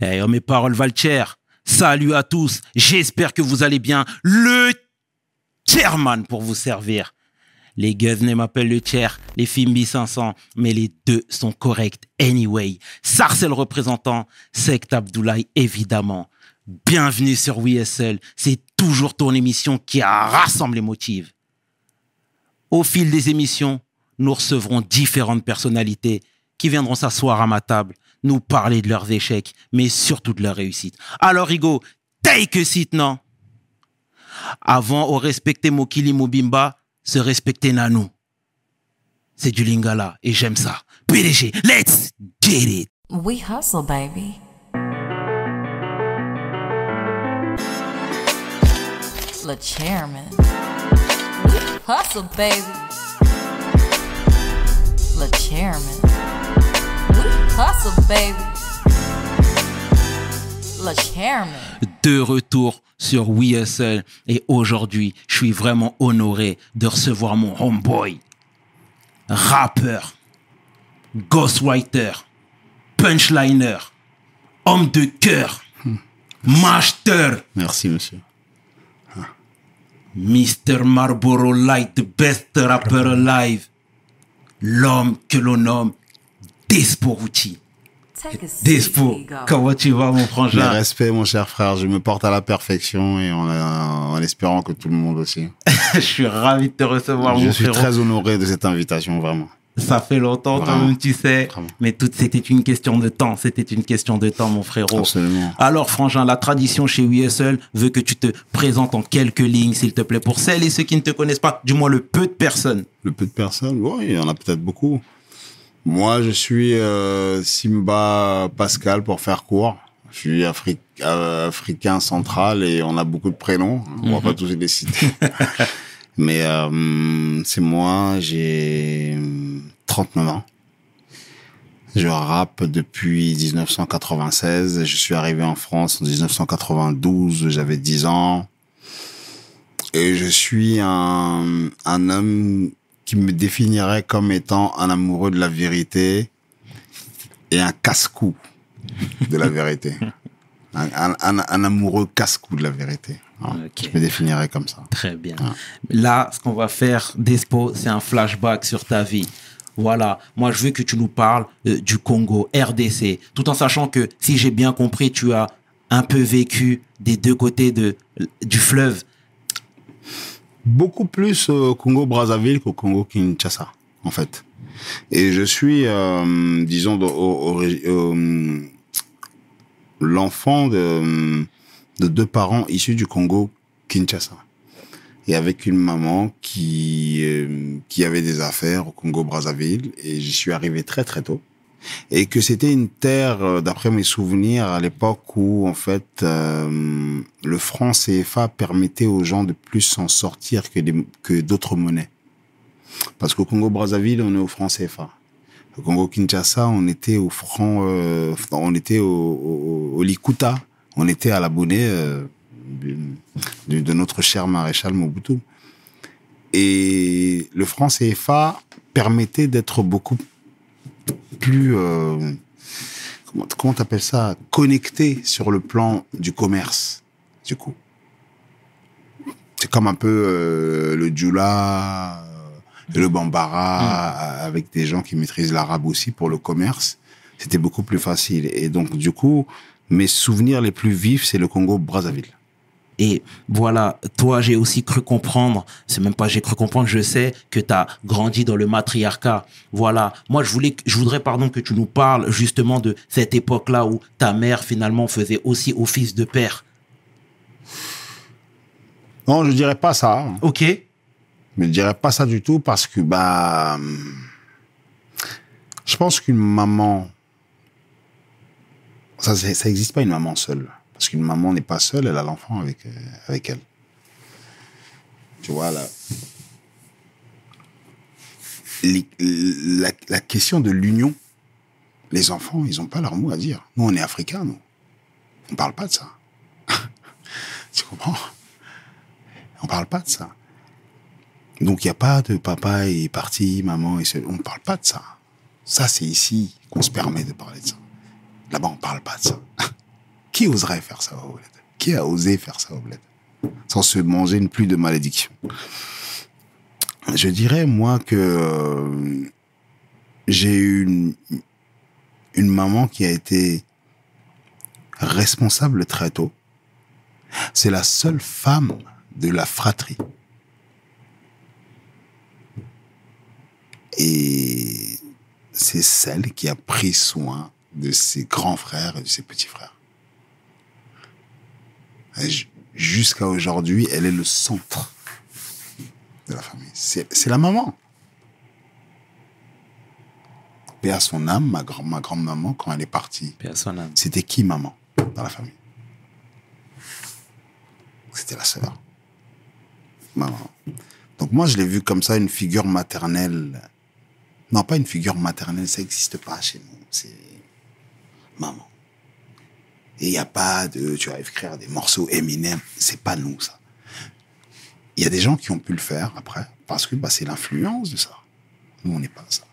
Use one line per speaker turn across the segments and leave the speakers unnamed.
Eh, oh, mes paroles valent cher. Salut à tous. J'espère que vous allez bien. Le chairman pour vous servir. Les Guzney m'appellent le chair, les Fimbi 500, mais les deux sont corrects anyway. Sarcel représentant, Sect Abdoulaye évidemment. Bienvenue sur WSL, c'est toujours ton émission qui rassemble les motifs. Au fil des émissions, nous recevrons différentes personnalités qui viendront s'asseoir à ma table, nous parler de leurs échecs, mais surtout de leurs réussites. Alors, Rigo, take a seat, non? Avant, au respecter Mokili Mobimba, se respecter Nanou. C'est du lingala et j'aime ça. PDG, let's get it.
We hustle, baby. Le chairman. Hustle, baby. Le chairman. Hustle, baby. Le chairman.
De retour sur WSL et aujourd'hui, je suis vraiment honoré de recevoir mon homeboy, rappeur, ghostwriter, punchliner, homme de cœur, master,
Merci, monsieur.
Mr. Marlboro Light, the best rapper alive, l'homme que l'on nomme
Seat,
Despo, comment tu vas mon
Le
frangin
respect, mon cher frère, je me porte à la perfection et en, en espérant que tout le monde aussi.
Je suis ravi de te recevoir
je
mon
suis
frérot.
très honoré de cette invitation, vraiment.
Ça fait longtemps quand
Vraiment.
même, tu sais.
Vraiment.
Mais tout, c'était une question de temps. C'était une question de temps, mon frérot.
Absolument.
Alors, Frangin, la tradition chez WSL veut que tu te présentes en quelques lignes, s'il te plaît, pour celles et ceux qui ne te connaissent pas, du moins le peu de personnes.
Le peu de personnes, ouais, il y en a peut-être beaucoup. Moi, je suis euh, Simba Pascal pour faire court. Je suis Afri- euh, africain central et on a beaucoup de prénoms. On va pas tous les citer. Mais euh, c'est moi, j'ai 39 ans. Je rappe depuis 1996. Je suis arrivé en France en 1992. J'avais 10 ans. Et je suis un, un homme qui me définirait comme étant un amoureux de la vérité et un casse-cou de la vérité. Un, un- un- un amoureux casse-cou de la vérité. Je me définirais comme ça.
Très bien.
Ah.
Là, ce qu'on va faire, Despo, c'est un flashback sur ta vie. Voilà, moi je veux que tu nous parles euh, du Congo, RDC, tout en sachant que, si j'ai bien compris, tu as un peu vécu des deux côtés de, du fleuve.
Beaucoup plus au Congo Brazzaville qu'au Congo Kinshasa, en fait. Et je suis, euh, disons, l'enfant de, de deux parents issus du Congo Kinshasa. Et avec une maman qui, euh, qui avait des affaires au Congo Brazzaville. Et j'y suis arrivé très très tôt. Et que c'était une terre, euh, d'après mes souvenirs, à l'époque où, en fait, euh, le franc CFA permettait aux gens de plus s'en sortir que, que d'autres monnaies. Parce qu'au Congo-Brazzaville, on est au franc CFA. Au Congo-Kinshasa, on était au franc, euh, on était au, Likuta, on était à la monnaie euh, de, de notre cher maréchal Mobutu. Et le franc CFA permettait d'être beaucoup plus euh, comment comment t'appelles ça connecté sur le plan du commerce du coup. C'est comme un peu euh, le djoula euh, et le bambara euh, avec des gens qui maîtrisent l'arabe aussi pour le commerce. C'était beaucoup plus facile. Et donc du coup mes souvenirs les plus vifs c'est le Congo Brazzaville
Et voilà, toi, j'ai aussi cru comprendre, c'est même pas j'ai cru comprendre, je sais que tu as grandi dans le matriarcat. Voilà, moi, je voulais, je voudrais, pardon, que tu nous parles justement de cette époque-là où ta mère, finalement, faisait aussi office de père.
non je dirais pas ça.
Ok
Mais je dirais pas ça du tout parce que bah je pense qu'une maman ça c'est- ça existe pas une maman seule parce qu'une maman n'est pas seule, elle a l'enfant avec euh, avec elle. Tu vois là la, la question de l'union les enfants, ils ont pas leur mot à dire. Nous on est africains nous. On parle pas de ça. tu comprends? On parle pas de ça. Donc, il n'y a pas de papa est parti, maman est seul. On ne parle pas de ça. Ça, c'est ici qu'on se permet de parler de ça. Là-bas, on parle pas de ça. Qui oserait faire ça au bled Qui a osé faire ça au bled Sans se manger une pluie de malédiction. Je dirais, moi, que euh, j'ai eu une, une maman qui a été responsable très tôt. C'est la seule femme de la fratrie. Et c'est celle qui a pris soin de ses grands frères et de ses petits frères. Jusqu'à aujourd'hui, elle est le centre de la famille. C'est la maman. Paix à son âme, ma, grand, ma grande-maman, quand elle est partie,
Personne. n'a-
c'était qui maman dans la famille? C'était la sœur. Maman. Donc moi, je l'ai vue comme ça, une figure maternelle. Non, pas une figure maternelle, ça n'existe pas chez nous. C'est maman. Et il n'y a pas de, tu vas écrire des morceaux Eminem. C'est pas nous, ça. Il y a des gens qui ont pu le faire après, parce que bah, c'est l'influence de ça. Nous, on n'est pas ça.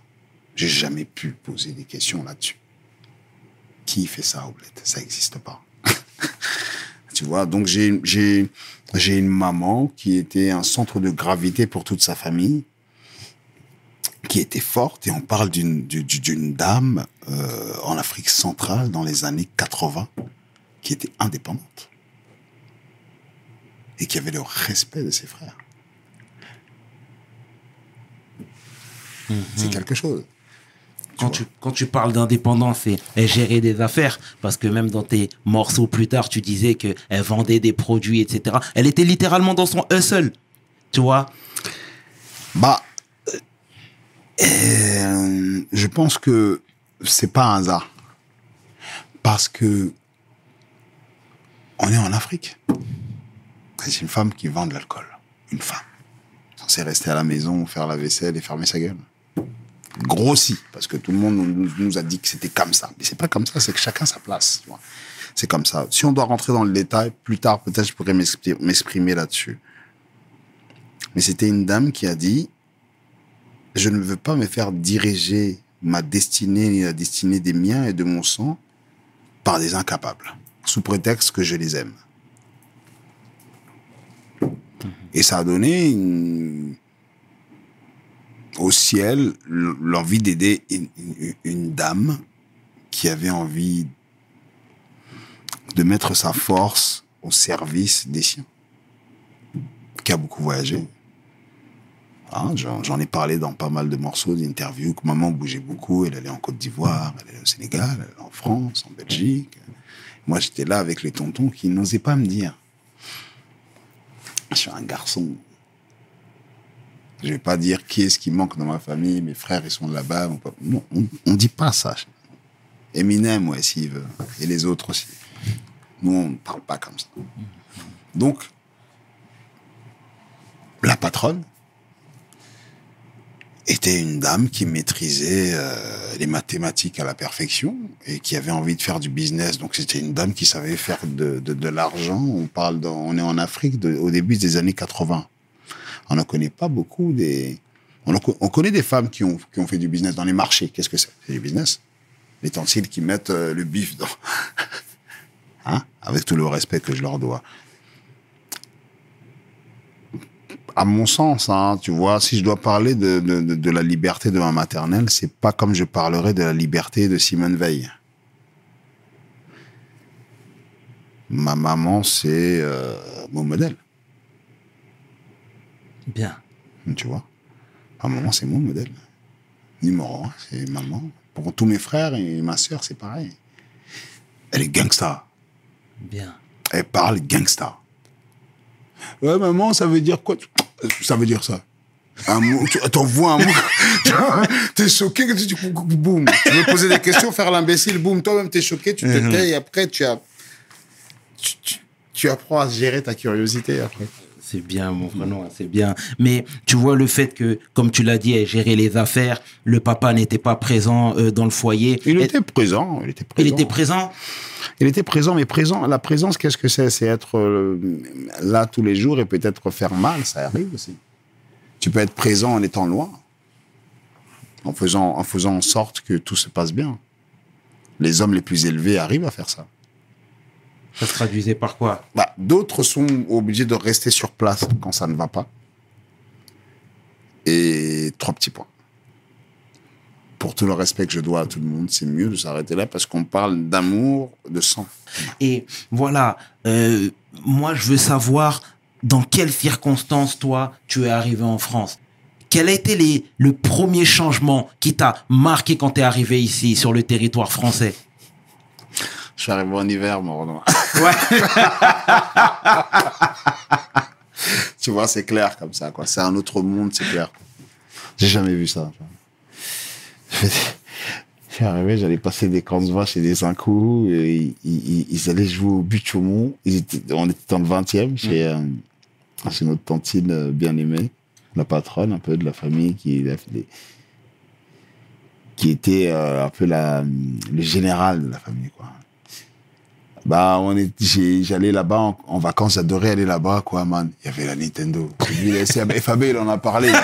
J'ai jamais pu poser des questions là-dessus. Qui fait ça bled Ça n'existe pas. tu vois, donc j'ai une maman qui était un centre de gravité pour toute sa famille, qui était forte, et on parle d'une du- du- d'une dame euh, en Afrique centrale dans les années 80 qui était indépendante et qui avait le respect de ses frères. C'est quelque chose.
Quand tu, quand tu parles d'indépendance, elle gérer des affaires. Parce que même dans tes morceaux plus tard, tu disais qu'elle vendait des produits, etc. Elle était littéralement dans son hustle. Tu vois
Bah, euh, je pense que c'est pas un hasard. Parce que on est en Afrique. C'est une femme qui vend de l'alcool. Une femme. Censée rester à la maison, faire la vaisselle et fermer sa gueule. Grossi. Parce que tout le monde nous, a dit que c'était comme ça. Mais c'est pas comme ça, c'est que chacun sa place. C'est comme ça. Si on doit rentrer dans le détail, plus tard, peut-être je pourrais m'exprimer là-dessus. Mais c'était une dame qui a dit je ne veux pas me faire diriger ma destinée ni la destinée des miens et de mon sang par des incapables, sous prétexte que je les aime. Et ça a donné au ciel l'envie d'aider une, dame qui avait envie de mettre sa force au service des siens, qui a beaucoup voyagé, J'en j'en ai parlé dans pas mal de morceaux, d'interviews, que maman bougeait beaucoup. Elle allait en Côte d'Ivoire, elle allait au Sénégal, elle allait en France, en Belgique. Moi, j'étais là avec les tontons qui n'osaient pas me dire. Je suis un garçon. Je vais pas dire qui est-ce qui manque dans ma famille, mes frères, ils sont là-bas. on, on dit pas ça. Eminem, ouais, s'il veut. Et les autres aussi. Nous, on ne parle pas comme ça. Donc, la patronne, était une dame qui maîtrisait euh, les mathématiques à la perfection et qui avait envie de faire du business. Donc c'était une dame qui savait faire de, de, de l'argent. On parle, dans- on est en Afrique de- au début des années 80. On ne connaît pas beaucoup des. On, on connaît des femmes qui ont, qui ont fait du business dans les marchés. Qu'est-ce que c'est? C'est du business. Les tantiles qui mettent euh, le bif dans. hein? Avec tout le respect que je leur dois à mon sens, hein, tu vois, si je dois parler de, de, de, de la liberté de ma maternelle, c'est pas comme je parlerai de la liberté de Simone Veil. Ma maman, c'est euh, mon modèle,
Bien.
tu vois? Ma maman, c'est mon modèle. Numéro un, c'est maman. Pour tous mes frères et ma sœur, c'est pareil. Elle est gangsta.
Bien.
Elle parle gangsta. Ouais, maman, ça veut dire quoi? Ça veut dire ça. Un mot, tu t'envoies un mot. t'es choqué que tu dis boum. Tu veux poser des questions, faire l'imbécile, boum. Toi-même, t'es choqué, tu te tais et après, tu as. Tu, tu- tu apprends à gérer ta curiosité après.
C'est bien, mon frère, non, c'est bien. Mais tu vois le fait que, comme tu l'as dit, elle gérait les affaires, le papa n'était pas présent euh, dans le foyer.
Il était présent. Il était présent.
il était présent.
Il était présent, mais présent. La présence, qu'est-ce que c'est? C'est être euh, là tous les jours et peut-être faire mal, ça arrive aussi. Tu peux être présent en étant loin, en faisant, en faisant en sorte que tout se passe bien. Les hommes les plus élevés arrivent à faire ça.
Ça se traduisait par quoi?
Bah, D'autres sont obligés de rester sur place quand ça ne va pas. Et trois petits points. Pour tout le respect que je dois à tout le monde, c'est mieux de s'arrêter là parce qu'on parle d'amour, de sang.
Et voilà, euh, moi je veux savoir dans quelles circonstances toi tu es arrivé en France. Quel a été les, le premier changement qui t'a marqué quand tu es arrivé ici sur le territoire français?
Je suis arrivé en hiver, mon.
Ouais.
tu vois, c'est clair comme ça, quoi. C'est un autre monde, c'est clair. J'ai jamais vu ça. Je suis arrivé, j'allais passer des camps de vaches et des incous. Et ils, ils- ils allaient jouer au but Chaumont. Ils étaient, on était dans le 20e chez, euh, chez notre tantine euh, bien aimée, la patronne un peu de la famille qui, la- les- qui était euh, un peu la, le général de la famille, quoi. Bah, on est, j'allais là-bas en, en vacances, j'adorais aller là-bas, quoi, man. Il y avait la Nintendo. Les CM FAB, il en a parlé.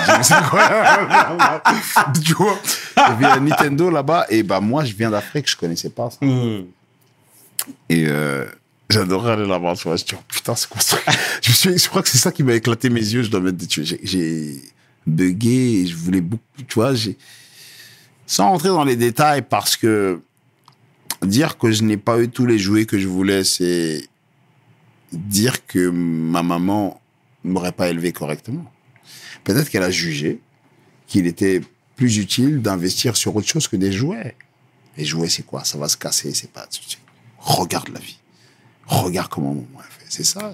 Tu vois? Il y avait la Nintendo là-bas, et bah, moi, je viens d'Afrique, je connaissais pas ça. Et, euh, j'adorais aller là-bas, tu vois. Je dis, oh, putain, c'est quoi ça? je me suis, je crois que c'est ça qui m'a éclaté mes yeux, je dois mettre J'ai, bugué, et je voulais beaucoup, tu vois, sans rentrer dans les détails, parce que, dire que je n'ai pas eu tous les jouets que je voulais, c'est dire que ma maman m'aurait pas élevé correctement. Peut-être qu'elle a jugé qu'il était plus utile d'investir sur autre chose que des jouets. Les jouets, c'est quoi? Ça va se casser, c'est pas. Regarde la vie. Regarde comment maman a fait. C'est ça.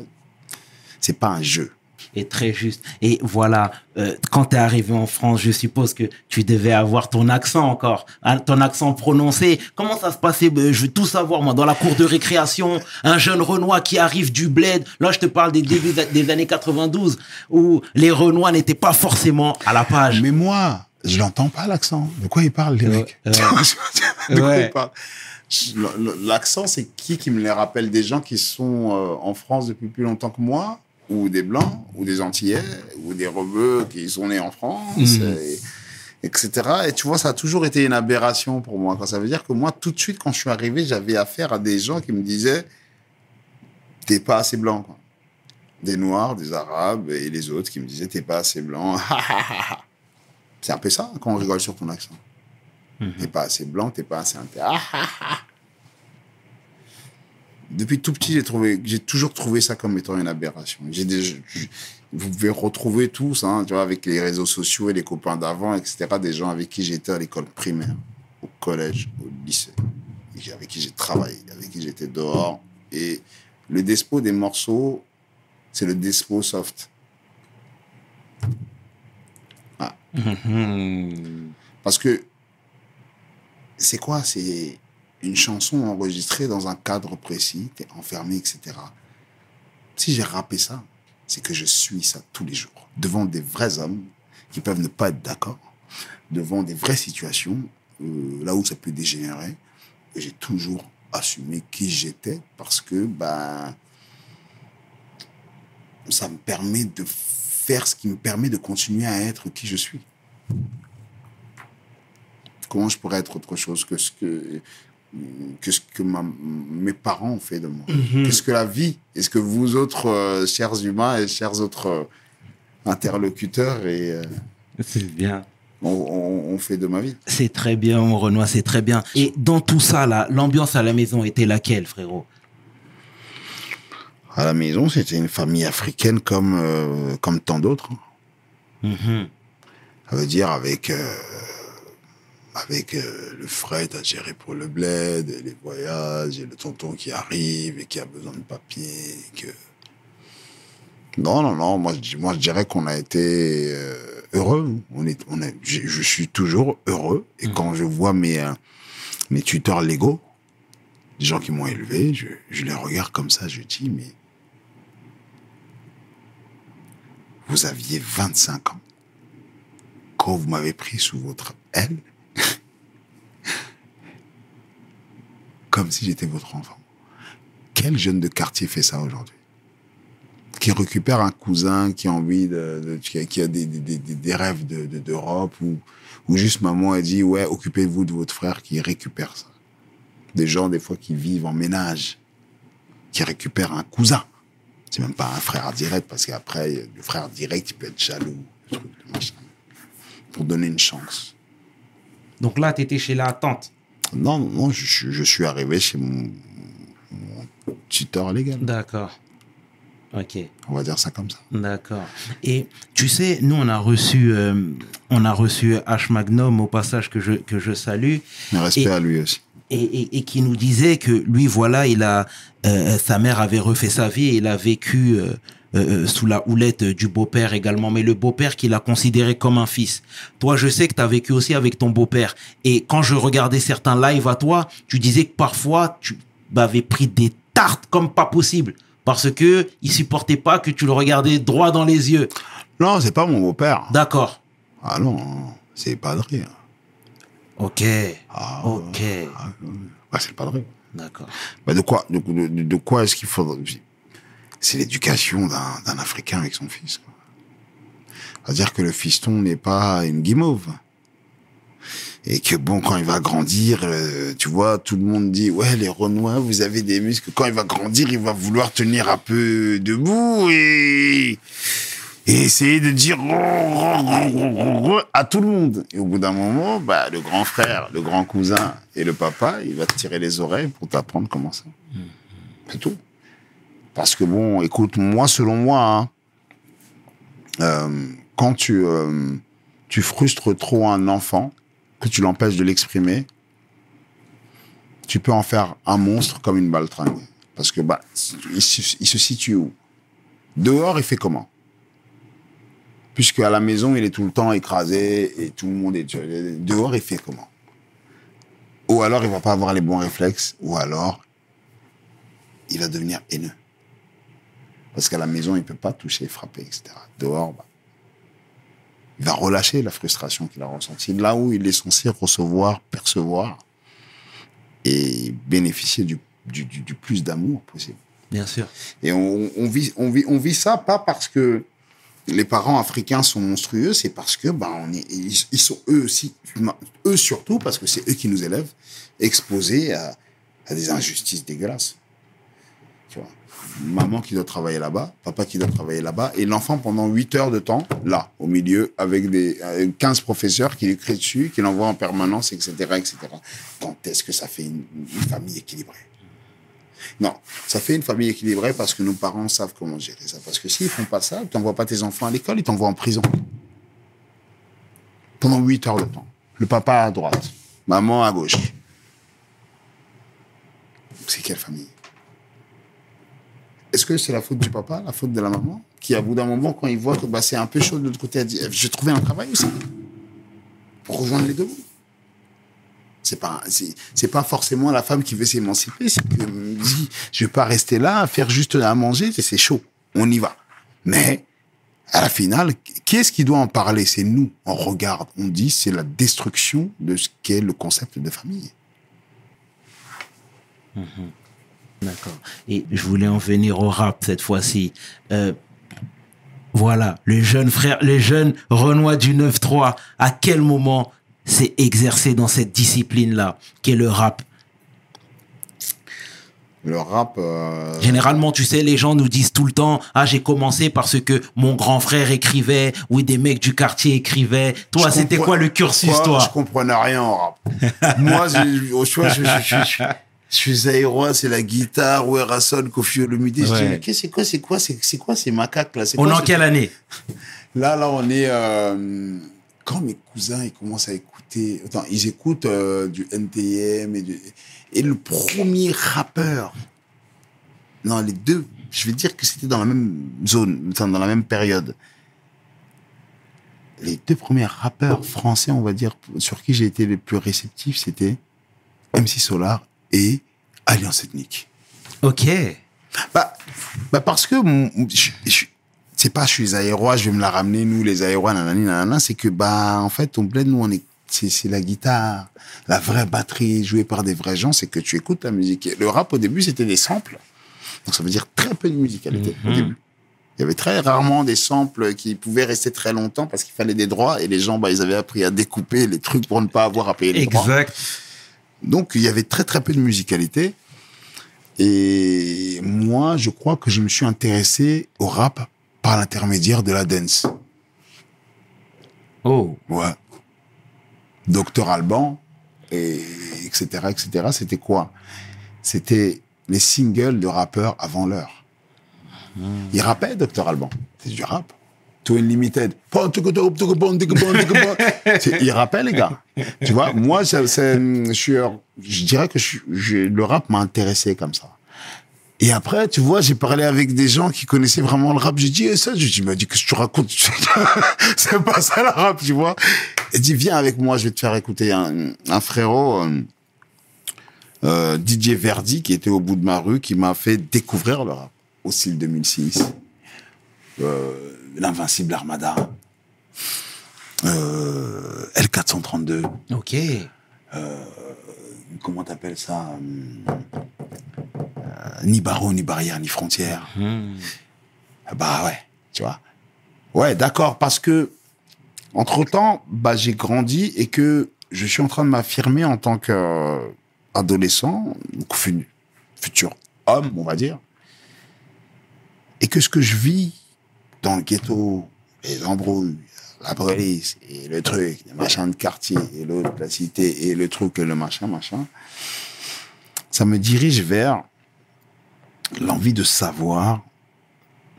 C'est pas un jeu.
Et très juste. Et voilà, euh, quand tu es arrivé en France, je suppose que tu devais avoir ton accent encore, hein, ton accent prononcé. Comment ça se passait? Ben, Je veux tout savoir, moi, dans la cour de récréation, un jeune Renoir qui arrive du bled. Là, je te parle des débuts des années 92, où les Renois n'étaient pas forcément à la page.
Mais moi, je l'entends pas l'accent. De quoi il parle, les
Ouais,
mecs?
ouais.
De quoi
Ouais.
il parle L'accent, c'est qui qui me les rappelle? Des gens qui sont euh, en France depuis plus longtemps que moi Ou des Blancs Ou des Antillais Ou des Rebeux qui sont nés en France et- etc. Et tu vois, ça a toujours été une aberration pour moi. quoi. Ça veut dire que moi, tout de suite, quand je suis arrivé, j'avais affaire à des gens qui me disaient T'es pas assez blanc. quoi. Des Noirs, des Arabes et les autres qui me disaient T'es pas assez blanc. C'est un peu ça quand on rigole sur ton accent. T'es pas assez blanc, t'es pas assez inter. Ah, ah, ah. Depuis tout petit, j'ai trouvé, j'ai toujours trouvé ça comme étant une aberration. J'ai des, vous pouvez retrouver tous, hein, tu vois, avec les réseaux sociaux et les copains d'avant, etc., des gens avec qui j'étais à l'école primaire, au collège, au lycée, et avec qui j'ai travaillé, avec qui j'étais dehors. Et le despo des morceaux, c'est le despo soft.
Mhm.
Parce que c'est quoi? C'est une chanson enregistrée dans un cadre précis, t'es enfermé, etc. Si j'ai rappé ça, c'est que je suis ça tous les jours, devant des vrais hommes qui peuvent ne pas être d'accord, devant des vraies situations, euh, là où ça peut dégénérer. J'ai toujours assumé qui j'étais parce que ben, ça me permet de faire ce qui me permet de continuer à être qui je suis comment je pourrais être autre chose que ce que que ce que ma- mes parents ont fait de moi Qu'est-ce que la vie Est-ce que vous autres euh, chers humains et chers autres euh, interlocuteurs et euh,
C'est bien.
ont fait de ma vie?
C'est très bien, mon Renoir, c'est très bien. Et dans tout ça, là, l'ambiance à la maison était laquelle, frérot?
À la maison, c'était une famille africaine comme euh, comme tant d'autres.
Mhm.
Ça veut dire avec euh, avec euh, le fret à gérer pour le bled, et les voyages, et le tonton qui arrive et qui a besoin de papier. Que... Non, non, non. Moi, je, moi, je dirais qu'on a été euh, heureux. On est, on est, je, je suis toujours heureux. Et quand je vois mes euh, mes tuteurs légaux, des gens qui m'ont élevé, je, je les regarde comme ça. Je dis, mais vous aviez 25 ans quand vous m'avez pris sous votre aile, comme si j'étais votre enfant. Quel jeune de quartier fait ça aujourd'hui? Qui récupère un cousin qui a envie de, qui a, des, des, des- rêves de- de- d'Europe ou, ou juste maman a dit ouais occupez-vous de votre frère qui récupère ça. Des gens des fois qui vivent en ménage, qui récupère un cousin. C'est même pas un frère direct, parce qu'après, le frère direct, il peut être jaloux. Pour donner une chance.
Donc là, tu étais chez la tante.
Non, non, je, suis- je suis arrivé chez mon, mon tuteur légal.
D'accord. Ok.
On va dire ça comme ça.
D'accord. Et tu sais, nous on a reçu, euh, on a reçu H Magnum au passage que je que je salue
Mais respect
Et-
à lui aussi.
et, et, et qui nous disait que lui voilà, il a euh, sa mère avait refait sa vie et il a vécu euh, euh, sous la houlette du beau-père également, mais le beau-père qu'il a considéré comme un fils. Toi, je sais que tu as vécu aussi avec ton beau-père. Et quand je regardais certains lives à toi, tu disais que parfois tu m'avais pris des tartes comme pas possible parce que il supportait pas que tu le regardais droit dans les yeux.
Non, c'est pas mon beau-père.
D'accord.
Ah non, c'est padré.
Ok.
Ah,
Ok.
ah, bah, c'est le padré.
D'accord.
Bah, de quoi, de, de- de quoi est-ce qu'il faudrait C'est l'éducation d'un d'un Africain avec son fils. quoi. C'est-à-dire que le fiston n'est pas une guimauve. Et que bon, quand il va grandir, euh, tu vois, tout le monde dit, ouais, les Renois, vous avez des muscles. Quand il va grandir, il va vouloir tenir un peu debout et, et essayer de dire à tout le monde. Et au bout d'un moment, bah, le grand frère, le grand cousin et le papa, il va te tirer les oreilles pour t'apprendre comment ça. C'est tout. Parce que bon, écoute, moi, selon moi, hein, euh, quand tu, euh, tu frustres trop un enfant, que tu l'empêches de l'exprimer, tu peux en faire un monstre comme une baltringue. Parce que bah, il, se, situe où? Dehors, il fait comment? Puisque à la maison, il est tout le temps écrasé et tout le monde est... Dehors, il fait comment? Ou alors, il va pas avoir les bons réflexes, ou alors, il va devenir haineux. Parce qu'à la maison, il peut pas toucher, frapper, etc. Dehors, bah, il va relâcher la frustration qu'il a ressentie là où il est censé recevoir, percevoir et bénéficier du, du, du- du plus d'amour possible.
Bien sûr.
Et on, on vit, on, vit, on vit ça pas parce que les parents africains sont monstrueux, c'est parce que on est, ils, ils sont eux aussi, eux surtout, parce que c'est eux qui nous élèvent, exposés à, à des injustices dégueulasses. Maman qui doit travailler là-bas, papa qui doit travailler là-bas, et l'enfant pendant 8 heures de temps, là, au milieu, avec des avec 15 professeurs qui lui crient dessus, qui l'envoient en permanence, etc., etc. Quand est-ce que ça fait une, une famille équilibrée? Non, ça fait une famille équilibrée parce que nos parents savent comment gérer ça. Parce que s'ils font pas ça, tu n'envoies pas tes enfants à l'école, ils t'envoient en prison. Pendant 8 heures de temps. Le papa à droite, maman à gauche. C'est quelle famille? Est-ce que c'est la faute du papa, la faute de la maman Qui, à bout d'un moment, quand il voit que bah, c'est un peu chaud de l'autre côté, elle dit J'ai trouvé un travail aussi. Pour rejoindre les deux bouts. C'est pas, c'est, pas forcément la femme qui veut s'émanciper, c'est que me dit, je vais pas rester là faire juste à manger, c'est, chaud. On y va. Mais, à la finale, qui est-ce qui doit en parler? C'est nous. On regarde, on dit, c'est la destruction de ce qu'est le concept de famille.
D'accord. Et je voulais en venir au rap cette fois-ci. Euh, voilà, le jeune frère, le jeune Renoir du 9-3, à quel moment s'est exercé dans cette discipline-là, qui est le rap?
Le rap, euh,
Généralement, tu sais, les gens nous disent tout le temps, ah, j'ai commencé parce que mon grand frère écrivait, ou des mecs du quartier écrivaient. Toi, c'était
compre-
quoi le cursus,
Quoi,
toi?
Je comprenais rien en rap. Moi, je- au choix, je, je, je, suis Zaïrois, c'est la guitare, ou Erasson, Kofi Olomide. Je dis, mais qu'est-ce que c'est quoi, c'est quoi, c'est, quoi ces macaques là? C'est
On est en quelle année?
Là, là, on est. euh, quand mes cousins ils commencent à écouter. Attends, ils écoutent euh, du NTM et, du- et le premier rappeur. Non, les deux. Je vais dire que c'était dans la même zone, dans la même période. Les deux premiers rappeurs français, on va dire, sur qui j'ai été le plus réceptif, c'était MC Solar et Alliance Ethnique.
Ok.
Bah, bah parce que je, je- c'est pas je suis aérois, je vais me la ramener nous les aérois nanani nanana, c'est que bah en fait on bled nous on est c'est c'est la guitare, la vraie batterie jouée par des vrais gens, c'est que tu écoutes la musique. Le rap au début c'était des samples, donc ça veut dire très peu de musicalité au début. Il y avait très rarement des samples qui pouvaient rester très longtemps parce qu'il fallait des droits et les gens bah ils avaient appris à découper les trucs pour ne pas avoir à payer les droits.
Exact.
Donc, il y avait très, très peu de musicalité. Et moi, je crois que je me suis intéressé au rap par l'intermédiaire de la dance.
Oh.
Ouais. Docteur Alban, et etc., etc. C'était quoi? C'était les singles de rappeurs avant l'heure. Il rappait, Docteur Alban. C'est du rap. To Unlimited. Il rappelle, les gars. Tu vois, moi, je, suis, je dirais que je, je- le rap m'a intéressé comme ça. Et après, tu vois, j'ai parlé avec des gens qui connaissaient vraiment le rap. J'ai dit, eh, ça, je dis, m'a dit, qu'est-ce que tu racontes? c'est pas ça le rap, tu vois. Il dit, viens avec moi, je vais te faire écouter un, un frérot, euh, euh, DJ Verdi, qui était au bout de ma rue, qui m'a fait découvrir le rap. Aussi le 2006. Euh, L'Invincible Armada. Euh, L432.
Ok.
Comment t'appelles ça? euh, euh, ni barreau, ni barrière, ni frontière. Ah Bah ouais, tu vois. Ouais, d'accord, parce que entre temps, bah j'ai grandi et que je suis en train de m'affirmer en tant qu'adolescent, futur homme, on va dire, et que ce que je vis dans le ghetto, les embrouilles, la police et le truc, les machins de quartier et l'autre, la cité et le truc et le machin, machin, ça me dirige vers l'envie de savoir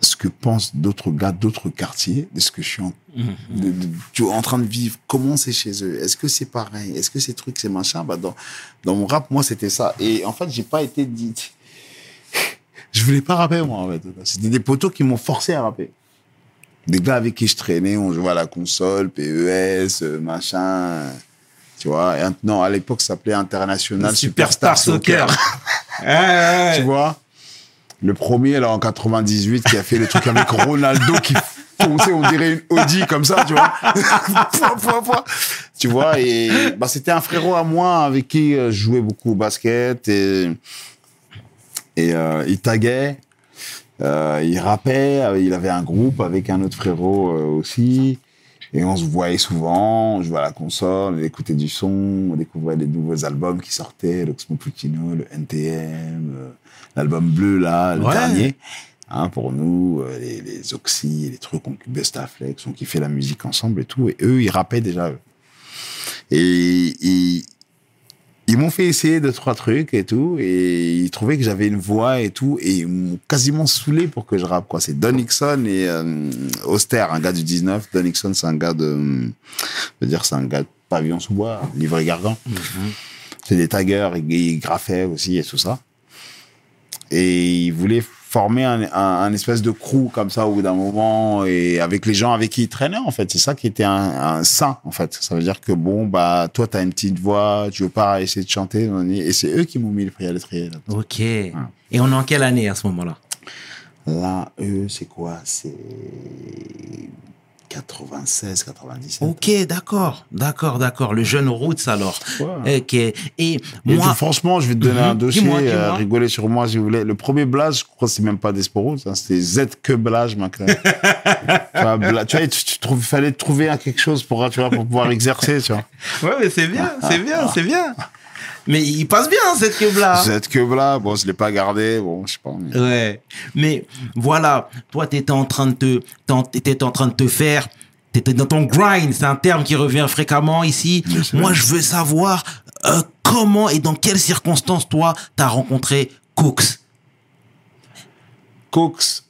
ce que pensent d'autres gars d'autres quartiers de ce que je suis en, de- de- tu vois, en train de vivre. Comment c'est chez eux? Est-ce que c'est pareil? Est-ce que ces trucs, c'est machin bah dans, dans mon rap, moi, c'était ça. Et en fait, j'ai pas été dit. Je voulais pas rapper, moi, en fait. C'était des poteaux qui m'ont forcé à rapper. Des gars avec qui je traînais, on jouait à la console, PES, euh, machin. Tu vois, non, à l'époque, ça s'appelait International Superstar, Soccer. tu vois le premier là en 98 qui a fait le truc avec Ronaldo qui fonçait on dirait une Audi comme ça tu vois. Tu vois et bah c'était un frérot à moi avec qui euh, je jouais beaucoup au basket et et euh, il taguait euh, il rappait euh, il avait un groupe avec un autre frérot euh, aussi et on se voyait souvent, on jouait à la console, on écoutait du son, on découvrait des nouveaux albums qui sortaient, l'Oxmo Puccino, le NTM, euh, l'album bleu là, le
Ouais.
dernier. Hein, pour nous, les, les Oxy, les trucs, on Best Flex, on kiffait la musique ensemble et tout. Et eux, ils rappaient déjà. eux. Et ils m'ont fait essayer deux, trois trucs et tout. Et ils trouvaient que j'avais une voix et tout. Et ils m'ont quasiment saoulé pour que je rappe, quoi. C'est Don Nixon et euh, Auster, un gars du 19. Don Nixon, c'est un gars de, je veux dire, c'est un gars de pavillon sous bois, livré gargan. C'est des taggers, ils, ils graffaient aussi et tout ça. Et ils voulaient former un, un, un espèce de crew comme ça au bout d'un moment et avec les gens avec qui ils traînaient en fait. C'est ça qui était un, un sain en fait. Ça veut dire que bon bah toi t'as une petite voix, tu veux pas essayer de chanter et c'est eux qui m'ont mis le prix à l'étrier. Là.
Ok. Et on est en quelle année à ce moment-là?
Là eux c'est quoi? C'est 96, 97.
Ok, d'accord, d'accord, d'accord. Le jeune Roots alors.
Ouais.
Ok. Et
Et
moi,
tout, franchement, je vais te donner
Mhm.
un dossier,
Dis-moi,
euh,
dis-moi.
rigoler sur moi si vous voulez. Le premier blaze, je crois que c'est même pas Desporo, ça, c'était Z que blaze, ma crème. tu vois, Bla- tu vois, tu, tu trouves, fallait trouver quelque chose pour, tu vois, pour pouvoir exercer, tu vois.
ouais, mais c'est bien, c'est bien, c'est bien. Mais il passe bien cette cube là.
Z que blaze, bon, je l'ai pas gardé, bon, je sais pas. mais-
Ouais. Mais voilà, toi, t'étais en train de te, t'en- t'étais en train de te faire, t'étais dans ton grind. C'est un terme qui revient fréquemment ici. Moi, je veux savoir euh, comment et dans quelles circonstances toi t'as rencontré Cooks?
Cox,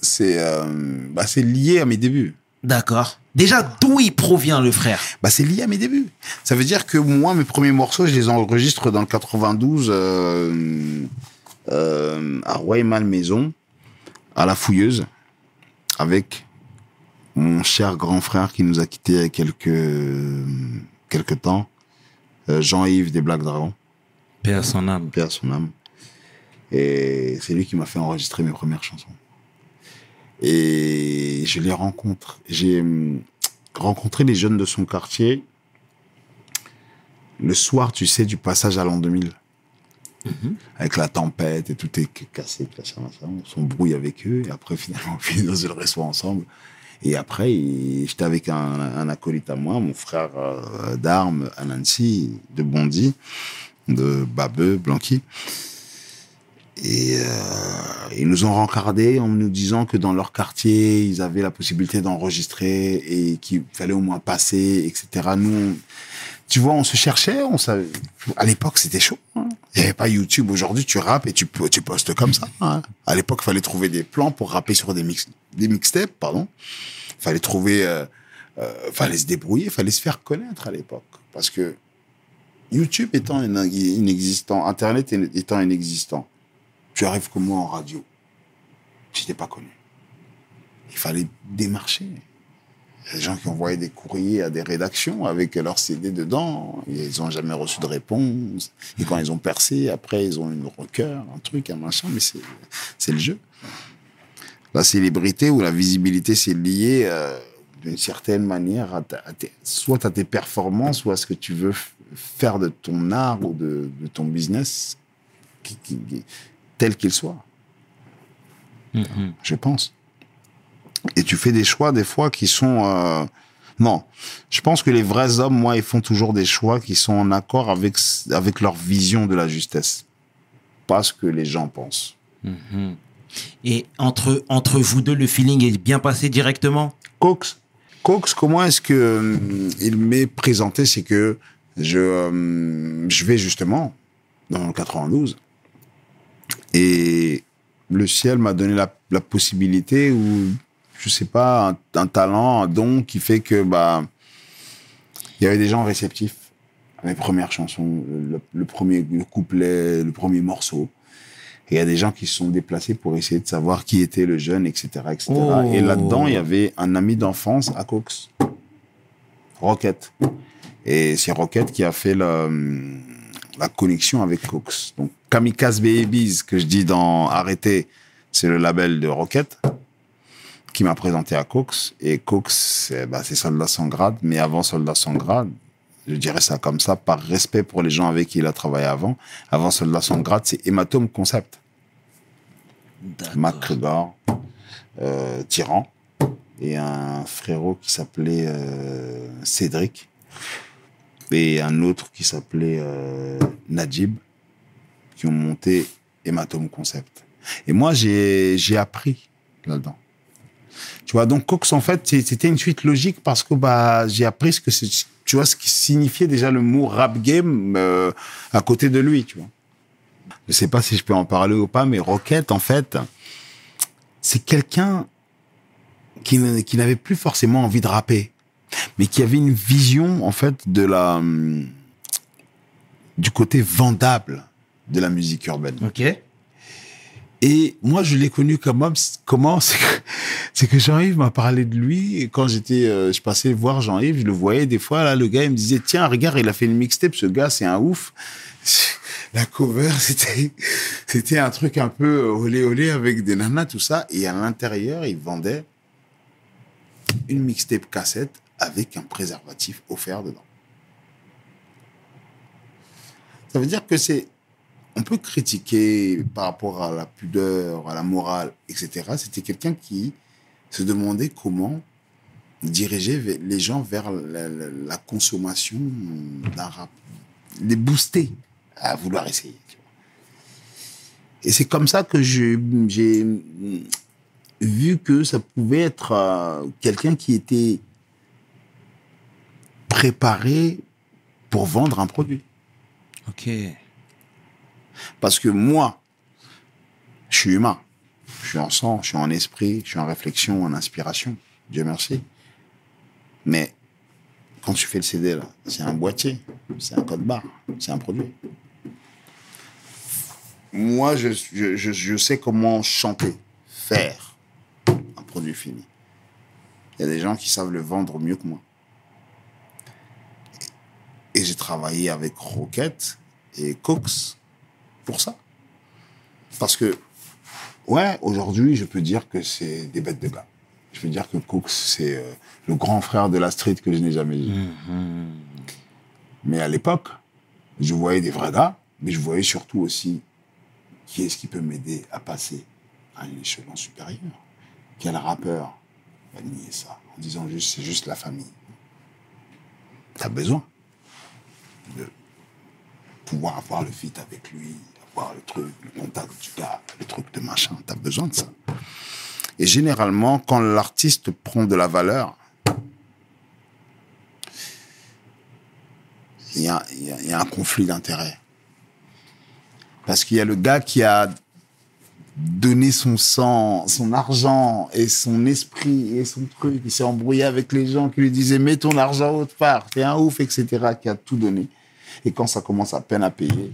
c'est, euh, bah, c'est lié à mes débuts.
D'accord. Déjà, d'où il provient le frère?
Bah, c'est lié à mes débuts. Ça veut dire que moi, mes premiers morceaux, je les enregistre dans le 92 euh, euh, à Roy-Malmaison, à La Fouilleuse, avec mon cher grand frère qui nous a quittés il y a quelques, quelques temps, euh, Jean-Yves des Black Dragons,
Paix à son âme.
paix à son âme. Et c'est lui qui m'a fait enregistrer mes premières chansons. Et je les rencontre. J'ai hum, rencontré les jeunes de son quartier le soir, tu sais, du passage à l'an 2000. Avec la tempête et tout est cassé, machin. On s'embrouille avec eux et après, finalement, on finit dans le resto ensemble. Et après, j'étais avec un, un acolyte à moi, mon frère euh, d'armes, Anansi, de Bondy, de Babeux, Blanqui. Et euh, ils nous ont rencardé en nous disant que dans leur quartier, ils avaient la possibilité d'enregistrer et qu'il fallait au moins passer, etc. Nous, tu vois, on se cherchait, on savait. À l'époque, c'était chaud. hein. Il n'y avait pas YouTube. Aujourd'hui, tu rappes et tu, po- tu postes comme ça. hein. À l'époque, il fallait trouver des plans pour rapper sur des mix, des mixtapes, pardon. Il fallait trouver, euh, euh, fallait se débrouiller, fallait se faire connaître à l'époque. Parce que YouTube étant in- inexistant, Internet étant inexistant, tu arrives comme moi en radio. Tu n'étais pas connu. Il fallait démarcher. Il y a des gens qui envoyaient des courriers à des rédactions avec leur CD dedans. Ils n'ont jamais reçu de réponse. Et quand ils ont percé, après, ils ont une rocker, un truc, un machin. Mais c'est le jeu. La célébrité ou la visibilité, c'est lié euh, d'une certaine manière à, tes- soit à tes performances ou à ce que tu veux faire de ton art ou de, ton business, tel qu'il soit, je pense. Et tu fais des choix des fois qui sont... euh, Non, je pense que les vrais hommes, moi, ils font toujours des choix qui sont en accord avec, avec leur vision de la justesse. Pas ce que les gens pensent.
Et entre, entre vous deux, le feeling est bien passé directement?
Cox, Cox, comment est-ce que euh, il m'est présenté C'est que je, euh, je vais justement dans le 92 et le ciel m'a donné la, la possibilité ou je sais pas un, un talent, un don qui fait que bah il y avait des gens réceptifs à mes premières chansons, le, le premier le couplet, le premier morceau. Et il y a des gens qui se sont déplacés pour essayer de savoir qui était le jeune, etc. etc.
Oh.
Et là-dedans, il y avait un ami d'enfance à Cox, Rocket. Et c'est Rocket qui a fait la, la connexion avec Cox. Donc, Kamikaze Babies, que je dis dans Arrêter, c'est le label de Rocket qui m'a présenté à Cox. Et Cox, c'est bah, c'est Soldat sans grade. Mais avant Soldat sans grade, je dirais ça comme ça, par respect pour les gens avec qui il a travaillé avant. Avant Soldat sans grade, c'est Hématome Concept. Mac Krugor, euh, Tyran, et un frérot qui s'appelait euh, Cédric, et un autre qui s'appelait euh, Najib, qui ont monté Hématome Concept. Et moi, j'ai appris là-dedans. Tu vois, donc Cox, en fait, c'était une suite logique parce que bah, j'ai appris ce que c'est, tu vois, ce qui signifiait déjà le mot rap game euh, à côté de lui, tu vois. Je sais pas si je peux en parler ou pas, mais Rocket, en fait, c'est quelqu'un qui, qui n'avait plus forcément envie de rapper, mais qui avait une vision, en fait, de la, hum, du côté vendable de la musique urbaine.
Ok.
Et moi, je l'ai connu comment Comment? C'est que, c'est que Jean-Yves m'a parlé de lui. Et quand j'étais, euh, je passais voir Jean-Yves, je le voyais des fois. Là, le gars, il me disait Tiens, regarde, il a fait une mixtape. Ce gars, c'est un ouf. La cover, c'était, c'était un truc un peu olé olé avec des nanas, tout ça. Et à l'intérieur, il vendait une mixtape cassette avec un préservatif offert dedans. Ça veut dire que c'est on peut critiquer par rapport à la pudeur, à la morale, etc. C'était quelqu'un qui se demandait comment diriger les gens vers la, consommation d'un rap, les booster à vouloir essayer. Et c'est comme ça que j'ai vu que ça pouvait être euh, quelqu'un qui était préparé pour vendre un produit.
Ok.
Parce que moi, je suis humain. Je suis en sang, je suis en esprit, je suis en réflexion, en inspiration. Dieu merci. Mais quand tu fais le CD, là, c'est un boîtier, c'est un code barre, c'est un produit. Moi, je, je, je, je sais comment chanter, faire un produit fini. Il y a des gens qui savent le vendre mieux que moi. Et j'ai travaillé avec Rocket et Cox pour ça. Parce que, ouais, aujourd'hui, je peux dire que c'est des bêtes de gars. Je peux dire que Cox, c'est euh, le grand frère de la street que je n'ai jamais vu. Mais à l'époque, je voyais des vrais gars, mais je voyais surtout aussi qui est-ce qui peut m'aider à passer à un échelon supérieur. Quel rappeur va nier ça en disant juste c'est juste la famille. T'as besoin de pouvoir avoir le fit avec lui, voir le truc, le contact du gars, le truc de machin. T'as besoin de ça. Et généralement, quand l'artiste prend de la valeur, il a, y a un conflit d'intérêts. Parce qu'il y a le gars qui a donné son sang, son argent et son esprit et son truc, il s'est embrouillé avec les gens qui lui disaient mets ton argent autre part, t'es un ouf, etc., qui a tout donné. Et quand ça commence à peine à payer,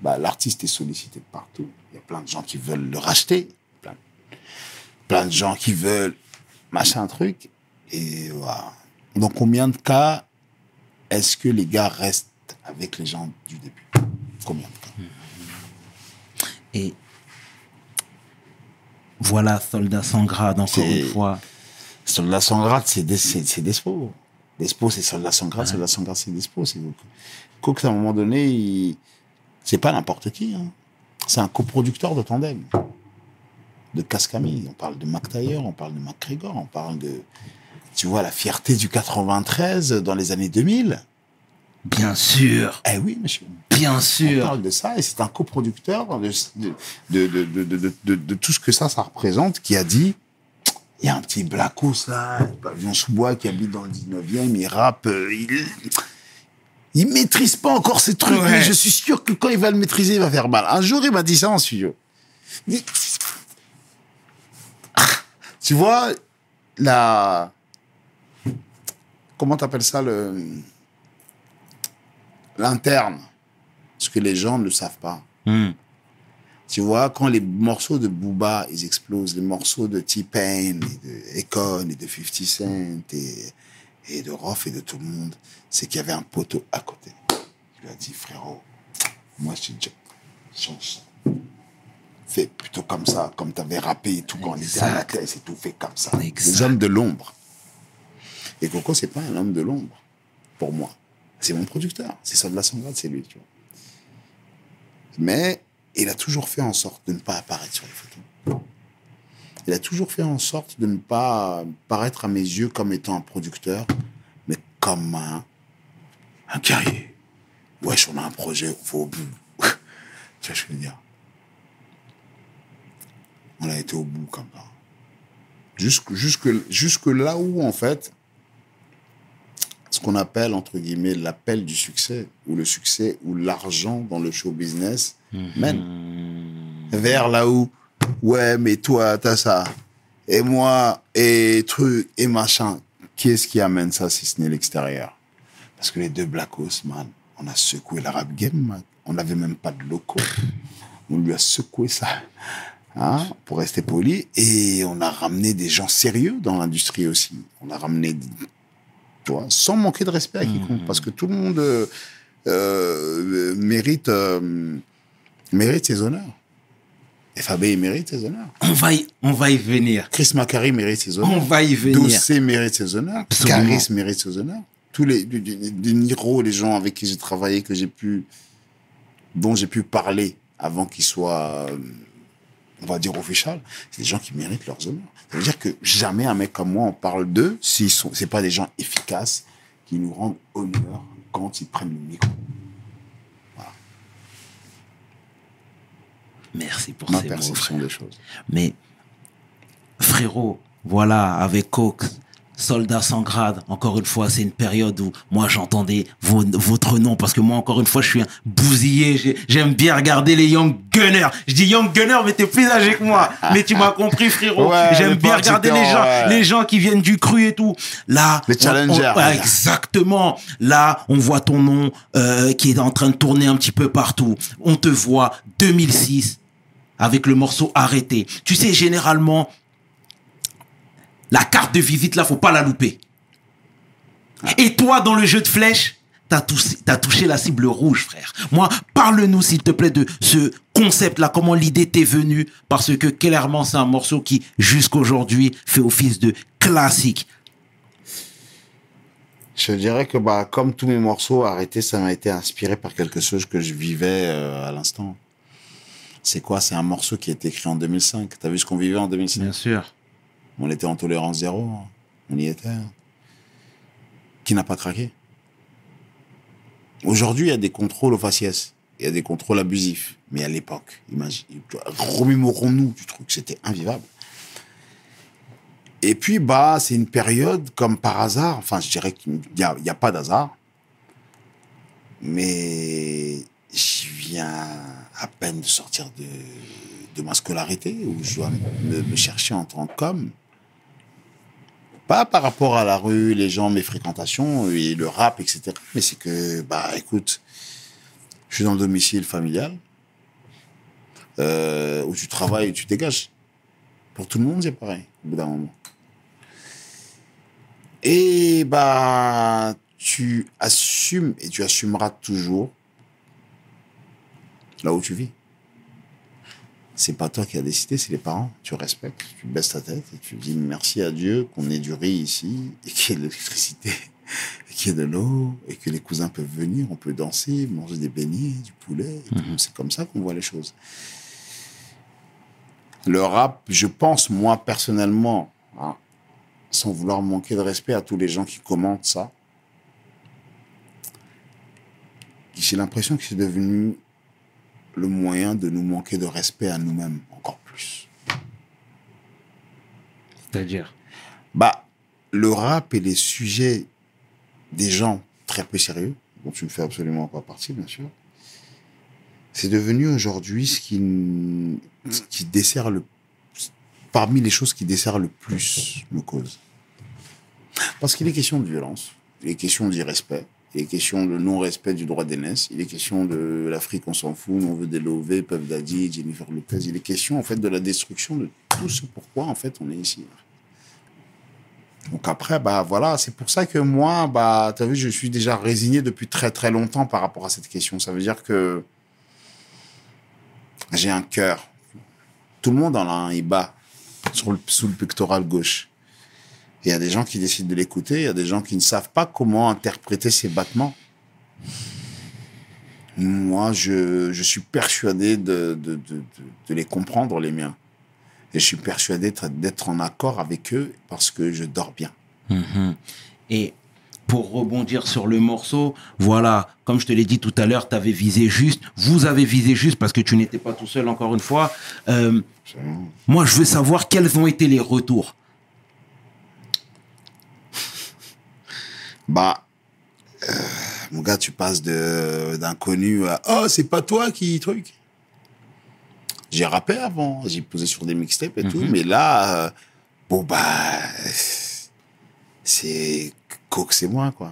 bah, l'artiste est sollicité partout. Il y a plein de gens qui veulent le racheter, plein, plein de gens qui veulent machin truc. Et voilà. Dans combien de cas est-ce que les gars restent avec les gens du début? Combien de cas?
Et voilà, soldat sans grade, encore une fois.
Soldat sans grade, c'est des, c'est, c'est Despo. Despo, c'est soldat sans grade, soldat sans grade, c'est Despo. C'est Cook, à un moment donné, il... c'est pas n'importe qui. hein. C'est un coproducteur de tandem. De Cascami. On parle de McTayer, on parle de McGregor, on parle de. Tu vois, la fierté du 93 dans les années 2000.
Bien sûr,
Eh oui, monsieur.
bien
On
sûr.
parle de ça et c'est un coproducteur de, tout ce que ça, ça représente qui a dit il y a un petit Blackos là, pavillon sous bois qui habite dans le 19e, il rappe, euh, il, il maîtrise pas encore ces trucs,
Ouais.
mais je suis sûr que quand il va le maîtriser, il va faire mal. Un jour, il m'a dit ça en studio. Il Tu vois, la. Comment t'appelles ça, le. L'interne. Ce que les gens ne savent pas.
Hmm.
Tu vois, quand les morceaux de Booba, ils explosent, les morceaux de T-Pain, et de Econ, et de 50 Cent, et, et de Roth, et de tout le monde, c'est qu'il y avait un poteau à côté. Il lui a dit, frérot, moi, je suis déjà chanson. Fais plutôt comme ça, comme tu avais rappé et tout, quand on était à la tête, et tout, fait comme ça.
Exact.
Les hommes de l'ombre. Et Coco, c'est pas un homme de l'ombre, pour moi. C'est mon producteur. C'est ça de la Sangrade, c'est lui, tu vois. Mais il a toujours fait en sorte de ne pas apparaître sur les photos. Il a toujours fait en sorte de ne pas paraître à mes yeux comme étant un producteur, mais comme un, un guerrier. Wesh, on a un projet, on va au bout. tu vois je veux dire? On a été au bout comme ça. Jusque, jusque, jusque là où, en fait, ce qu'on appelle, entre guillemets, l'appel du succès, ou le succès, ou l'argent dans le show business mène vers là où, ouais, mais toi, t'as ça, et moi, et truc, et machin. Qui est-ce qui amène ça si ce n'est l'extérieur? Parce que les deux Blackos, man, on a secoué l'arabe game, man. On n'avait même pas de locaux. On lui a secoué ça, hein, pour rester poli, et on a ramené des gens sérieux dans l'industrie aussi. On a ramené, tu vois, sans manquer de respect à quiconque, parce que tout le monde euh, euh, mérite, euh, mérite ses honneurs. FAB il mérite ses honneurs.
On va y, on va y venir.
Chris Macari mérite ses honneurs.
On va y venir.
Dossé mérite ses honneurs.
Absolument.
Caris mérite ses honneurs. Tous les, du, du Niro, les gens avec qui j'ai travaillé, que j'ai pu, dont j'ai pu parler avant qu'ils soient, on va dire, official, c'est des gens qui méritent leurs honneurs. Ça veut dire que jamais un mec comme moi, on parle d'eux s'ils sont, c'est pas des gens efficaces qui nous rendent honneur quand ils prennent le micro.
Merci pour
Ma
ces mots,
perception
frère.
des choses.
Mais frérot, voilà, avec Cox, soldat sans grade, encore une fois, c'est une période où moi j'entendais vo- votre nom parce que moi, encore une fois, je suis un bousillé. J'ai- J'aime bien regarder les Young Gunners. Je dis Young Gunners, mais t'es plus âgé que moi. Mais tu m'as compris, frérot.
Ouais,
J'aime bien regarder les
en-
gens,
ouais.
les gens qui viennent du cru et tout. Là,
Les challengers,
on-. Exactement. Là, on voit ton nom euh, qui est en train de tourner un petit peu partout. On te voit 2006 avec le morceau arrêté. Tu sais, généralement, la carte de visite là, faut pas la louper. Et toi, dans le jeu de flèche, t'as touché, t'as touché la cible rouge, frère. Moi, parle-nous, s'il te plaît, de ce concept-là, comment l'idée t'est venue, parce que clairement, c'est un morceau qui, jusqu'aujourd'hui, fait office de classique.
Je dirais que bah, comme tous mes morceaux, arrêtés, ça m'a été inspiré par quelque chose que je vivais euh, à l'instant. C'est quoi? C'est un morceau qui a été écrit en 2005. T'as vu ce qu'on vivait en 2005
sûr.
On était en tolérance zéro. On y était. Qui n'a pas craqué Aujourd'hui, il y a des contrôles au faciès. Il y a des contrôles abusifs. Mais à l'époque, remémorons-nous du truc, c'était invivable. Et puis, bah, c'est une période comme par hasard. Enfin, je dirais qu'il n'y a, pas d'hasard. Mais je viens à peine de sortir de, ma scolarité où je dois me chercher en tant qu'homme. Pas par rapport à la rue, les gens, mes fréquentations et le rap, etc. Mais c'est que, bah, écoute, je suis dans le domicile familial euh, où tu travailles et tu dégages. Pour tout le monde, c'est pareil, au bout d'un moment. Et bah, tu assumes et tu assumeras toujours là où tu vis. C'est pas toi qui as décidé, c'est les parents. Tu respectes, tu baisses ta tête et tu dis merci à Dieu qu'on ait du riz ici et qu'il y ait de l'électricité, et qu'il y ait de l'eau et que les cousins peuvent venir, on peut danser, manger des beignets, du poulet. et tout. C'est comme ça qu'on voit les choses. Le rap, je pense, moi, personnellement, hein, sans vouloir manquer de respect à tous les gens qui commentent ça, j'ai l'impression que c'est devenu le moyen de nous manquer de respect à nous-mêmes encore plus.
C'est-à-dire
Bah, le rap et les sujets des gens très peu sérieux, dont tu ne fais absolument pas partie, bien sûr, c'est devenu aujourd'hui ce qui, ce qui dessert le, parmi les choses qui desserrent le plus nos causes. Parce qu'il est question de violence, il est question d'irrespect, il est question de non-respect du droit d'aînesse, il est question de l'Afrique, on s'en fout, on veut des Lové, Puff Daddy, Jennifer Lopez, il est question en fait de la destruction de tout ce pourquoi en fait on est ici. Donc après, bah voilà, c'est pour ça que moi, bah, tu vu, je suis déjà résigné depuis très très longtemps par rapport à cette question. Ça veut dire que j'ai un cœur. Tout le monde en a un, il bat sous le pectoral gauche. Il y a des gens qui décident de l'écouter, il y a des gens qui ne savent pas comment interpréter ces battements. Moi, je, je suis persuadé de, de, de, de, les comprendre, les miens. Et je suis persuadé d'être- d'être en accord avec eux parce que je dors bien.
Mhm. Et pour rebondir sur le morceau, voilà, comme je te l'ai dit tout à l'heure, tu avais visé juste, vous avez visé juste parce que tu n'étais pas tout seul encore une fois. Euh, moi, je veux savoir quels ont été les retours.
Bah, euh, mon gars, tu passes de d'inconnu à oh c'est pas toi qui truc. J'ai rappé avant, j'ai posé sur des mixtapes et tout, mais là, euh, bon bah, c'est Coke, c'est moi quoi.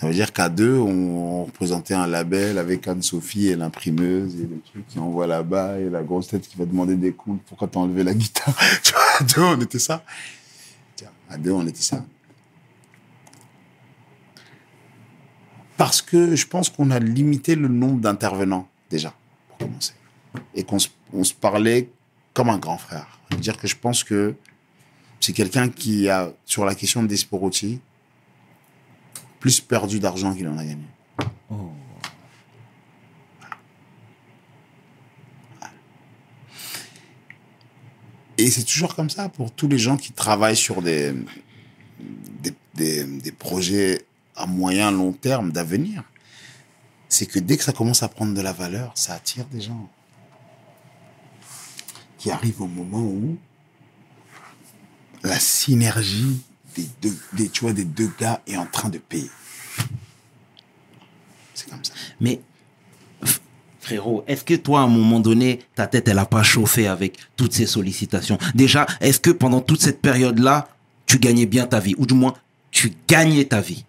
Ça veut dire qu'à deux, on, représentait un label avec Anne-Sophie et l'imprimeuse et le truc qui envoie là-bas et la grosse tête qui va demander des coups pourquoi t'as enlevé la guitare? Tu vois, à deux, on était ça. Tiens, À deux, on était ça. Parce que je pense qu'on a limité le nombre d'intervenants, déjà, pour commencer. Et qu'on se, parlait comme un grand frère. C'est-à-dire que je pense que c'est quelqu'un qui a, sur la question de Desporotti, plus perdu d'argent qu'il en a gagné. Et c'est toujours comme ça pour tous les gens qui travaillent sur des, des projets à moyen, long terme d'avenir. C'est que dès que ça commence à prendre de la valeur, ça attire des gens qui arrivent au moment où la synergie des deux, des, des deux gars est en train de payer. C'est comme ça.
Mais frérot, est-ce que toi, à un moment donné, ta tête, elle a pas chauffé avec toutes ces sollicitations? Déjà, est-ce que pendant toute cette période-là, tu gagnais bien ta vie? Ou du moins, tu gagnais ta vie?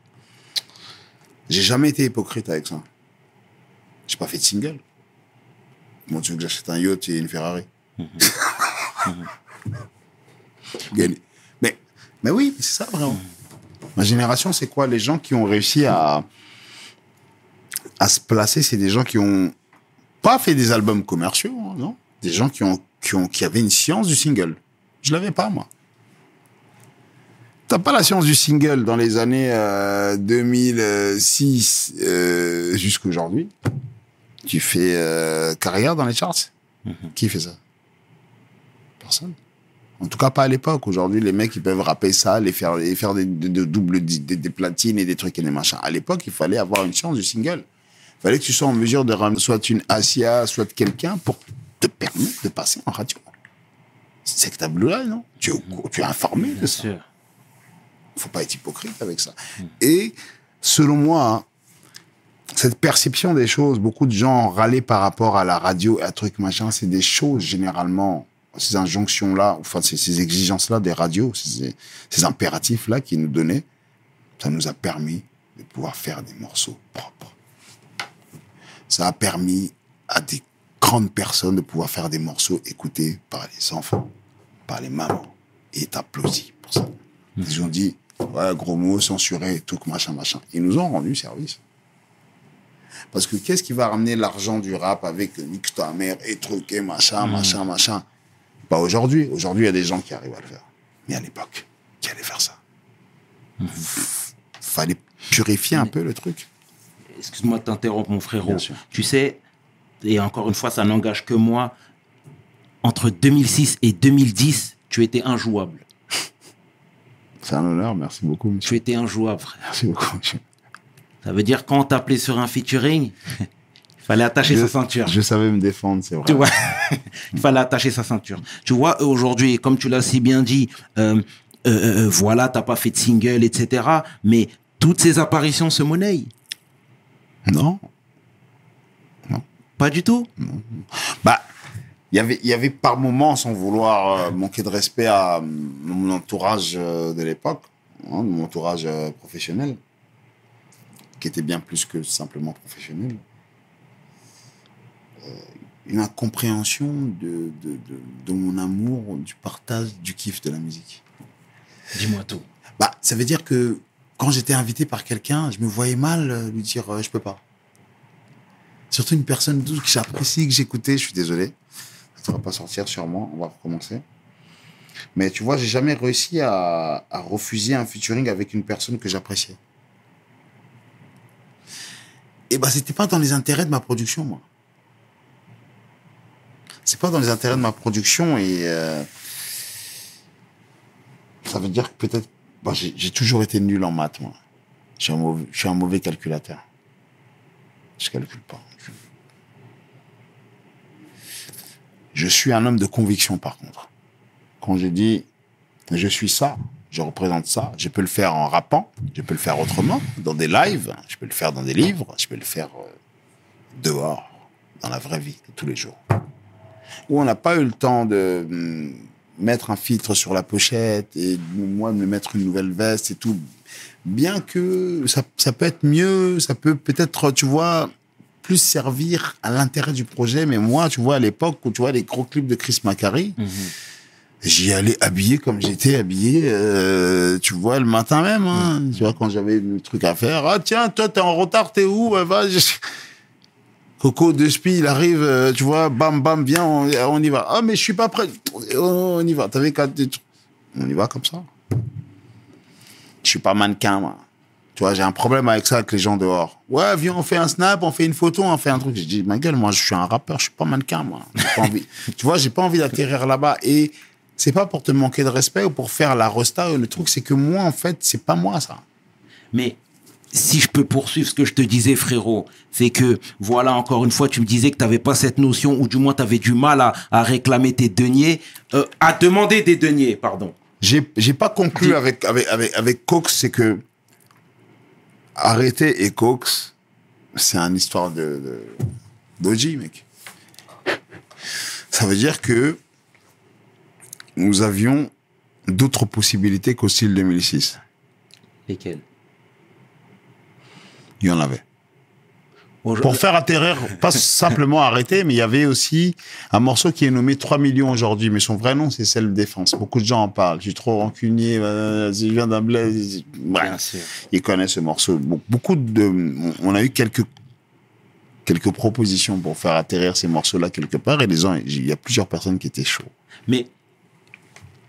J'ai jamais été hypocrite avec ça. J'ai pas fait de single. Moi, tu veux que j'achète un yacht et une Ferrari Gagner. Mais, mais oui, c'est ça vraiment. Ma génération, c'est quoi? Les gens qui ont réussi à, à se placer, c'est des gens qui ont pas fait des albums commerciaux, hein, non? Des gens qui, ont, qui, ont, qui avaient une science du single. Je l'avais pas, moi. T'as pas la science du single dans les années euh, 2006 euh, jusqu'à aujourd'hui. Tu fais euh, carrière dans les charts? Qui fait ça? Personne. En tout cas, pas à l'époque. Aujourd'hui, les mecs, ils peuvent rapper ça, les faire, les faire des, des, des doubles, des, des platines et des trucs et des machins. À l'époque, il fallait avoir une science du single. fallait que tu sois en mesure de ramener soit une Asia, soit quelqu'un pour te permettre de passer en radio. C'est que non? Tu es, au courant, tu es informé de
Bien
ça.
sûr.
Faut pas être hypocrite avec ça. Et selon moi, cette perception des choses, beaucoup de gens râlaient par rapport à la radio et à truc machin, c'est des choses généralement, ces injonctions-là, enfin ces, ces exigences-là des radios, ces, impératifs-là qu'ils nous donnaient, ça nous a permis de pouvoir faire des morceaux propres. Ça a permis à des grandes personnes de pouvoir faire des morceaux écoutés par les enfants, par les mamans, et est pour ça. Ils ont dit, ouais, gros mots, censuré, tout, machin, machin. Ils nous ont rendu service. Parce que qu'est-ce qui va ramener l'argent du rap avec nique ta mère et truc et machin, machin, machin? Pas aujourd'hui. Aujourd'hui, il y a des gens qui arrivent à le faire. Mais à l'époque, qui allaient faire ça? Fallait purifier un peu le truc.
Excuse-moi de t'interrompre, mon frérot. Tu sais, et encore une fois, ça n'engage que moi. Entre 2006 et 2010, tu étais injouable.
C'est un honneur, merci beaucoup, monsieur.
Tu étais injouable, frère.
Merci beaucoup, monsieur.
Ça veut dire quand on t'appelait sur un featuring, il fallait attacher sa ceinture.
Je savais me défendre, c'est vrai.
Tu vois, il fallait attacher sa ceinture. Tu vois, aujourd'hui, comme tu l'as si bien dit, euh, euh, euh, voilà, t'as pas fait de single, etc. Mais toutes ces apparitions se monnaient.
Non
Pas du tout?
Bah, il y avait, il y avait par moments, sans vouloir euh, manquer de respect à euh, mon entourage euh, de l'époque, hein, mon entourage professionnel, qui était bien plus que simplement professionnel, euh, une incompréhension de, de, de, de mon amour, du partage, du kiff de la musique.
Dis-moi tout.
Bah, ça veut dire que quand j'étais invité par quelqu'un, je me voyais mal lui dire euh, je peux pas. Surtout une personne douce que j'apprécie, que j'écoutais, je suis désolé. Ça va pas sortir sûrement, on va recommencer. Mais tu vois, j'ai jamais réussi à, refuser un featuring avec une personne que j'appréciais. Et bah, c'était pas dans les intérêts de ma production, moi. C'est pas dans les intérêts de ma production et euh, ça veut dire que peut-être Bon, j'ai j'ai toujours été nul en maths, moi. Je suis un mauvais, calculateur. Je calcule pas. Je suis un homme de conviction, par contre. Quand je dis je suis ça, je représente ça, je peux le faire en rappant, je peux le faire autrement, dans des lives, je peux le faire dans des livres, je peux le faire euh, dehors, dans la vraie vie, tous les jours. Où on n'a pas eu le temps de hum, mettre un filtre sur la pochette et moi de me mettre une nouvelle veste et tout. Bien que ça, ça peut être mieux, ça peut peut-être, tu vois, plus servir à l'intérêt du projet. Mais moi, tu vois, à l'époque où tu vois les gros clips de Chris Macari, j'y allais habillé comme j'étais habillé, euh, tu vois, le matin même. Hein, Tu vois, quand j'avais le truc à faire. Ah tiens, toi, t'es en retard, t'es où? Va, je- Coco de Spi, il arrive, euh, tu vois, bam, bam, viens, on, on y va. Ah, mais je suis pas prêt. On y va. T'avais qu'à... On y va comme ça. Je suis pas mannequin, moi. Tu vois, j'ai un problème avec ça, avec les gens dehors. Ouais, viens, on fait un snap, on fait une photo, on fait un truc. J'ai dit, ma gueule, moi, je suis un rappeur, je suis pas mannequin, moi. Pas envie. tu vois, j'ai pas envie d'atterrir là-bas. Et c'est pas pour te manquer de respect ou pour faire la rosta. Le truc, c'est que moi, en fait, c'est pas moi, ça.
Mais si je peux poursuivre ce que je te disais, frérot, c'est que, voilà, encore une fois, tu me disais que tu n'avais pas cette notion, ou du moins tu avais du mal à, à réclamer tes deniers, euh, à demander des deniers, pardon.
J'ai, pas conclu avec, avec, avec, avec Cox, c'est que arrêter et Cox, c'est une histoire de, de, d'OG, mec. Ça veut dire que nous avions d'autres possibilités qu'au style 2006.
Lesquels
Il y en avait. Pour faire atterrir, pas simplement arrêter, mais il y avait aussi un morceau qui est nommé 3 millions aujourd'hui, mais son vrai nom, c'est Self Défense. Beaucoup de gens en parlent. Je suis trop rancunier, euh, je viens d'un
sûr.
Ils connaissent ce morceau. Beaucoup de, on- a eu quelques, quelques propositions pour faire atterrir ces morceaux-là quelque part, et les gens, il y a plusieurs personnes qui étaient chauds.
Mais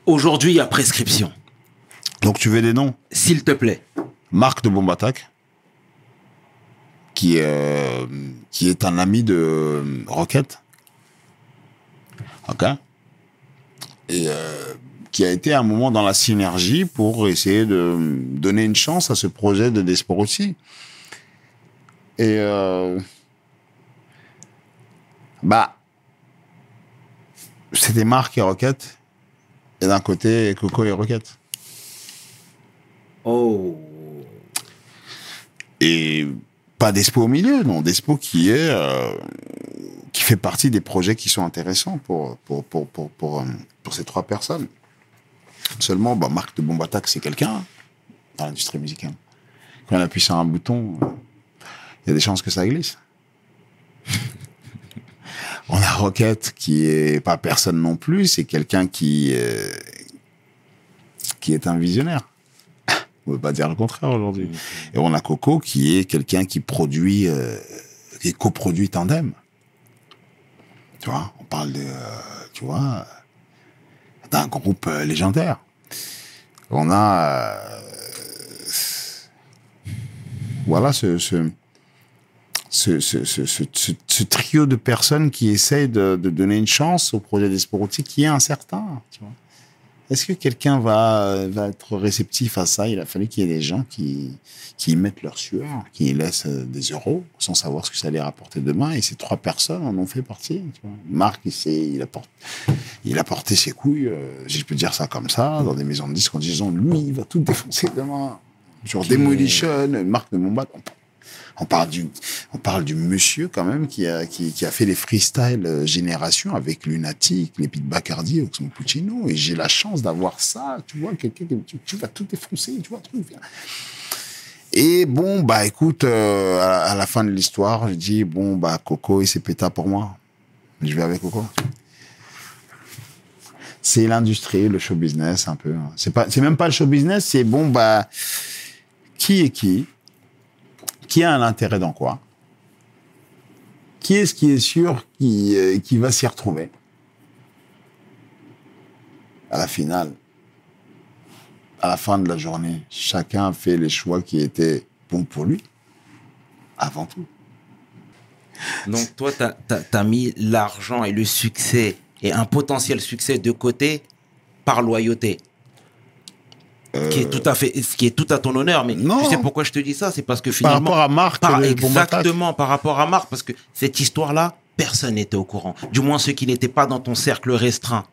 aujourd'hui, il y a prescription.
Donc, tu veux des noms?
S'il te plaît.
Marc de Bomb Attack, qui, euh, qui est un ami de Rocket. Ok. Et euh, qui a été un moment dans la synergie pour essayer de donner une chance à ce projet de Desport aussi. Et euh, bah, c'était Marc et Rocket. Et d'un côté, Coco et Rocket.
Oh.
Et pas d'Espo au milieu, non. D'Espo qui est, euh, qui fait partie des projets qui sont intéressants pour, pour, pour, pour, pour, euh, pour ces trois personnes. Seulement, bah, Marc de Bombatac, c'est quelqu'un dans l'industrie musicale. Quand on appuie sur un bouton, euh, il y a des chances que ça glisse. on a Rocket qui est pas personne non plus, c'est quelqu'un qui, qui est un visionnaire. On ne veut pas dire le contraire aujourd'hui. Et on a Coco qui est quelqu'un qui produit, euh, qui coproduit Tandem. Tu vois, on parle de, euh, tu vois, d'un groupe euh, légendaire. On a, euh, voilà, ce, ce, ce, ce, ce, ce- ce- ce trio de personnes qui essayent de, de donner une chance au projet d'Esporoti qui est incertain. Tu vois. Est-ce que quelqu'un va, va être réceptif à ça? Il a fallu qu'il y ait des gens qui, qui y mettent leur sueur, qui y laissent euh, des euros sans savoir ce que ça allait rapporter demain. Et ces trois personnes en ont fait partie. Tu vois. Marc, il, il, a porté, il a porté ses couilles, euh, si je peux dire ça comme ça, dans des maisons de disques en disant lui, il va tout défoncer demain. Sur Demolition, Marc de Montbat. On, parle du, monsieur quand même qui a, fait les freestyle euh, génération avec Lunatic, les Pete Bacardi, Oxmo Puccino. Et j'ai la chance d'avoir ça. Tu vois, quelqu'un qui tu, vas tout défoncer, tu vois, truc. Et bon, bah écoute, euh, à, la fin de l'histoire, je dis, bon, bah Coco et c'est péta pour moi. Je vais avec Coco. C'est l'industrie, le show business un peu. C'est pas, c'est même pas le show business, c'est bon, bah, qui est qui? Qui a un intérêt dans quoi? Qui est-ce qui est sûr qui, euh, qui va s'y retrouver? À la finale, à la fin de la journée, chacun a fait les choix qui étaient bons pour lui, avant tout.
Donc toi, tu as, mis l'argent et le succès et un potentiel succès de côté par loyauté. Qui est tout à fait, ce qui est tout à ton honneur. Mais
Non.
tu sais pourquoi je te dis ça? C'est parce que
Par
finalement,
rapport à Marc,
par- exactement par rapport à Marc, parce que cette histoire-là, personne n'était au courant. Du moins ceux qui n'étaient pas dans ton cercle restreint.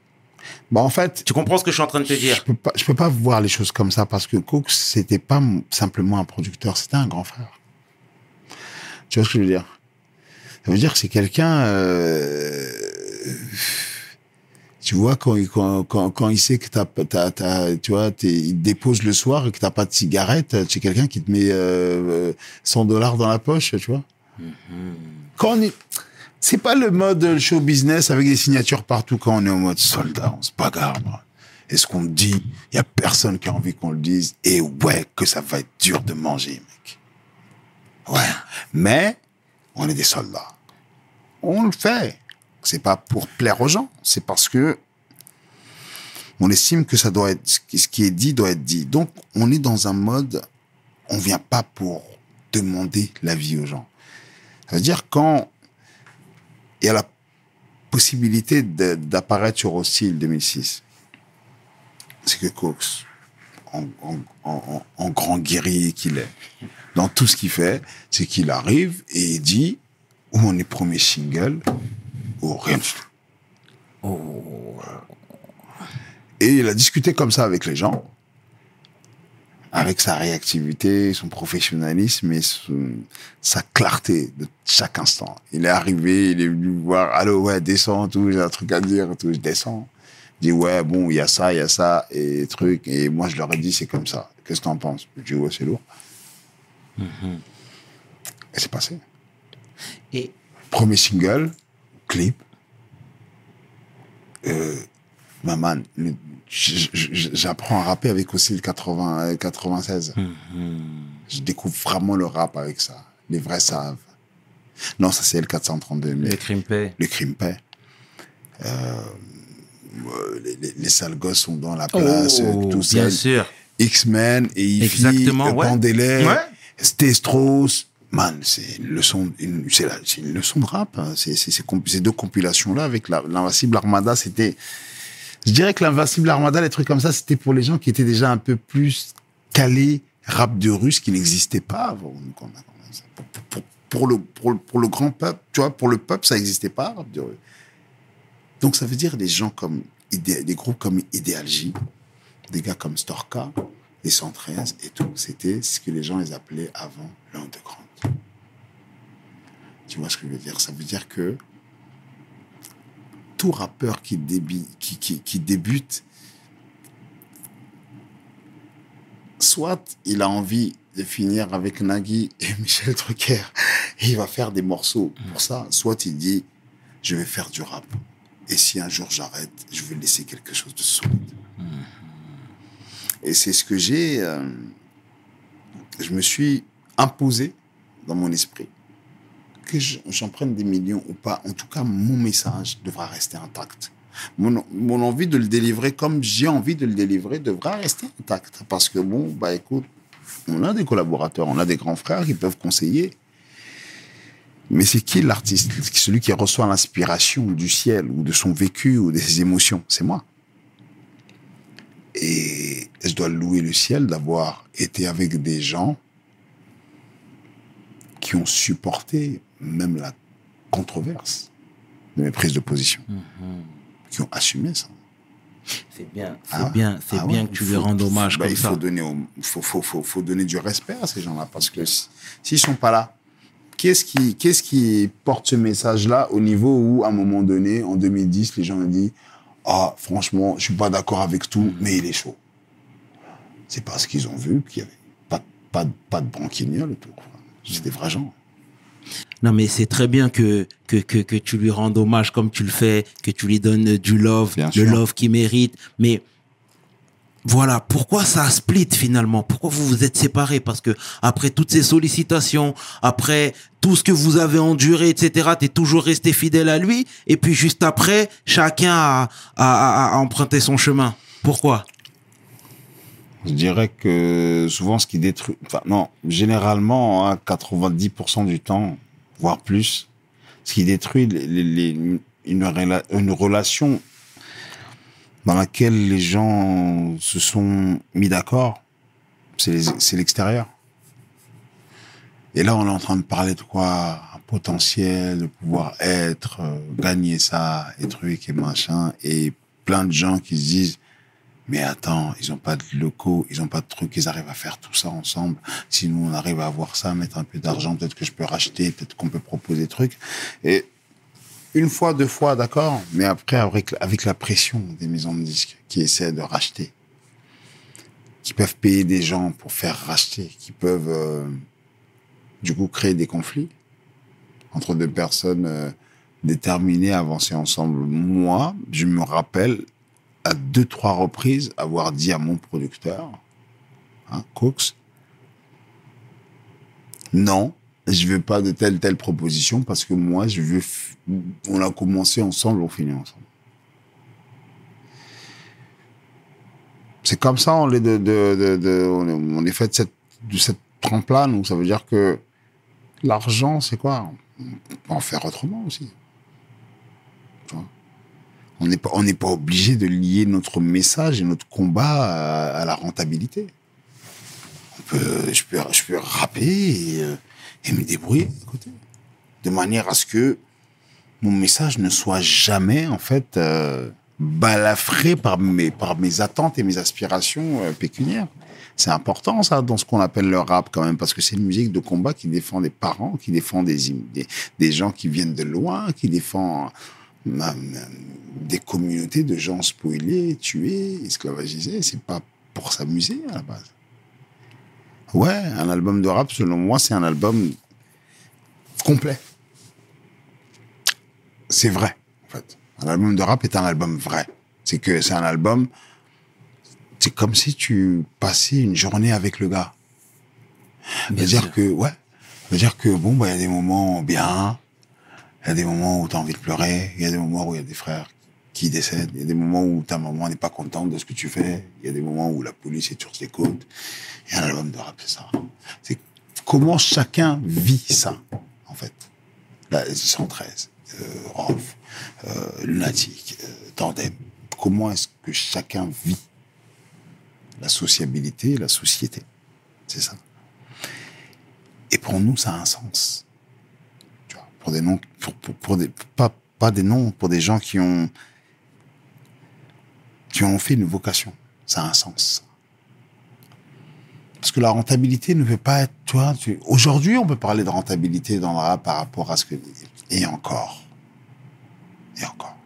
Bah, en fait,
Tu comprends ce que je suis en train de te
je
dire
peux pas, je peux pas voir les choses comme ça parce que Cook, c'était pas simplement un producteur, c'était un grand frère. Tu vois ce que je veux dire? Ça veut dire que c'est quelqu'un, euh, tu vois, quand, il- quand, quand, quand il sait que t'as, t'as, t'as, tu vois, t'es- il te dépose le soir et que t'as pas de cigarette, c'est quelqu'un qui te met euh, 100 dollars dans la poche, tu vois. Quand on est, c'est pas le mode show business avec des signatures partout quand on est en mode soldat, on se bagarre. Et ce qu'on dit, il y a personne qui a envie qu'on le dise. Et ouais, que ça va être dur de manger, mec. Ouais. Mais, on est des soldats. On le fait. C'est pas pour plaire aux gens. C'est parce que on estime que ça doit être, ce qui- est dit doit être dit. Donc, on est dans un mode, on vient pas pour demander l'avis aux gens. Ça veut dire quand il y a la possibilité d'apparaître sur Hostile 2006, c'est que Cox, en grand guerrier qu'il est, dans tout ce qu'il fait, c'est qu'il arrive et il dit où on est premier single, ou rien du tout. Et il a discuté comme ça avec les gens, avec sa réactivité, son professionnalisme et son- sa clarté de chaque instant. Il est arrivé, il est venu me voir, allô, ouais, descends, tout, j'ai un truc à dire, tout, je descends. Il dit, ouais, bon, il y a ça, il y a ça, et truc. Et moi, je leur ai dit, c'est comme ça. Qu'est-ce que t'en penses? Je dis, ouais, c'est lourd. Et c'est passé.
Et
Premier single, clip. Euh, ma man, le- j- j- j'apprends à rapper avec aussi le 80, euh, 96. Je découvre vraiment le rap avec ça. Les vrais savent. Non, ça c'est le 432, mais
le crime paix.
le. Euh, euh, les, les- les sales gosses sont dans la place, euh, tout ça.
Oh, bien sûr.
X-Men et Ify,
Exactement, ouais.
Bandelet,
Ouais.
Man, c'est une leçon, c'est de rap. hein. C'est, ces deux compilations-là avec l'invincible Armada, c'était, je dirais que l'invincible Armada, les trucs comme ça, c'était pour les gens qui étaient déjà un peu plus calés rap de russe qui n'existait pas avant. Pour, le, grand peuple, tu vois, pour le peuple, ça n'existait pas. Donc, ça veut dire des gens comme, des groupes comme Idéalgie, des gars comme Storka, les 113 et tout. C'était ce que les gens les appelaient avant l'underground. Tu vois ce que je veux dire. Ça veut dire que tout rappeur qui, débi- qui, qui, qui débute, soit il a envie de finir avec Nagui et Michel Drucker et il va faire des morceaux pour ça, soit il dit je vais faire du rap. Et si un jour j'arrête, je vais laisser quelque chose de solide. Et c'est ce que j'ai, euh, je me suis imposé dans mon esprit que je- j'en prenne des millions ou pas, en tout cas, mon message devra rester intact. Mon, envie de le délivrer comme j'ai envie de le délivrer devra rester intact. Parce que bon, bah écoute, on a des collaborateurs, on a des grands frères qui peuvent conseiller. Mais c'est qui l'artiste Celui qui reçoit l'inspiration du ciel ou de son vécu ou des émotions? C'est moi. Et je dois louer le ciel d'avoir été avec des gens qui ont supporté même la controverse de mes prises de position, qui ont assumé ça.
C'est bien, c'est
Ah,
bien, c'est
ah
bien
ouais,
que tu
il
lui
faut-
rendes hommage
bah,
comme
il
ça.
faut donner, au- faut, faut, faut, faut donner du respect à ces gens-là parce que si- s'ils sont pas là, qu'est-ce qui, qu'est-ce qui porte ce message-là au niveau où, à un moment donné, en 2010, les gens ont dit Ah, franchement, je suis pas d'accord avec tout,
Mm.
mais il est chaud. C'est parce qu'ils ont vu qu'il y avait pas, pas, pas de branquignol autour. C'est des vrais gens.
Non, mais c'est très bien que, que, que, que tu lui rendes hommage comme tu le fais, que tu lui donnes du love,
Bien
le
sûr.
love qu'il mérite. Mais voilà, pourquoi ça a split finalement? Pourquoi vous vous êtes séparés? Parce que après toutes ces sollicitations, après tout ce que vous avez enduré, etc., t'es toujours resté fidèle à lui. Et puis juste après, chacun a, a, a, a emprunté son chemin. Pourquoi?
Je dirais que souvent, ce qui détruit, enfin, non, généralement, hein, 90% du temps, voire plus, ce qui détruit les, les- une, rela- une relation dans laquelle les gens se sont mis d'accord, c'est l'extérieur. Et là, on est en train de parler de quoi? Un potentiel, de pouvoir être, euh, gagner ça, et trucs et machin, et plein de gens qui se disent mais attends, ils ont pas de locaux, ils ont pas de trucs, ils arrivent à faire tout ça ensemble. Si nous, on arrive à avoir ça, mettre un peu d'argent, peut-être que je peux racheter, peut-être qu'on peut proposer des trucs. Et une fois, deux fois, d'accord, mais après, avec, avec la pression des maisons de disques qui essaient de racheter, qui peuvent payer des gens pour faire racheter, qui peuvent, euh, du coup, créer des conflits entre deux personnes euh, déterminées à avancer ensemble. Moi, je me rappelle à deux, trois reprises avoir dit à mon producteur, hein, Cox, non, je veux pas de telle, telle proposition parce que moi, je veux, on a commencé ensemble, on finit ensemble. C'est comme ça, on est de, fait de cette, de cette trempe-là, donc ça veut dire que l'argent, c'est quoi? On peut en faire autrement aussi. On n'est pas, pas obligé de lier notre message et notre combat à, la rentabilité. On peut, je peux, je peux rapper et, euh, me débrouiller de manière à ce que mon message ne soit jamais en fait euh, balafré par mes, par mes attentes et mes aspirations euh, pécuniaires. C'est important ça dans ce qu'on appelle le rap quand même parce que c'est une musique de combat qui défend des parents, qui défend des, des, des gens qui viennent de loin, qui défend des communautés de gens spoilés, tués, esclavagisés. C'est pas pour s'amuser à la base. Ouais, un album de rap, selon moi, c'est un album complet. C'est vrai, en fait. Un album de rap est un album vrai. C'est que c'est un album. C'est comme si tu passais une journée avec le gars. C'est-à-dire que, ouais. C'est-à-dire que, bon, bah, il y a des moments bien. Il y a des moments où tu as envie de pleurer. Il y a des moments où il y a des frères qui décèdent. Il y a des moments où ta maman n'est pas contente de ce que tu fais. Il y a des moments où la police est sur les côtes. Et un album de rap, c'est ça. C'est comment chacun vit ça, en fait. La 113, euh, Rolf, euh, Lunatic, euh, Tandem. Comment est-ce que chacun vit la sociabilité la société? C'est ça. Et pour nous, ça a un sens. pour des noms, pour, pour des, pas, pas des noms, pour des gens qui ont, qui ont fait une vocation. Ça a un sens. Parce que la rentabilité ne veut pas être, toi, tu... aujourd'hui, on peut parler de rentabilité dans le rap par rapport à ce que, et encore. Et encore.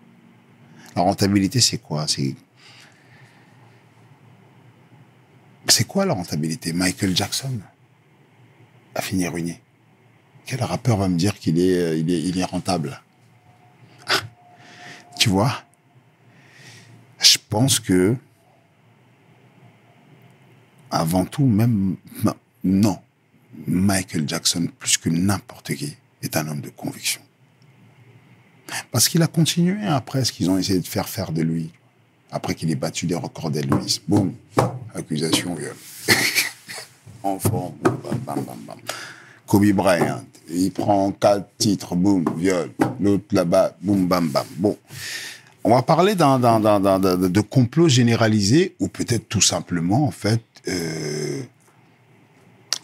La rentabilité, c'est quoi? C'est, c'est quoi la rentabilité? Michael Jackson a fini ruiné. Quel rappeur va me dire qu'il est, euh, il est, il est rentable? Tu vois? Je pense que, avant tout, même, non, Michael Jackson, plus que n'importe qui, est un homme de conviction. Parce qu'il a continué après ce qu'ils ont essayé de faire faire de lui. Après qu'il ait battu des records d'Elvis. Boum. Accusation, viol. Enfant. boum, Bam, bam, bam, bam. Kobe Bryant. Il prend quatre titres. Boum. Viol. L'autre là-bas. Boum, bam, bam. Bon. On va parler d'un, d'un, de, complot généralisé ou peut-être tout simplement, en fait, euh,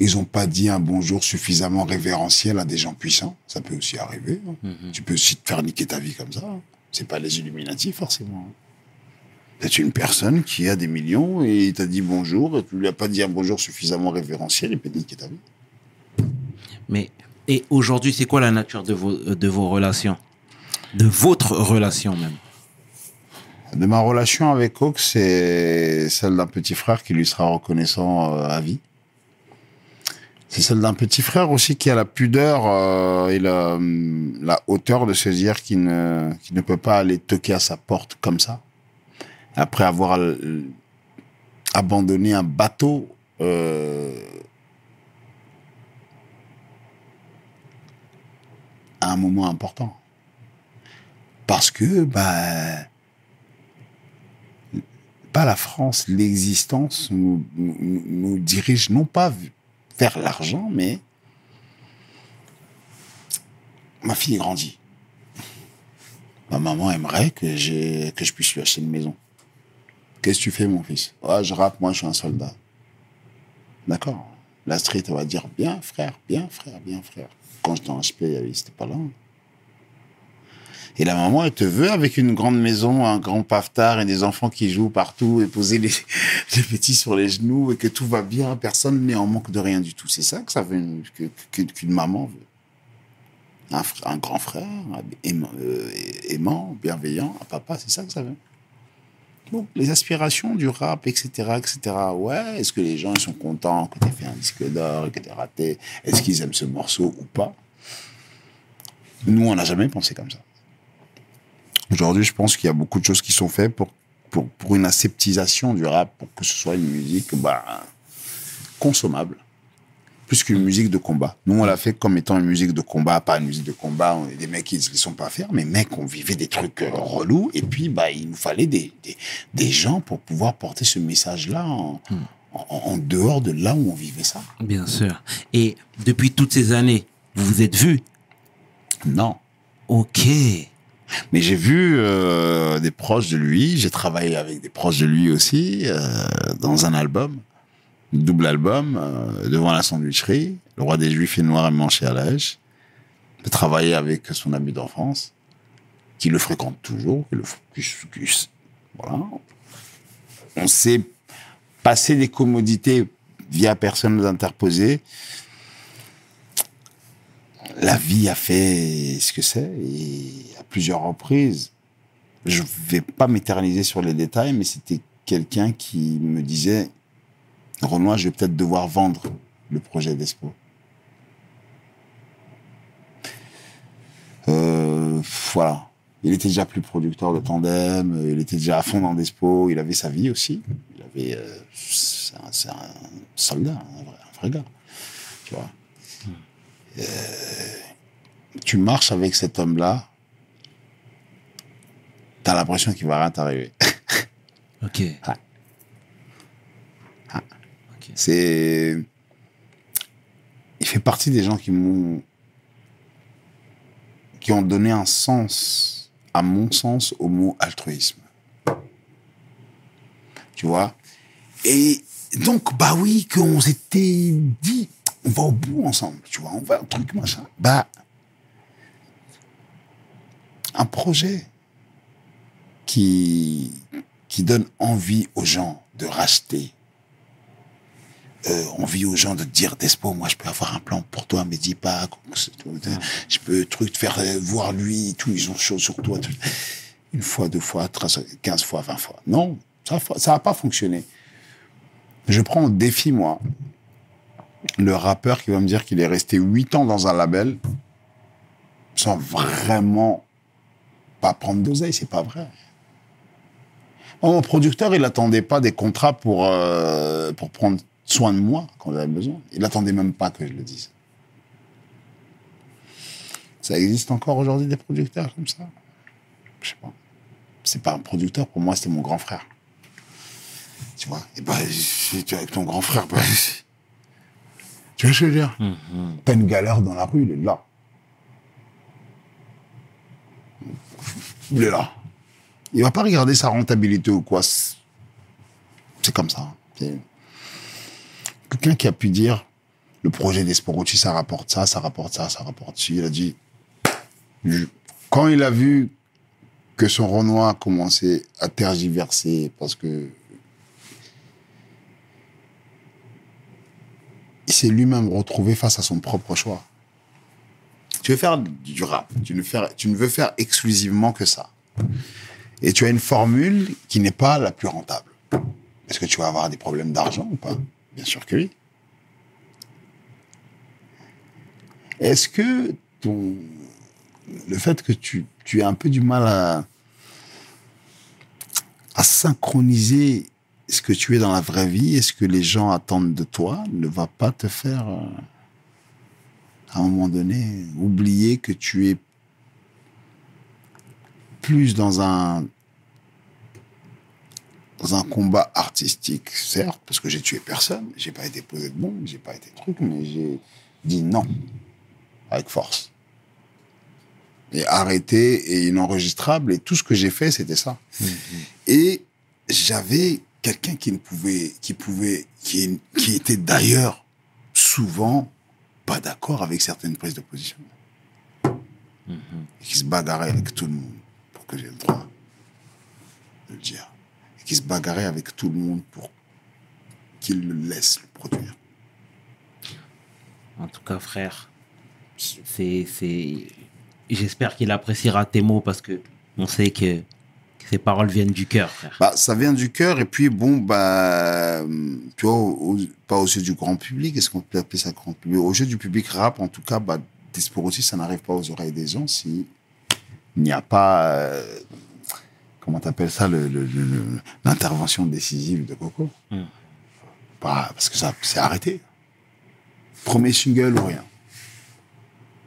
ils ont pas dit un bonjour suffisamment révérentiel à des gens puissants. Ça peut aussi arriver. hein. Tu peux aussi te faire niquer ta vie comme ça. hein. C'est pas les Illuminati, forcément. C'est une personne qui a des millions et il t'a dit bonjour et tu lui as pas dit un bonjour suffisamment révérentiel et peut niquer ta vie?
Mais, et aujourd'hui, c'est quoi la nature de vos, de vos relations? De votre relation même?
De ma relation avec Hawk, c'est celle d'un petit frère qui lui sera reconnaissant euh, à vie. C'est celle d'un petit frère aussi qui a la pudeur euh, et la, hum, la hauteur de se dire qu'il ne, peut pas aller toquer à sa porte comme ça. Après avoir euh, abandonné un bateau euh, à un moment important. Parce que, bah, pas la France, l'existence nous, nous, dirige non pas vers l'argent, mais ma fille grandit. Ma maman aimerait que, je puisse lui acheter une maison. Qu'est-ce que tu fais, mon fils? Ah, Je rappe, moi, je suis un soldat. D'accord? La street, va dire bien, frère, bien, frère, bien, frère. Quand j'étais en HP, c'était pas là. Et la maman, elle te veut avec une grande maison, un grand pavetard et des enfants qui jouent partout et poser les, petits sur les genoux et que tout va bien, personne n'est en manque de rien du tout. C'est ça que ça veut, une- que- qu'une maman veut. Un, grand frère, aimant, euh, aimant, bienveillant, un papa, c'est ça que ça veut. Bon, les aspirations du rap, etc., etc. Ouais, est-ce que les gens sont contents que tu fait un disque d'or et que tu raté? Est-ce qu'ils aiment ce morceau ou pas? Nous, on n'a jamais pensé comme ça. Aujourd'hui, je pense qu'il y a beaucoup de choses qui sont faites pour, pour, pour une aseptisation du rap, pour que ce soit une musique bah, consommable, plus qu'une musique de combat. Nous, on l'a fait comme étant une musique de combat, pas une musique de combat. On est des mecs qui ne sont pas faire, mais mecs, on vivait des trucs euh, relous, et puis bah, il nous fallait des, des, des gens pour pouvoir porter ce message-là en, en, en dehors de là où on vivait ça.
Bien sûr. Et depuis toutes ces années, vous vous êtes vus?
Non.
Ok.
Mais j'ai vu euh, des proches de lui, j'ai travaillé avec des proches de lui aussi euh, dans un album, double album, euh, devant la sandwicherie, le roi des juifs est noir et manché à l'âge. J'ai travaillé avec son ami d'enfance, qui le fréquente toujours, qui le f- qui- qui- voilà. On s'est passé des commodités via personnes interposées. La vie a fait ce que c'est et à plusieurs reprises. Je vais pas m'éterniser sur les détails, mais c'était quelqu'un qui me disait Renoir, je vais peut-être devoir vendre le projet d'Espo. Euh, voilà. Il était déjà plus producteur de tandem, il était déjà à fond dans Despo, il avait sa vie aussi. Il avait, euh, c'est un, c'est un soldat, un vrai, un vrai gars. Tu vois. Euh, tu marches avec cet homme-là, t'as l'impression qu'il va rien t'arriver.
Ok.
Ah.
Ok.
C'est. Il fait partie des gens qui m'ont. qui ont donné un sens, à mon sens, au mot altruisme. Tu vois? Et donc, bah oui, qu'on s'était dit, on va au bout ensemble, tu vois, on va un truc, machin. Bah. projet qui, qui donne envie aux gens de racheter. Euh, envie aux gens de dire Despo, moi je peux avoir un plan pour toi, mais dis pas, je peux truc te faire euh, voir lui, tout, ils ont chaud sur toi. tout. Une fois, deux fois, 13, 15 fois, 20 fois. Non, ça ça n'a pas fonctionné. Je prends au défi, moi, le rappeur qui va me dire qu'il est resté 8 ans dans un label sans vraiment pas prendre d'oseille, c'est pas vrai. Mon producteur, il n'attendait pas des contrats pour, euh, pour prendre soin de moi quand j'avais besoin. Il n'attendait même pas que je le dise. Ça existe encore aujourd'hui des producteurs comme ça? Je sais pas. C'est pas un producteur, pour moi, c'était mon grand frère. Tu vois? Et ben, si tu es avec ton grand frère, ben, tu vois ce que je veux dire T'as une galère dans la rue, il est là. Il est là. Il va pas regarder sa rentabilité ou quoi. C'est comme ça. C'est- Quelqu'un qui a pu dire le projet des Sporucci, ça rapporte ça, ça rapporte ça, ça rapporte ci. Il a dit. Quand il a vu que son Renoir commençait à tergiverser parce que il s'est lui-même retrouvé face à son propre choix. Tu veux faire du rap, tu ne, veux faire exclusivement que ça. Et tu as une formule qui n'est pas la plus rentable. Est-ce que tu vas avoir des problèmes d'argent ou pas? Bien sûr que oui. Est-ce que ton, le fait que tu, tu aies un peu du mal à, à synchroniser ce que tu es dans la vraie vie? Et ce que les gens attendent de toi? Ne va pas te faire, euh, à un moment donné, oublier que tu es plus dans un dans un combat artistique, certes, parce que j'ai tué personne, j'ai pas été posé de bombe, j'ai pas été truc, mais j'ai dit non avec force. Et arrêté et inenregistrable et tout ce que j'ai fait, c'était ça. Et j'avais quelqu'un qui ne pouvait, qui pouvait, qui, qui était d'ailleurs souvent pas d'accord avec certaines prises de position. Et qui se bagarrait avec tout le monde pour que j'ai le droit de le dire. Et qui se bagarrait avec tout le monde pour qu'il le laisse le produire.
En tout cas, frère, c'est, c'est, j'espère qu'il appréciera tes mots parce que on sait que ces paroles viennent du cœur, frère.
Bah, ça vient du cœur et puis bon, bah, tu vois, au- pas aux yeux du grand public, est-ce qu'on peut appeler ça grand public? Aux yeux du public rap, en tout cas, bah, Desporouti, ça n'arrive pas aux oreilles des gens si il n'y a pas, euh, comment t'appelles ça, le- le- le- le- l'intervention décisive de Coco.
Mm.
Bah, parce que ça, c'est arrêté. Premier single ou rien.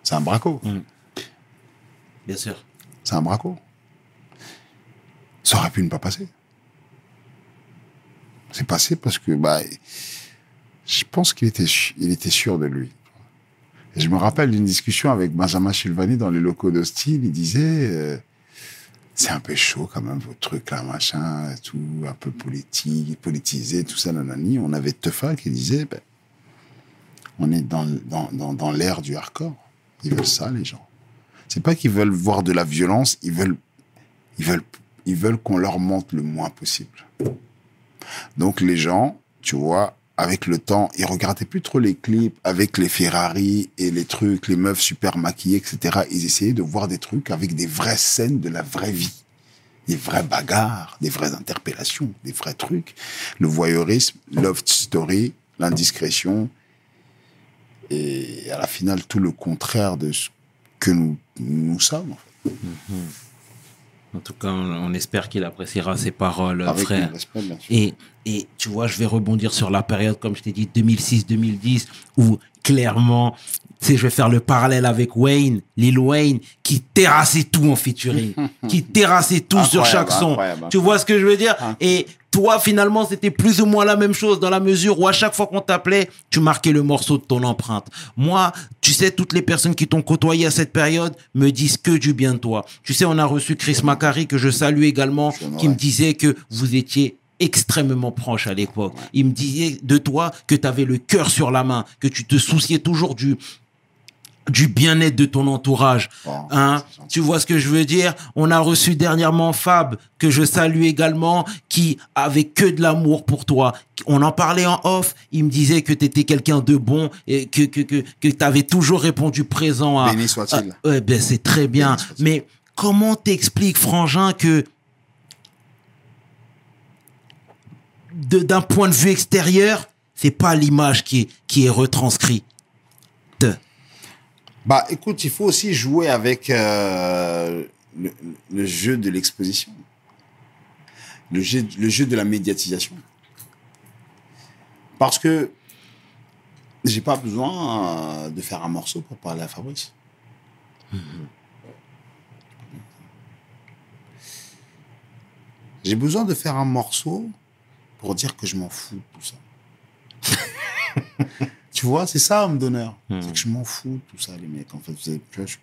C'est un braco.
Bien sûr.
C'est un braco. Ça aurait pu ne pas passer. C'est passé parce que bah, je pense qu'il était, sûr de lui. Je me rappelle d'une discussion avec Benjamin Chilvani dans les locaux d'Hostile. Il disait euh, c'est un peu chaud quand même, vos trucs là, machin, tout, un peu politique, politisé, tout ça, nanani. On avait Teufa qui disait ben, on est dans, dans l'ère du hardcore. Ils veulent ça, les gens. C'est pas qu'ils veulent voir de la violence, ils veulent, ils veulent, ils veulent qu'on leur montre le moins possible. Donc les gens, tu vois, avec le temps, ils regardaient plus trop les clips avec les Ferrari et les trucs, les meufs super maquillées, etc. Ils essayaient de voir des trucs avec des vraies scènes de la vraie vie. Des vraies bagarres, des vraies interpellations, des vrais trucs. Le voyeurisme, love story, l'indiscrétion. Et à la finale, tout le contraire de ce que nous, nous sommes. fait.
En tout cas, on, on espère qu'il appréciera ces paroles,
Avec
frère.
respect.
Et, et tu vois, je vais rebondir sur la période, comme je t'ai dit, 2006-2010, où clairement, tu sais, je vais faire le parallèle avec Wayne, Lil Wayne, qui terrassait tout en featuring, qui terrassait tout sur chaque son.
incroyable,
Tu vois ce que je veux dire? Et toi, finalement, c'était plus ou moins la même chose, dans la mesure où à chaque fois qu'on t'appelait, tu marquais le morceau de ton empreinte. Moi, tu sais, toutes les personnes qui t'ont côtoyé à cette période me disent que du bien de toi. Tu sais, on a reçu Chris Macari, que je salue également, qui me disait que vous étiez extrêmement proche à l'époque. Il me disait de toi que tu avais le cœur sur la main, que tu te souciais toujours du du bien-être de ton entourage.
Bon,
Hein, tu vois ce que je veux dire? On a reçu dernièrement Fab, que je salue également, qui avait que de l'amour pour toi. On en parlait en off, il me disait que tu étais quelqu'un de bon et que, que, que, que tu avais toujours répondu présent à...
Béni soit-il.
ouais, ben c'est très bien. Mais comment t'expliques, Frangin, que d'un point de vue extérieur, c'est pas l'image qui est, qui est retranscrite?
Bah, écoute, il faut aussi jouer avec euh, le, jeu de l'exposition, le jeu, le jeu de la médiatisation. Parce que j'ai pas besoin euh, de faire un morceau pour parler à Fabrice. J'ai besoin de faire un morceau pour dire que je m'en fous de tout ça. Tu vois, c'est ça, homme d'honneur. C'est que je m'en fous de tout ça, les mecs. En fait, Vous je,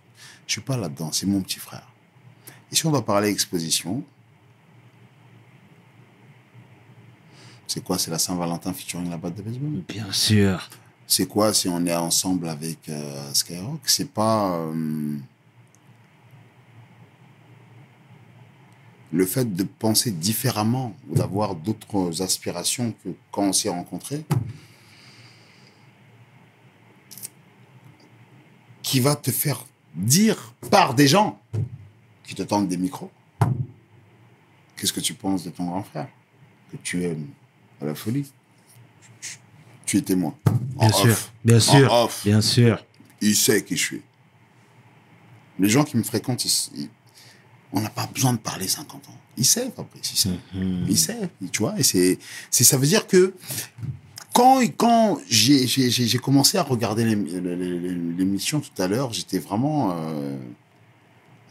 je suis pas là-dedans. C'est mon petit frère. Et si on doit parler exposition, c'est quoi? C'est la Saint-Valentin featuring la batte de baseball?
Bien sûr.
C'est quoi si on est ensemble avec euh, Skyrock? C'est pas euh, le fait de penser différemment ou d'avoir d'autres aspirations que quand on s'est rencontrés qui va te faire dire par des gens qui te tendent des micros qu'est-ce que tu penses de ton grand frère? Que tu aimes à la folie tu es témoin En
Bien sûr.
off.
Bien
En
sûr.
off.
Bien sûr.
Il sait qui je suis. Les gens qui me fréquentent, ils- on n'a pas besoin de parler 50 ans. Il sait, Fabrice, il sait. Il sait, tu vois. Et c'est, ça veut dire que quand, quand j'ai, commencé à regarder l'ém- l'é- l'é- l'émission tout à l'heure, j'étais vraiment. Euh,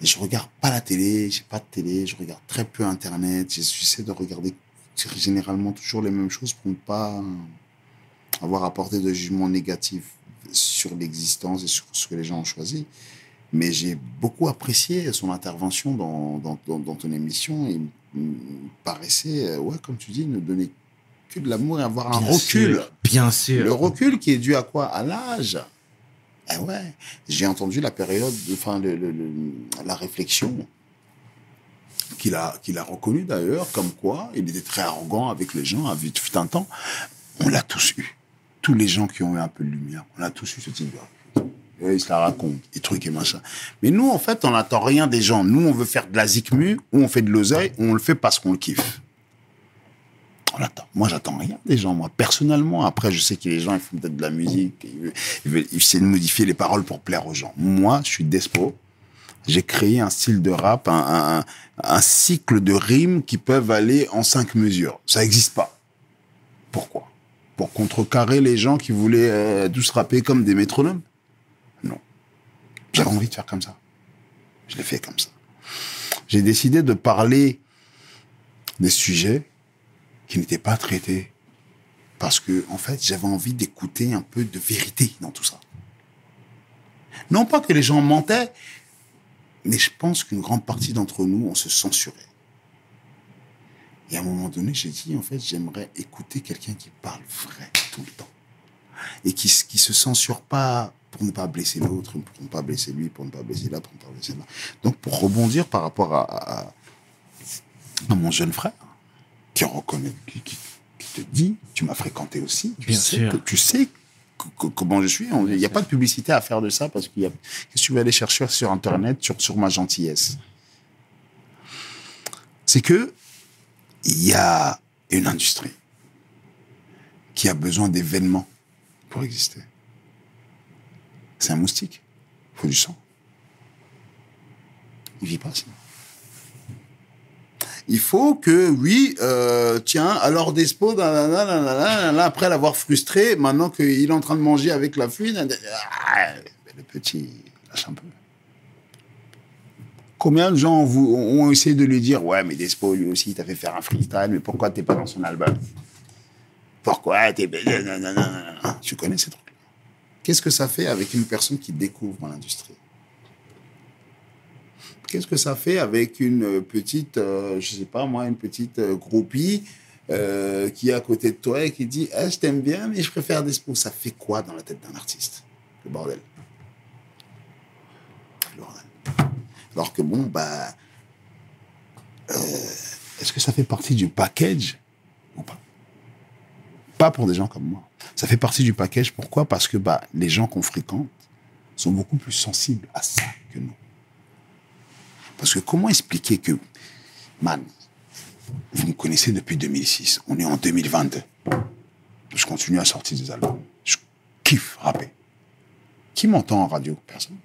je regarde pas la télé, j'ai pas de télé, je regarde très peu Internet. J'essaie de regarder généralement toujours les mêmes choses pour ne pas avoir apporté de jugement négatif sur l'existence et sur ce que les gens ont choisi. Mais j'ai beaucoup apprécié son intervention dans, dans, dans, dans ton émission. Il me paraissait, euh, ouais, comme tu dis, ne donner que de l'amour et avoir un
Bien
recul.
sûr. Bien sûr.
Le recul qui est dû à quoi? À l'âge. Eh ouais. J'ai entendu la période, de- enfin, le, le- le- la réflexion qu'il a, qu'il a reconnue d'ailleurs, comme quoi il était très arrogant avec les gens, à vite fut un temps. On l'a tous eu. Tous les gens qui ont eu un peu de lumière, on a tous eu ce type de et il se la raconte, et trucs et machin. Mais nous, en fait, on n'attend rien des gens. Nous, on veut faire de la zikmu, ou on fait de l'oseille, ou on le fait parce qu'on le kiffe. On. Moi, j'attends rien des gens, moi. Personnellement, après, je sais que les gens, ils font peut-être de la musique, ils veulent, ils essaient de modifier les paroles pour plaire aux gens. Moi, je suis despo. J'ai créé un style de rap, un, un- un cycle de rimes qui peuvent aller en cinq mesures. Ça n'existe pas. Pourquoi? Pour contrecarrer les gens qui voulaient euh, tous rapper comme des métronomes? Non. J'avais envie de faire comme ça. Je l'ai fait comme ça. J'ai décidé de parler des sujets qui n'étaient pas traités. Parce que, en fait, j'avais envie d'écouter un peu de vérité dans tout ça. Non pas que les gens mentaient, mais je pense qu'une grande partie d'entre nous, on se censurait. Et à un moment donné, j'ai dit, en fait, j'aimerais écouter quelqu'un qui parle vrai tout le temps. Et qui, qui se censure pas pour ne pas blesser l'autre, pour ne pas blesser lui, pour ne pas blesser là, pour ne pas blesser là. Donc, pour rebondir par rapport à- à mon jeune frère, qui reconnaît, qui, te dit, tu m'as fréquenté aussi, tu
Bien
sais,
sûr.
que- tu sais co- co- comment je suis. Il n'y a pas de publicité à faire de ça parce qu'il y a. Qu'est-ce que tu veux aller chercher sur Internet, sur, sur ma gentillesse? C'est que il y a une industrie qui a besoin d'événements pour exister. C'est un moustique. Il faut du sang. Il vit pas sinon. Il faut que, oui, euh, tiens, alors Despo, après l'avoir frustré, maintenant qu'il est en train de manger avec la fouine, ah, le petit, lâche un peu. Combien de gens ont essayé de lui dire, ouais, mais Despo, lui aussi, il t'a fait faire un freestyle, mais pourquoi t'es pas dans son album? Pourquoi t'es... Tu connais ces trucs-là. Qu'est-ce que ça fait avec une personne qui découvre l'industrie? Qu'est-ce que ça fait avec une petite, euh, je sais pas moi, une petite euh, groupie euh, qui est à côté de toi et qui dit ah, Je t'aime bien, mais je préfère Despo. Ça fait quoi dans la tête d'un artiste? Le bordel. le bordel. Alors que bon, bah. euh, Est-ce que ça fait partie du package ou pas? Pas pour des gens comme moi. Ça fait partie du package. Pourquoi? Parce que bah, les gens qu'on fréquente sont beaucoup plus sensibles à ça que nous. Parce que comment expliquer que, man, vous me connaissez depuis 2006, on est en 2022. Je continue à sortir des albums. Je kiffe rapper. Qui m'entend en radio? Personne.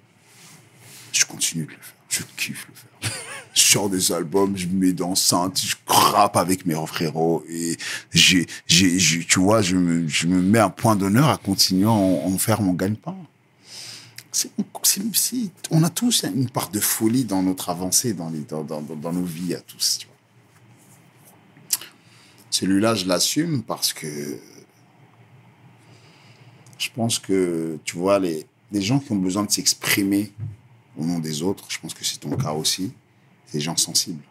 Je continue de le faire. Je kiffe le faire. Je sors des albums, je me mets dans l'enceinte, je rappe avec mes frérots et j'ai, j'ai- tu vois, je me, je me mets un point d'honneur à continuer à en, en faire mon gagne-pain. On a tous une part de folie dans notre avancée, dans, les, dans, dans, dans- nos vies à tous. Celui-là, je l'assume parce que je pense que, tu vois, les, les gens qui ont besoin de s'exprimer au nom des autres, je pense que c'est ton cas aussi, c'est des gens sensibles.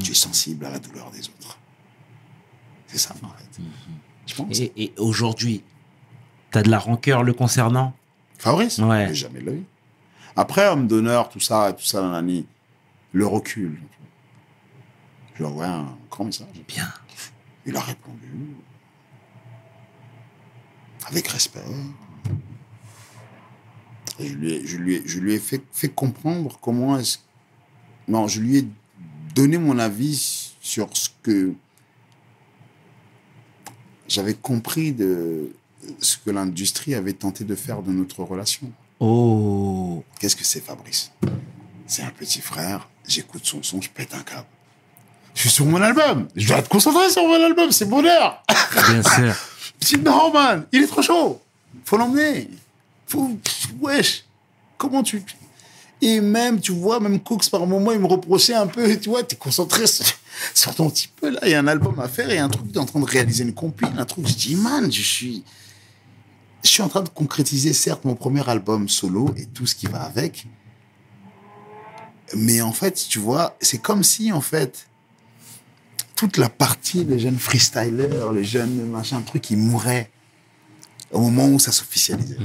Tu es sensible à la douleur des autres. C'est ça, en fait. Je pense.
Et, et aujourd'hui, t'as de la rancœur le concernant
Fabrice
Ouais.
Mais jamais vie. Après, homme d'honneur, tout ça, tout ça, nanani, le recul. Je lui ai envoyé un grand message.
Bien.
Il a répondu avec respect. Et je lui ai, je lui ai, je lui ai fait, fait comprendre comment est-ce. Non, je lui ai donné mon avis sur ce que j'avais compris de ce que l'industrie avait tenté de faire de notre relation.
Oh.
Qu'est-ce que c'est, Fabrice? C'est un petit frère, j'écoute son son, je pète un câble. Je suis sur mon album, je dois être concentré sur mon album, c'est bonheur.
Bien sûr.
Non, man, il est trop chaud. Faut l'emmener. Faut, wesh. Comment tu. Et même, tu vois, même Cooks, par moment, il me reprochait un peu, tu vois, t'es concentré sur, sur ton petit peu, là, il y a un album à faire, a un truc, t'es en train de réaliser une compile, un truc, je dis, man, je suis. Je suis en train de concrétiser, certes, mon premier album solo et tout ce qui va avec. Mais en fait, tu vois, c'est comme si, en fait, toute la partie, les jeunes freestylers, les jeunes machin, truc, ils mouraient au moment où ça s'officialisait.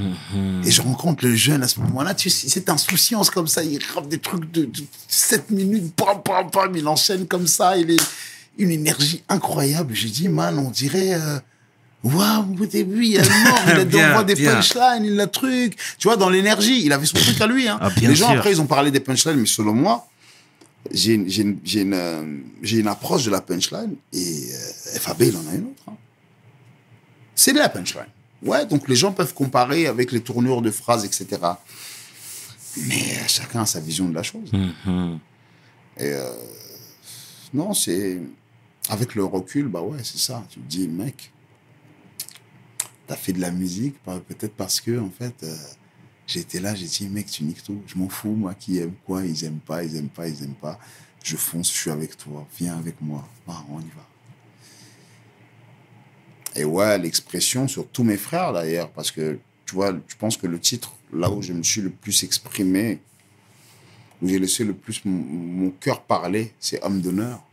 Et je rencontre le jeune à ce moment-là, tu sais, cette insouciance comme ça, il rappe des trucs de, de 7 minutes, bam, bam, bam, il enchaîne comme ça, il est une énergie incroyable. Je dis, man, on dirait, euh, waouh, au début, il a le mort, il a
Bien,
des
bien.
punchlines, il a truc. Tu vois, dans l'énergie, il avait son truc à lui. Hein.
Ah,
Les gens,
sûr.
après, ils ont parlé des punchlines, mais selon moi, j'ai une, une, une, euh, une approche de la punchline et euh, FAB, il en a une autre. hein. C'est de la punchline. Ouais, donc les gens peuvent comparer avec les tournures de phrases, etc. Mais euh, chacun a sa vision de la chose.
Mhm.
Et euh, non, c'est. Avec le recul, bah ouais, c'est ça. Tu te dis, mec, t'as fait de la musique, bah, peut-être parce que, en fait, euh, j'étais là, j'ai dit, mec, tu niques tout. Je m'en fous, moi, qui aime quoi, ils aiment pas, ils aiment pas, ils aiment pas. Je fonce, je suis avec toi, viens avec moi. On y va. Et ouais, l'expression sur tous mes frères, d'ailleurs, parce que, tu vois, je pense que le titre, là où je me suis le plus exprimé, où j'ai laissé le plus mon cœur parler, c'est Homme d'honneur.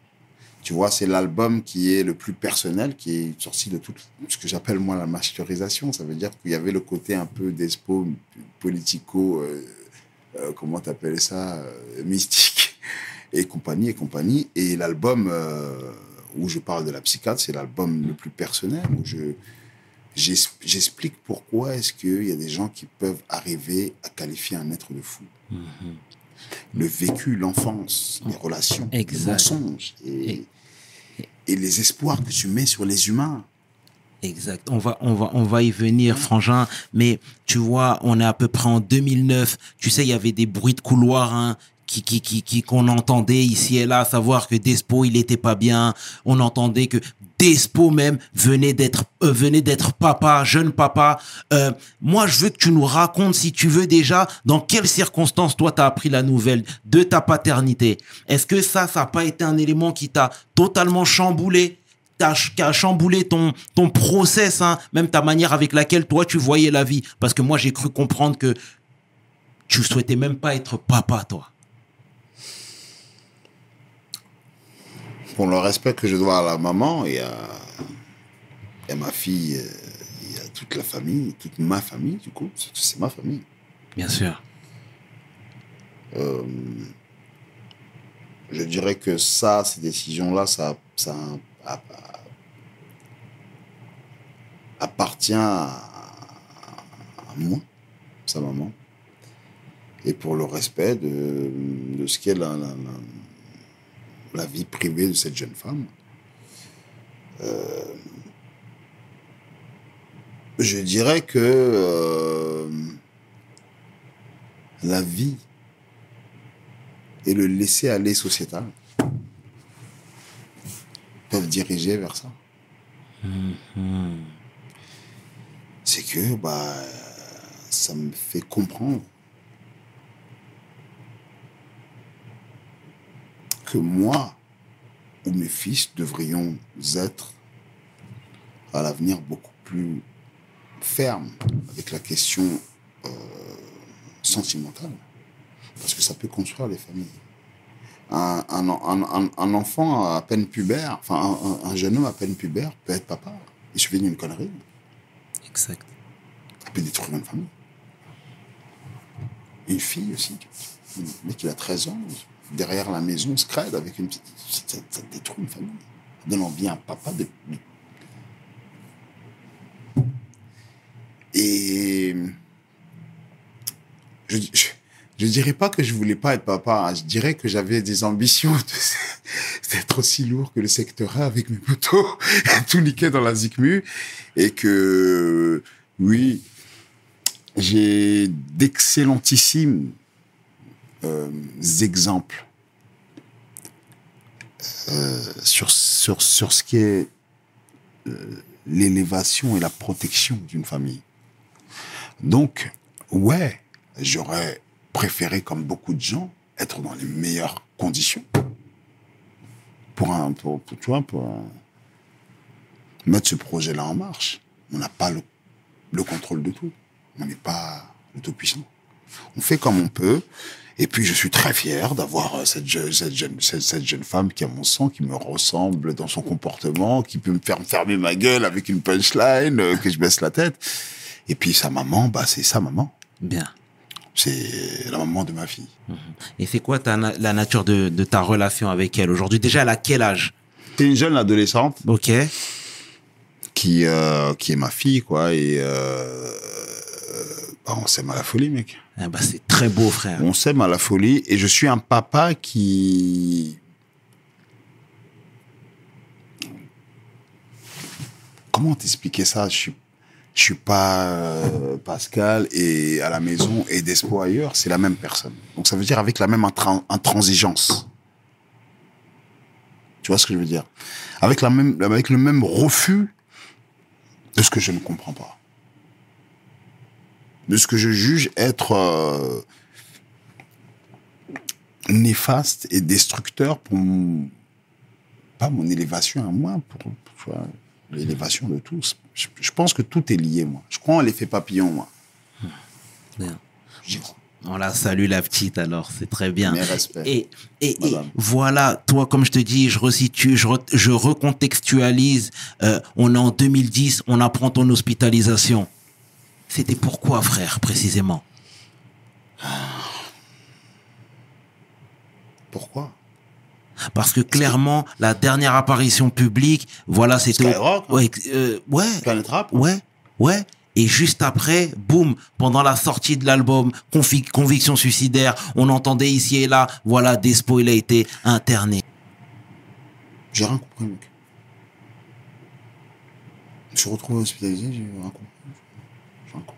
Tu vois, c'est l'album qui est le plus personnel, qui est sorti de tout ce que j'appelle moi la masterisation. Ça veut dire qu'il y avait le côté un peu d'espo, politico, euh, euh, comment t'appelles ça, euh, mystique et compagnie et compagnie. Et l'album où je parle de la psychiatre, c'est l'album le plus personnel où je j'explique pourquoi est-ce qu'il y a des gens qui peuvent arriver à qualifier un être de fou le vécu, l'enfance, les relations,
Exact.
les mensonges et, et les espoirs que tu mets sur les humains.
Exact. On va, on va, on va y venir, Frangin. Mais tu vois, on est à peu près en 2009. Tu sais, il y avait des bruits de couloir, hein, qui, qui, qui, qu'on entendait ici et là, savoir que Despo, il était pas bien. On entendait que Despo même venait d'être, euh, venait d'être papa, jeune papa. Euh, moi, je veux que tu nous racontes, si tu veux déjà, dans quelles circonstances toi t'as appris la nouvelle de ta paternité. Est-ce que ça, ça n'a pas été un élément qui t'a totalement chamboulé? qui chamboulé ton, ton process, hein, même ta manière avec laquelle toi tu voyais la vie. Parce que moi j'ai cru comprendre que tu souhaitais même pas être papa, toi.
Pour le respect que je dois à la maman et à, et à ma fille, euh, et à toute la famille, toute ma famille, du coup, c'est- ma famille.
Bien sûr.
Je dirais que ça, ces décisions-là, ça, ça a- a- appartient à, à moi, sa maman, et pour le respect de, de ce qu'est la, la, la- la vie privée de cette jeune femme. Euh, je dirais que euh, la vie et le laisser aller sociétal peuvent diriger vers ça. C'est que bah, ça me fait comprendre que moi ou mes fils devrions être à l'avenir beaucoup plus fermes avec la question euh, sentimentale parce que ça peut construire les familles. Un, un, un- enfant à peine pubère, enfin un, un- un jeune homme à peine pubère peut être papa. Il suffit d'une connerie,
Exact.
ça peut détruire une famille. Une fille aussi, un mec qui a 13 ans, derrière la maison, crève avec une petite... Ça, détruit une famille. Ça donne envie à un papa de... Et je, je, dirais pas que je voulais pas être papa. hein. Je dirais que j'avais des ambitions d'être aussi lourd que le secteur A avec mes poteaux, tout niqué dans la zikmu, et que oui, j'ai d'excellentissimes euh, exemples euh, sur sur sur ce qui est euh, l'élévation et la protection d'une famille. Donc, ouais, j'aurais préféré, comme beaucoup de gens, être dans les meilleures conditions. Pour un, pour, pour- tu pour mettre ce projet-là en marche. On n'a pas le, le contrôle de tout. On n'est pas le tout-puissant. On fait comme on peut. Et puis, je suis très fier d'avoir euh, cette, je- cette, jeune, cette, cette jeune femme qui a mon sang, qui me ressemble dans son comportement, qui peut me faire fermer ma gueule avec une punchline, euh, que je baisse la tête. Et puis, sa maman, bah, c'est sa maman.
Bien.
C'est la maman de ma fille.
Et c'est quoi ta la nature de, de ta relation avec elle aujourd'hui? Déjà, elle a quel âge?
C'est une jeune adolescente
Ok.
qui, euh, qui est ma fille, quoi. Et euh, bah, on s'aime à la folie, mec.
Eh ben, c'est très beau, frère.
On s'aime à la folie. Et je suis un papa qui... Comment t'expliquer ça? Je suis, suis pas euh, Pascal et à la maison et Despo ailleurs, c'est la même personne. Donc ça veut dire avec la même intran- intransigeance. Tu vois ce que je veux dire? Avec avec le même refus de ce que je ne comprends pas, de ce que je juge être euh, néfaste et destructeur pour mon, pas mon élévation à moi, pour, vois, l'élévation de tous. Je, je pense que tout est lié, moi. Je crois en l'effet papillon, moi.
Bien.
J'y crois.
On la salue, la petite, alors. C'est très bien.
Mes.
Et, et, voilà, toi, comme je te dis, je resitue, je, re- je recontextualise. Euh, on est en 2010, on apprend ton hospitalisation. C'était pourquoi, frère, précisément?
Pourquoi?
Parce que clairement, la dernière apparition publique, voilà, c'était.
Skyrock?
Ouais, euh, ouais,
Planet Rap?
Ouais, ouais. Et juste après, boum, pendant la sortie de l'album Conviction suicidaire, on entendait ici et là, voilà, Despo, il a été interné.
J'ai rien compris, mec. Je me suis retrouvé hospitalisé, j'ai rien compris. J'ai rien compris.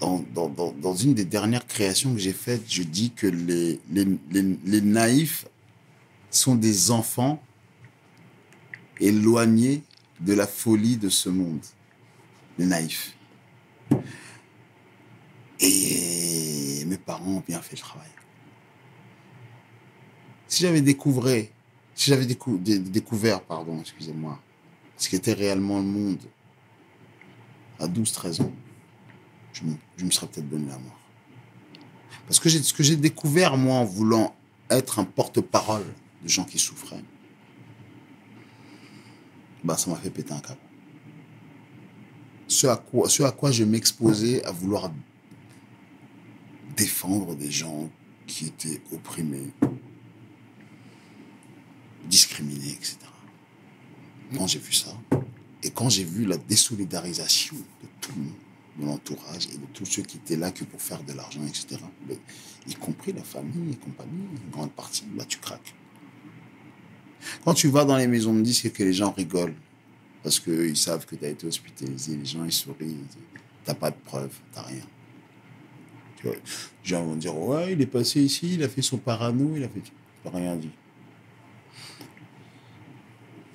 Dans, dans, dans, une des dernières créations que j'ai faites, je dis que les, les, les, les naïfs sont des enfants éloignés de la folie de ce monde. Les naïfs. Et mes parents ont bien fait le travail. Si j'avais découvert, si j'avais décou- dé- découvert, pardon, excusez-moi, ce qu'était réellement le monde à 12-13 ans, je me, serais peut-être donné la mort. Parce que ce que j'ai découvert, moi, en voulant être un porte-parole de gens qui souffraient, bah, ça m'a fait péter un câble. ce à quoi je m'exposais à vouloir défendre des gens qui étaient opprimés, discriminés, etc. Quand j'ai vu ça, et quand j'ai vu la désolidarisation de tout le monde, de l'entourage et de tous ceux qui étaient là que pour faire de l'argent, etc., mais, y compris la famille et compagnie, une grande partie, là tu craques. Quand tu vas dans les maisons de disques et que les gens rigolent, parce qu'ils savent que tu as été hospitalisé, les gens ils sourient, t'as pas de preuves, t'as rien. Tu vois, les gens vont dire, ouais, il est passé ici, il a fait son parano, il a fait... Rien dit.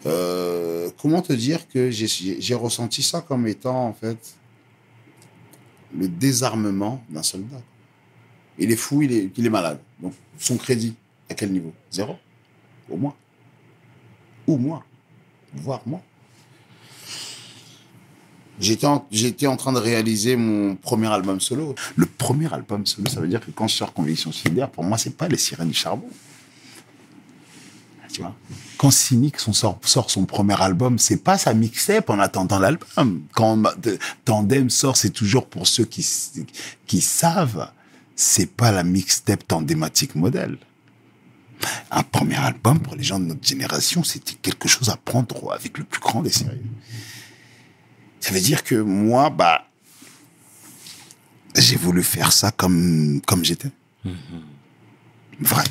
Euh, comment te dire que j'ai ressenti ça comme étant, en fait, le désarmement d'un soldat. Il est fou, il est, malade. Donc, son crédit, à quel niveau? Zéro Au moins. Ou moins. Voire moins. J'étais en, j'étais en train de réaliser mon premier album solo. Le premier album solo, ça veut dire que quand je sors Conviction Solidaire, pour moi, c'est pas les sirènes du charbon. Tu vois Quand Cynic son sort, sort son premier album, c'est pas sa mixtape en attendant l'album. Quand Tandem sort, c'est toujours pour ceux qui, qui savent, c'est pas la mixtape tandématique modèle. Un premier album, pour les gens de notre génération, c'était quelque chose à prendre avec le plus grand des sérieux. Ça veut dire que moi, bah, j'ai voulu faire ça comme, comme j'étais. Vrai.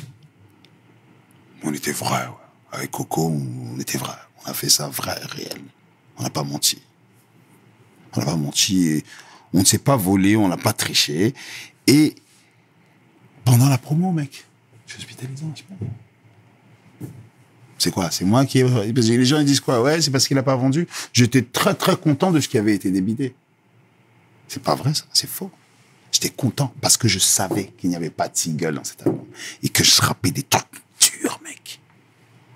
On était vrai, ouais. Avec Coco, on était vrai. On a fait ça vrai, réel. On n'a pas menti. On n'a pas menti et on ne s'est pas volé, on n'a pas triché. Et pendant la promo, mec, je suis hospitalisé. C'est quoi? C'est moi qui ai... Les gens ils disent quoi? Ouais, c'est parce qu'il n'a pas vendu. J'étais très très content de ce qui avait été débité. C'est pas vrai ça, c'est faux. J'étais content parce que je savais qu'il n'y avait pas de single dans cet album et que je rappais des trucs.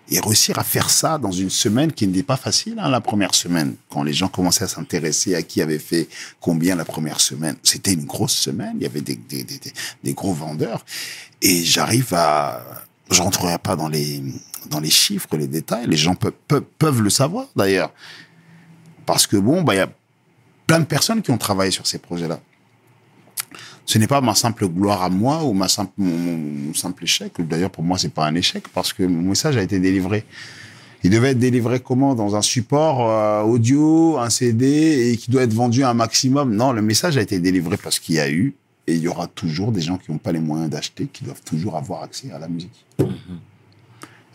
Et réussir à faire ça dans une semaine qui n'était pas facile, hein, la première semaine, quand les gens commençaient à s'intéresser à qui avait fait combien la première semaine. C'était une grosse semaine, il y avait des, des, des, des- gros vendeurs. Et j'arrive à... Je rentrerai pas dans les, dans les chiffres, les détails, les gens peuvent, peuvent, peuvent le savoir d'ailleurs. Parce que bon, bah, il y a plein de personnes qui ont travaillé sur ces projets-là ce n'est pas ma simple gloire à moi ou ma simple, mon, mon simple échec. D'ailleurs, pour moi, c'est pas un échec parce que mon message a été délivré. Il devait être délivré comment? Dans un support euh, audio, un CD et qui doit être vendu un maximum? Non, le message a été délivré parce qu'il y a eu et il y aura toujours des gens qui n'ont pas les moyens d'acheter, qui doivent toujours avoir accès à la musique.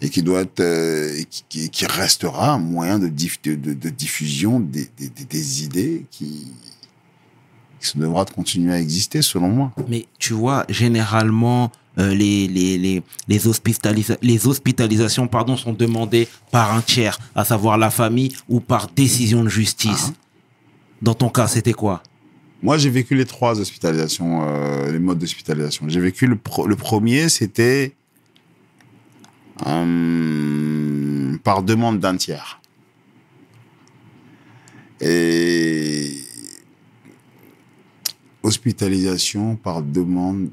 Et qui doit être, euh, qui, restera un moyen de, diff- de, de- de diffusion des- des idées qui, qui devra de continuer à exister, selon moi.
Mais tu vois, généralement, euh, les, les, les, les, hospitalisa- les hospitalisations pardon, sont demandées par un tiers, à savoir la famille ou par décision de justice. Dans ton cas, c'était quoi?
Moi, j'ai vécu les trois hospitalisations, euh, les modes d'hospitalisation. J'ai vécu le, pro- le premier, c'était euh, par demande d'un tiers. Et hospitalisation par demande.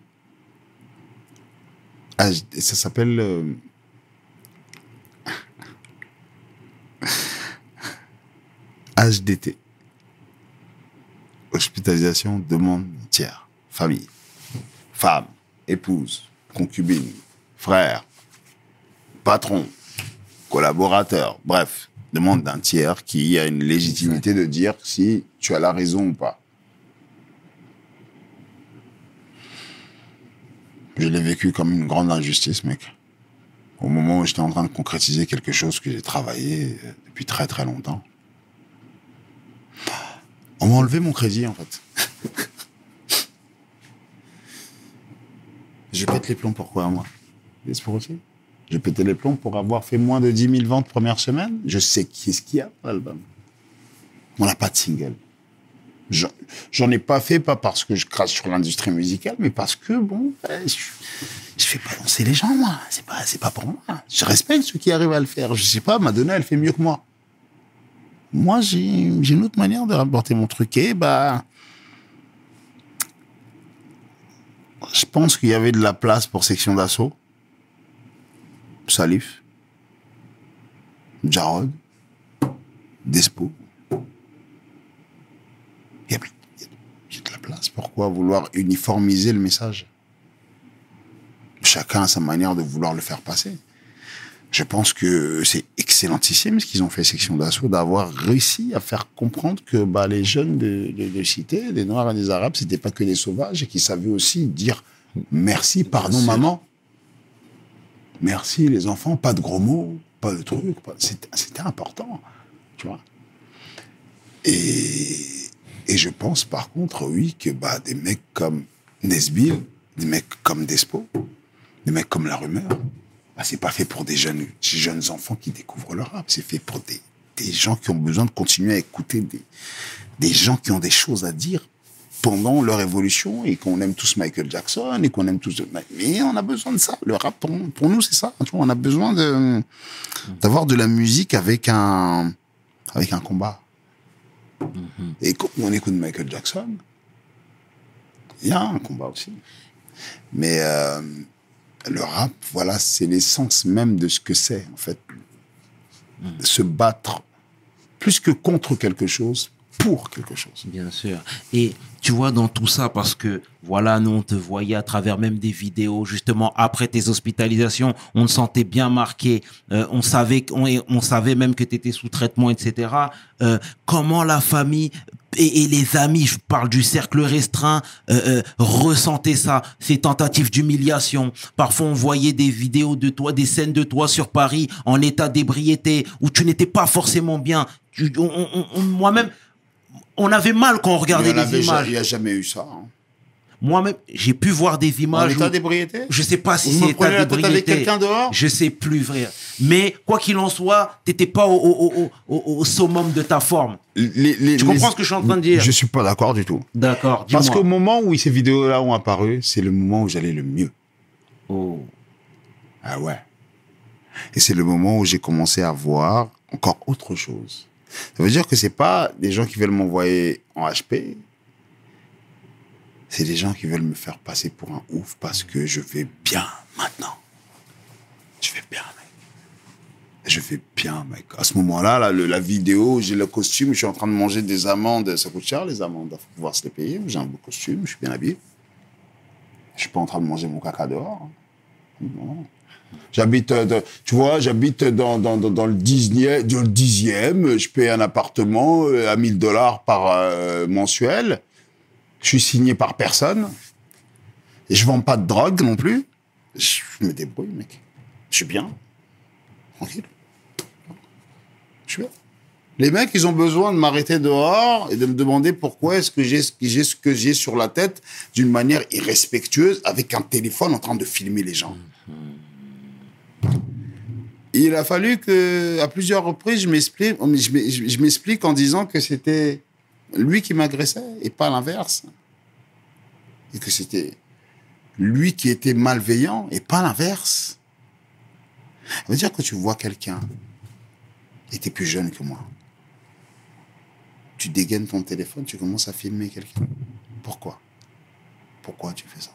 Ça s'appelle. euh, HDT hospitalisation, demande tiers, famille, femme, épouse, concubine, frère, patron, collaborateur, bref, demande d'un tiers qui a une légitimité de dire si tu as la raison ou pas. Je l'ai vécu comme une grande injustice, mec. Au moment où j'étais en train de concrétiser quelque chose que j'ai travaillé euh, depuis très très longtemps. On m'a enlevé mon crédit, en fait. je pète les plombs pourquoi, moi? C'est pour aussi. J'ai pété les plombs pour avoir fait moins de 10 000 ventes première semaine? Je sais qui est-ce qu'il y a l'album. On n'a pas de single. J'en- ai pas fait, pas parce que je crache sur l'industrie musicale, mais parce que, bon, euh, je, fais pas danser les gens, moi. C'est pas, c'est pas pour moi. Je respecte ceux qui arrivent à le faire. Je sais pas, Madonna, elle fait mieux que moi. Moi, j'ai une autre manière de rapporter mon truc. Et bah, je pense qu'il y avait de la place pour section d'assaut. Salif, Jarod, Despo. Il y a, il y a de la place. Pourquoi vouloir uniformiser le message? Chacun a sa manière de vouloir le faire passer. Je pense que c'est excellentissime ce qu'ils ont fait, section d'assaut, d'avoir réussi à faire comprendre que bah, les jeunes de, de, de cité, les Noirs et les Arabes, c'était pas que des sauvages et qu'ils savaient aussi dire merci, pardon, maman. Merci, les enfants, pas de gros mots, pas de trucs. pas- c'était important, tu vois. Et, et je pense par contre, oui, que bah, des mecs comme Nesbill, des mecs comme Despo, des mecs comme La Rumeur, bah, c'est pas fait pour des jeunes, des jeunes enfants qui découvrent le rap. C'est fait pour des, gens qui ont besoin de continuer à écouter des, gens qui ont des choses à dire pendant leur évolution et qu'on aime tous Michael Jackson et qu'on aime tous. Mais on a besoin de ça. Le rap, pour, nous, c'est ça. On a besoin d'avoir de la musique avec un combat. Et quand on écoute Michael Jackson, il y a un combat aussi. Mais euh, le rap, voilà, c'est l'essence même de ce que c'est, en fait. Se battre plus que contre quelque chose, pour quelque chose.
Bien sûr. Et tu vois, dans tout ça, parce que voilà, nous, on te voyait à travers même des vidéos, justement, après tes hospitalisations, on te sentait bien marqué, euh, on, savait, qu'on- on, savait même que tu étais sous traitement, etc. Euh, comment la famille et, et les amis, je parle du cercle restreint, euh, euh, ressentaient ça, ces tentatives d'humiliation? Parfois, on voyait des vidéos de toi, des scènes de toi sur Paris en état d'ébriété, où tu n'étais pas forcément bien. On- on- on- Moi-même, on avait mal quand on regardait
en
les images.
il n'y a jamais eu ça. hein.
Moi-même, j'ai pu voir des
En
images.
état
où-
d'ébriété?
je sais pas si c'est état
tête avec
d'ébriété.
quelqu'un dehors?
Je sais plus, vrai. Mais quoi qu'il en soit, t'étais pas au, au, au, au, summum de ta forme.
Les- les-
Tu
les-
comprends ce que je suis en train de dire?
Je suis pas d'accord du tout.
D'accord.
Parce qu'au moment où ces vidéos-là ont apparu, c'est le moment où j'allais le mieux.
Oh.
Ah ouais. Et c'est le moment où j'ai commencé à voir encore autre chose. Ça veut dire que c'est pas des gens qui veulent m'envoyer en HP. C'est des gens qui veulent me faire passer pour un ouf parce que je vais bien maintenant. Je vais bien, mec. Je vais bien, mec. À ce moment-là, la vidéo, j'ai le costume, je suis en train de manger des amandes. Ça coûte cher, les amandes. Il faut pouvoir se les payer. J'ai un beau costume, je suis bien habillé. Je suis pas en train de manger mon caca dehors. Non. J'habite, euh, tu vois, j'habite dans, dans, dans, le 10e, dans le 10e, je paye un appartement euh, à 1000 dollars par euh, mensuel. Je suis signé par personne. Et je vends pas de drogue non plus. Je me débrouille, mec. Je suis bien. Tranquille. Je suis bien. Les mecs, ils ont besoin de m'arrêter dehors et de me demander pourquoi est-ce que j'ai ce que j'ai ce que j'ai sur la tête d'une manière irrespectueuse avec un téléphone en train de filmer les gens. Il a fallu que, à plusieurs reprises, je m'explique, en disant que c'était lui qui m'agressait et pas l'inverse. Et que c'était lui qui était malveillant et pas l'inverse. Ça veut dire que tu vois quelqu'un et t'es plus jeune que moi. Tu dégaines ton téléphone, tu commences à filmer quelqu'un. Pourquoi? Pourquoi tu fais ça?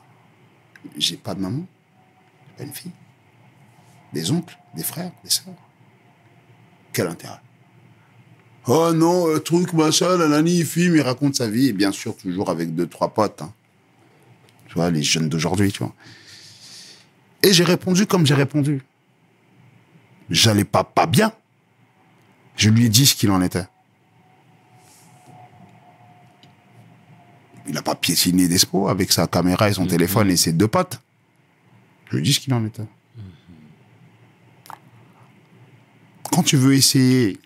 J'ai pas de maman, j'ai pas une fille, des oncles, des frères, des sœurs. Quel intérêt Oh non, euh, truc, machin, nanani, il filme, il raconte sa vie, et bien sûr, toujours avec deux, trois potes. hein. Tu vois, les jeunes d'aujourd'hui, tu vois. Et j'ai répondu comme j'ai répondu. J'allais pas pas bien. Je lui ai dit ce qu'il en était. Il n'a pas piétiné d'espoir avec sa caméra et son téléphone et ses deux potes. Je lui ai dit ce qu'il en était. Quand tu veux essayer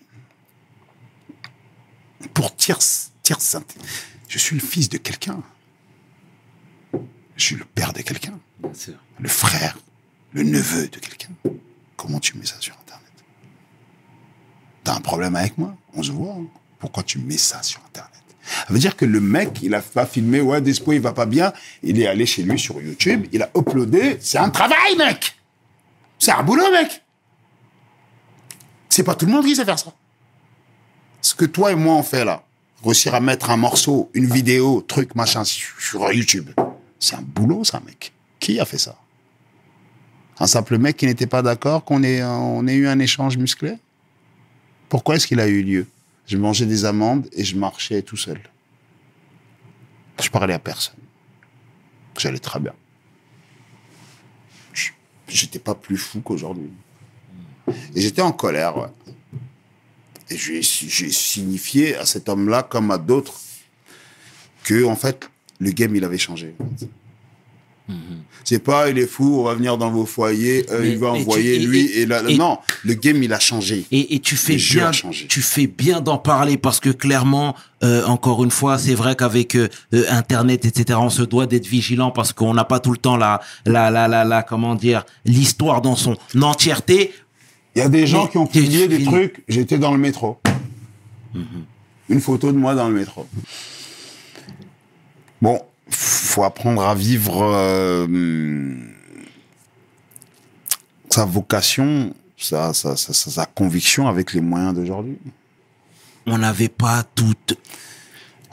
pour tiers, tiers je suis le fils de quelqu'un. Je suis le père de quelqu'un, le frère, le neveu de quelqu'un. Comment tu mets ça sur Internet? T'as un problème avec moi? On se voit. hein? Pourquoi tu mets ça sur Internet? Ça veut dire que le mec, il a pas filmé, ouais, Despo, il va pas bien. Il est allé chez lui sur YouTube, il a uploadé. C'est un travail, mec C'est un boulot, mec C'est pas tout le monde qui sait faire ça. Ce que toi et moi on fait là, réussir à mettre un morceau, une vidéo, truc, machin sur YouTube, c'est un boulot, ça, mec. Qui a fait ça? Un simple mec qui n'était pas d'accord qu'on ait, on eu un échange musclé? Pourquoi est-ce qu'il a eu lieu? Je mangeais des amandes et je marchais tout seul. Je parlais à personne. J'allais très bien. J'étais pas plus fou qu'aujourd'hui. Et j'étais en colère, ouais. Et j'ai signifié à cet homme-là, comme à d'autres, que, en fait, le game, il avait changé. C'est pas, il est fou, on va venir dans vos foyers, euh,
Mais-
il va
tu-
envoyer
et-
lui,
et-
et, là, non, le game, il a changé.
Et, tu fais
Le
bien, tu fais bien d'en parler parce que clairement, euh, encore une fois, c'est vrai qu'avec euh, Internet, etc., on se doit d'être vigilant parce qu'on n'a pas tout le temps la, la, la, la, la, comment dire, l'histoire dans son entièreté.
Il y a des gens
Mais
qui ont publié des trucs, j'étais dans le métro. Une photo de moi dans le métro. Bon, faut apprendre à vivre euh, sa vocation, sa, sa, sa, sa- sa conviction avec les moyens d'aujourd'hui.
On n'avait pas toute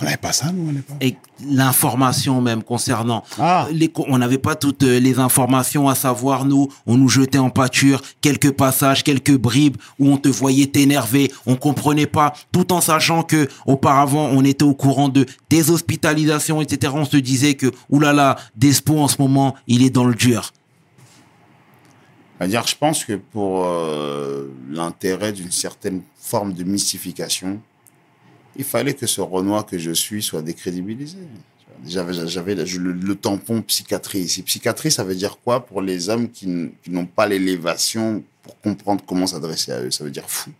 On n'avait pas ça, nous, à l'époque.
et l'information même concernant
Ah.
les on n'avait pas toutes euh, les informations à savoir nous on nous jetait en pâture quelques passages quelques bribes où on te voyait t'énerver on comprenait pas tout en sachant que auparavant on était au courant de des hospitalisations etc on se disait que oulala Despo en ce moment il est dans le dur
C'est-à-dire, je pense que pour euh, l'intérêt d'une certaine forme de mystification, il fallait que ce Renoir que je suis soit décrédibilisé. J'avais, j'avais le, le tampon psychiatrie. Et psychiatrie, ça veut dire quoi pour les hommes qui, n'ont pas l'élévation pour comprendre comment s'adresser à eux? Ça veut dire fou.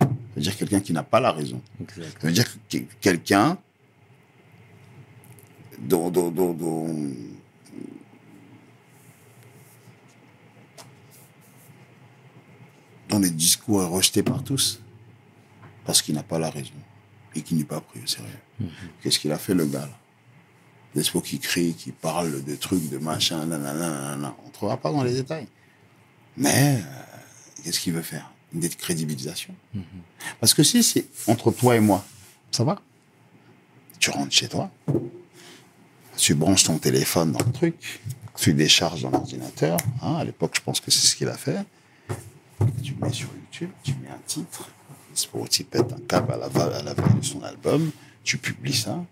Ça veut dire quelqu'un qui n'a pas la raison. Ça veut dire que quelqu'un dont, dont, dont, dont- dont le discours est rejeté par tous parce qu'il n'a pas la raison et qu'il n'est pas pris au sérieux. Qu'est-ce qu'il a fait le gars là? L'espoir qui crie, qui parle de trucs, de machin, nanana, nanana. On ne trouvera pas dans les détails. Mais euh, qu'est-ce qu'il veut faire? Une décrédibilisation. Parce que si c'est entre toi et moi, ça va? Tu rentres chez toi, tu branches ton téléphone dans le truc, tu décharges dans l'ordinateur. hein, à l'époque, je pense que c'est ce qu'il a fait. Tu mets sur YouTube, tu mets un titre. Sport pète un câble à la, à la veille de son album. Tu publies ça.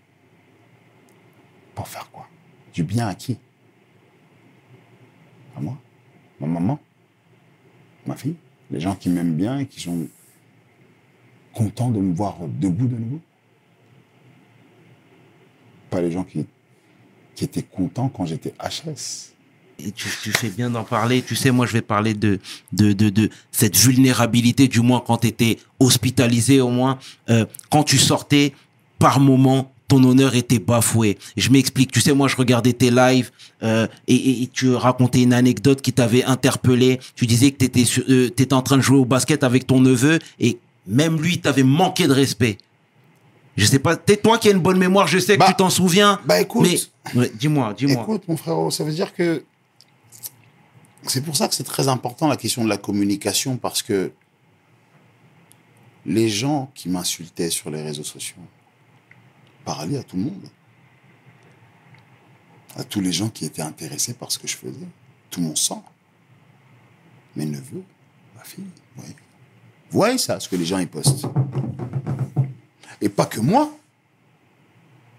Pour faire quoi? Du bien à qui? À moi? Ma maman? Ma fille? Les gens qui m'aiment bien et qui sont contents de me voir debout de nouveau? Pas les gens qui étaient contents quand j'étais HS.
Et tu, tu fais bien d'en parler. Tu sais, moi, je vais parler de, de, de, de cette vulnérabilité, du moins quand tu étais hospitalisé, au moins. Euh, quand tu sortais, par moment, ton honneur était bafoué. Je m'explique. Tu sais, moi, je regardais tes lives euh, et, et- et tu racontais une anecdote qui t'avait interpellé. Tu disais que tu étais, étais en train de jouer au basket avec ton neveu et même lui, t'avait manqué de respect. Je sais pas, t'es toi qui as une bonne mémoire, je sais que
Bah,
tu t'en souviens.
bah, écoute.
Mais, ouais, dis-moi, dis-moi.
Écoute, mon frérot, ça veut dire que c'est pour ça que c'est très important la question de la communication parce que les gens qui m'insultaient sur les réseaux sociaux parlaient à tout le monde. À tous les gens qui étaient intéressés par ce que je faisais. Tout mon sang. Mes neveux, ma fille, oui. Voyez ça, ce que les gens y postent. Et pas que moi.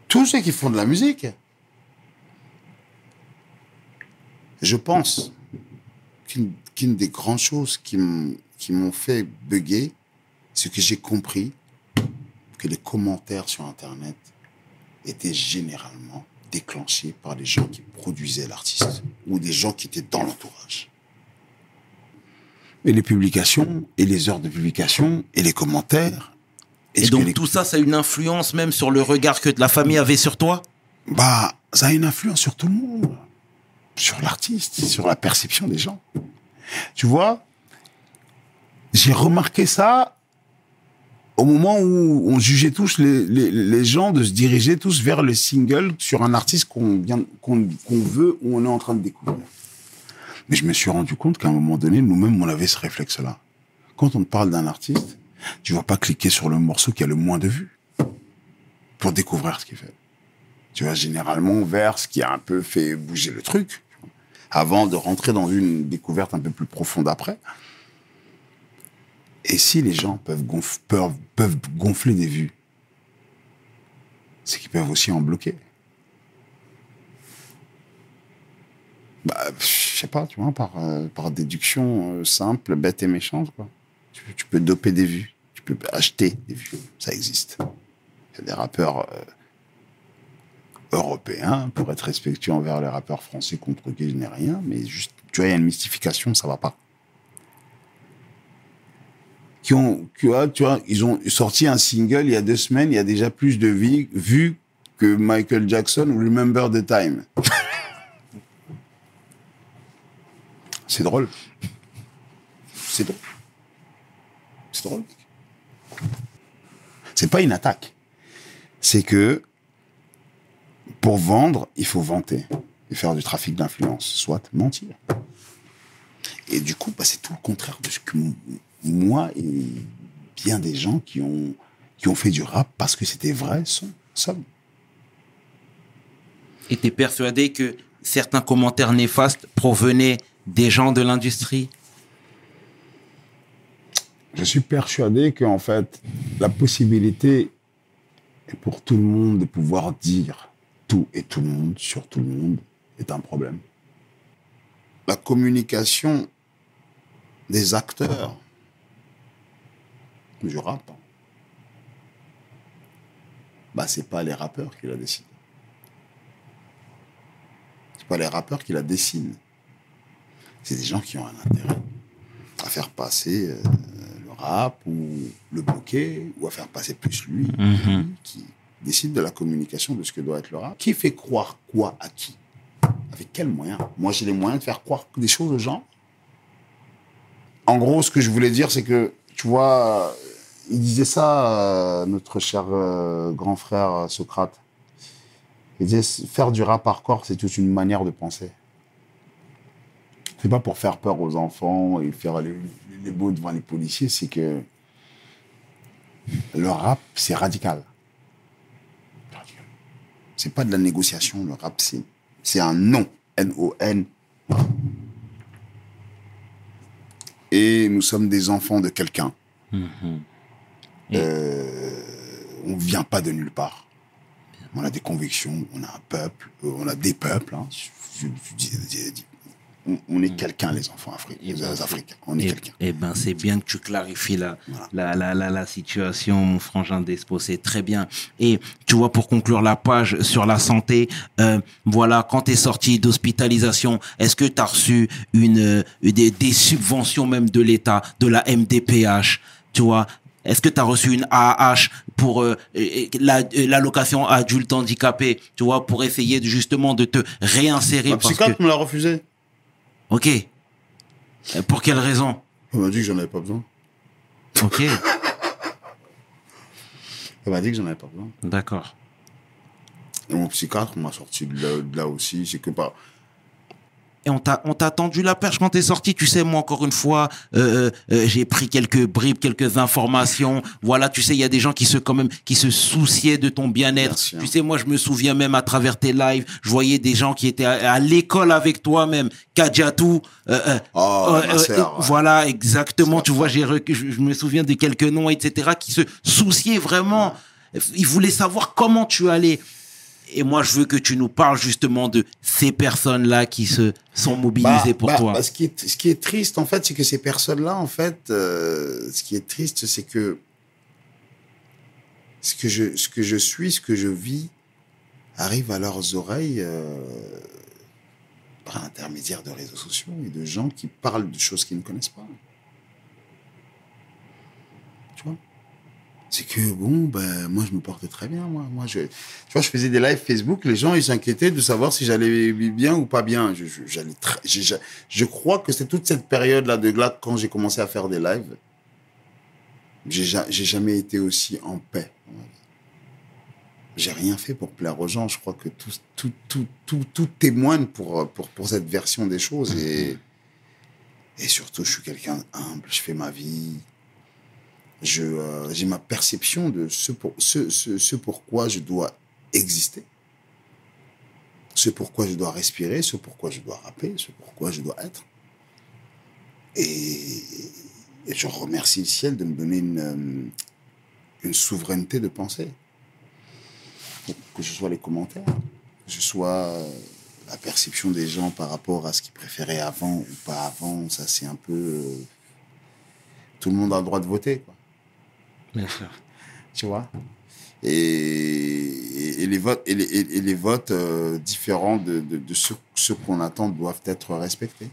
Tous ceux qui font de la musique. Je pense qu'une des grandes choses qui m'ont fait bugger, c'est que j'ai compris que les commentaires sur Internet étaient généralement déclenchés par les gens qui produisaient l'artiste ou des gens qui étaient dans l'entourage. Et les publications, et les heures de publication, et les commentaires.
Et donc
les-
tout ça, ça a une influence même sur le regard que la famille avait sur toi?
Bah, ça a une influence sur tout le monde, sur l'artiste, sur la perception des gens. Tu vois, j'ai remarqué ça au moment où on jugeait tous les, les, les gens de se diriger tous vers le single sur un artiste qu'on vient qu'on veut ou on est en train de découvrir. Mais je me suis rendu compte qu'à un moment donné, nous-mêmes, on avait ce réflexe-là. Quand on parle d'un artiste, tu vas pas cliquer sur le morceau qui a le moins de vues pour découvrir ce qu'il fait tu vois, généralement vers ce qui a un peu fait bouger le truc, avant de rentrer dans une découverte un peu plus profonde après. Et si les gens peuvent, peuvent, peuvent gonfler des vues, c'est qu'ils peuvent aussi en bloquer. Bah, je sais pas, tu vois, par, euh, par déduction euh, simple, bête et méchante, quoi. Tu, peux doper des vues, tu peux acheter des vues, ça existe. Il y a des rappeurs... Euh, européens, pour être respectueux envers les rappeurs français contre qui je n'ai rien, mais juste, tu vois, il y a une mystification, ça va pas. Qui ont, tu vois, tu vois, ils ont sorti un single il y a deux semaines, il y a déjà plus de vues que Michael Jackson ou Remember the Time. C'est drôle. C'est drôle. C'est drôle. C'est pas une attaque. C'est que pour vendre, il faut vanter et faire du trafic d'influence, soit mentir. Et du coup, bah, c'est tout le contraire de ce que moi et bien des gens qui ont, qui ont fait du rap parce que c'était vrai sont. sommes.
Et t'es persuadé que certains commentaires néfastes provenaient des gens de l'industrie?
Je suis persuadé qu'en fait, la possibilité est pour tout le monde de pouvoir dire tout et tout le monde sur tout le monde est un problème. La communication des acteurs du rap, bah, c'est pas les rappeurs qui la décident. C'est pas les rappeurs qui la dessinent. C'est des gens qui ont un intérêt à faire passer euh, le rap ou le bloquer ou à faire passer plus lui
Mhm.
qui décide de la communication de ce que doit être le rap. Qui fait croire quoi à qui? Avec quels moyens? Moi, j'ai les moyens de faire croire des choses aux gens. En gros, ce que je voulais dire, c'est que, tu vois, il disait ça, euh, notre cher euh, grand frère euh, Socrate. Il disait, faire du rap hardcore, c'est toute une manière de penser. C'est pas pour faire peur aux enfants et faire les, les beaux devant les policiers, c'est que le rap, c'est radical. Radical. C'est pas de la négociation, le rap, c'est, c'est un non. N-O-N. Et nous sommes des enfants de quelqu'un. Euh, on vient pas de nulle part. On a des convictions, on a un peuple, euh, on a des peuples. hein. Je- je on, on est quelqu'un, les enfants afri-
Et
les
ben,
Africains. On est quelqu'un.
eh ben, c'est bien que tu clarifies la,
Voilà.
la, la, la, la situation, mon frangin d'Espo, c'est très bien. Et tu vois, pour conclure la page sur la santé, euh, voilà, quand tu es sorti d'hospitalisation, est-ce que tu as reçu une, euh, des, des subventions même de l'État, de la MDPH, tu vois? Est-ce que tu as reçu une AAH pour euh, la- l'allocation adulte handicapé, tu vois, pour essayer de, justement de te réinsérer parce que...
psychiatre me l'a refusé.
Ok. Euh, Pour quelle raison?
Elle m'a dit que j'en avais pas besoin.
Ok,
Elle m'a dit que j'en avais pas besoin.
d'accord.
Et mon psychiatre m'a sorti de là, de là aussi. C'est que pas.
Et on t'a, on t'a tendu la perche quand t'es sorti. Tu sais, moi, encore une fois, euh, euh, j'ai pris quelques bribes, quelques informations. Voilà, tu sais, il y a des gens qui se, quand même, qui se souciaient de ton bien-être.
Bien.
Tu sais, moi, je me souviens même à travers tes lives, je voyais des gens qui étaient à, à l'école avec toi même. Kadjatou. Euh, euh,
Oh,
euh, euh. Voilà, exactement. Tu vois, j'ai, je, je me souviens de quelques noms, etc., qui se souciaient vraiment. Ils voulaient savoir comment tu allais. Et moi, je veux que tu nous parles justement de ces personnes-là qui se sont mobilisées
Bah,
pour
bah,
toi.
bah, ce, qui est, ce qui est triste, en fait, c'est que ces personnes-là, en fait, euh, ce qui est triste, c'est que ce que, je, ce que je suis, ce que je vis, arrive à leurs oreilles euh, par l'intermédiaire de réseaux sociaux et de gens qui parlent de choses qu'ils ne connaissent pas. Tu vois c'est que bon ben moi je me portais très bien moi. Moi je tu vois je faisais des lives Facebook les gens ils s'inquiétaient de savoir si j'allais bien ou pas bien. Je je, je crois que c'est toute cette période là de là quand j'ai commencé à faire des lives j'ai ja- j'ai jamais été aussi en paix j'ai rien fait pour plaire aux gens. Je crois que tout tout tout tout, tout témoigne pour pour pour cette version des choses. Et et surtout je suis quelqu'un humble. Je fais ma vie euh, j'ai ma perception de ce, pour, ce, ce, ce pourquoi je dois exister, ce pourquoi je dois respirer, ce pourquoi je dois rapper, ce pourquoi je dois être. Et, je remercie le ciel de me donner une, euh, une souveraineté de pensée. Que ce soit les commentaires, que ce soit euh, la perception des gens par rapport à ce qu'ils préféraient avant ou pas avant, ça c'est un peu. tout le monde a le droit de voter, quoi.
Bien sûr.
tu vois? Et, et- et les votes, et les, et- et les votes euh, différents de, de, de ceux, ceux qu'on attend doivent être respectés.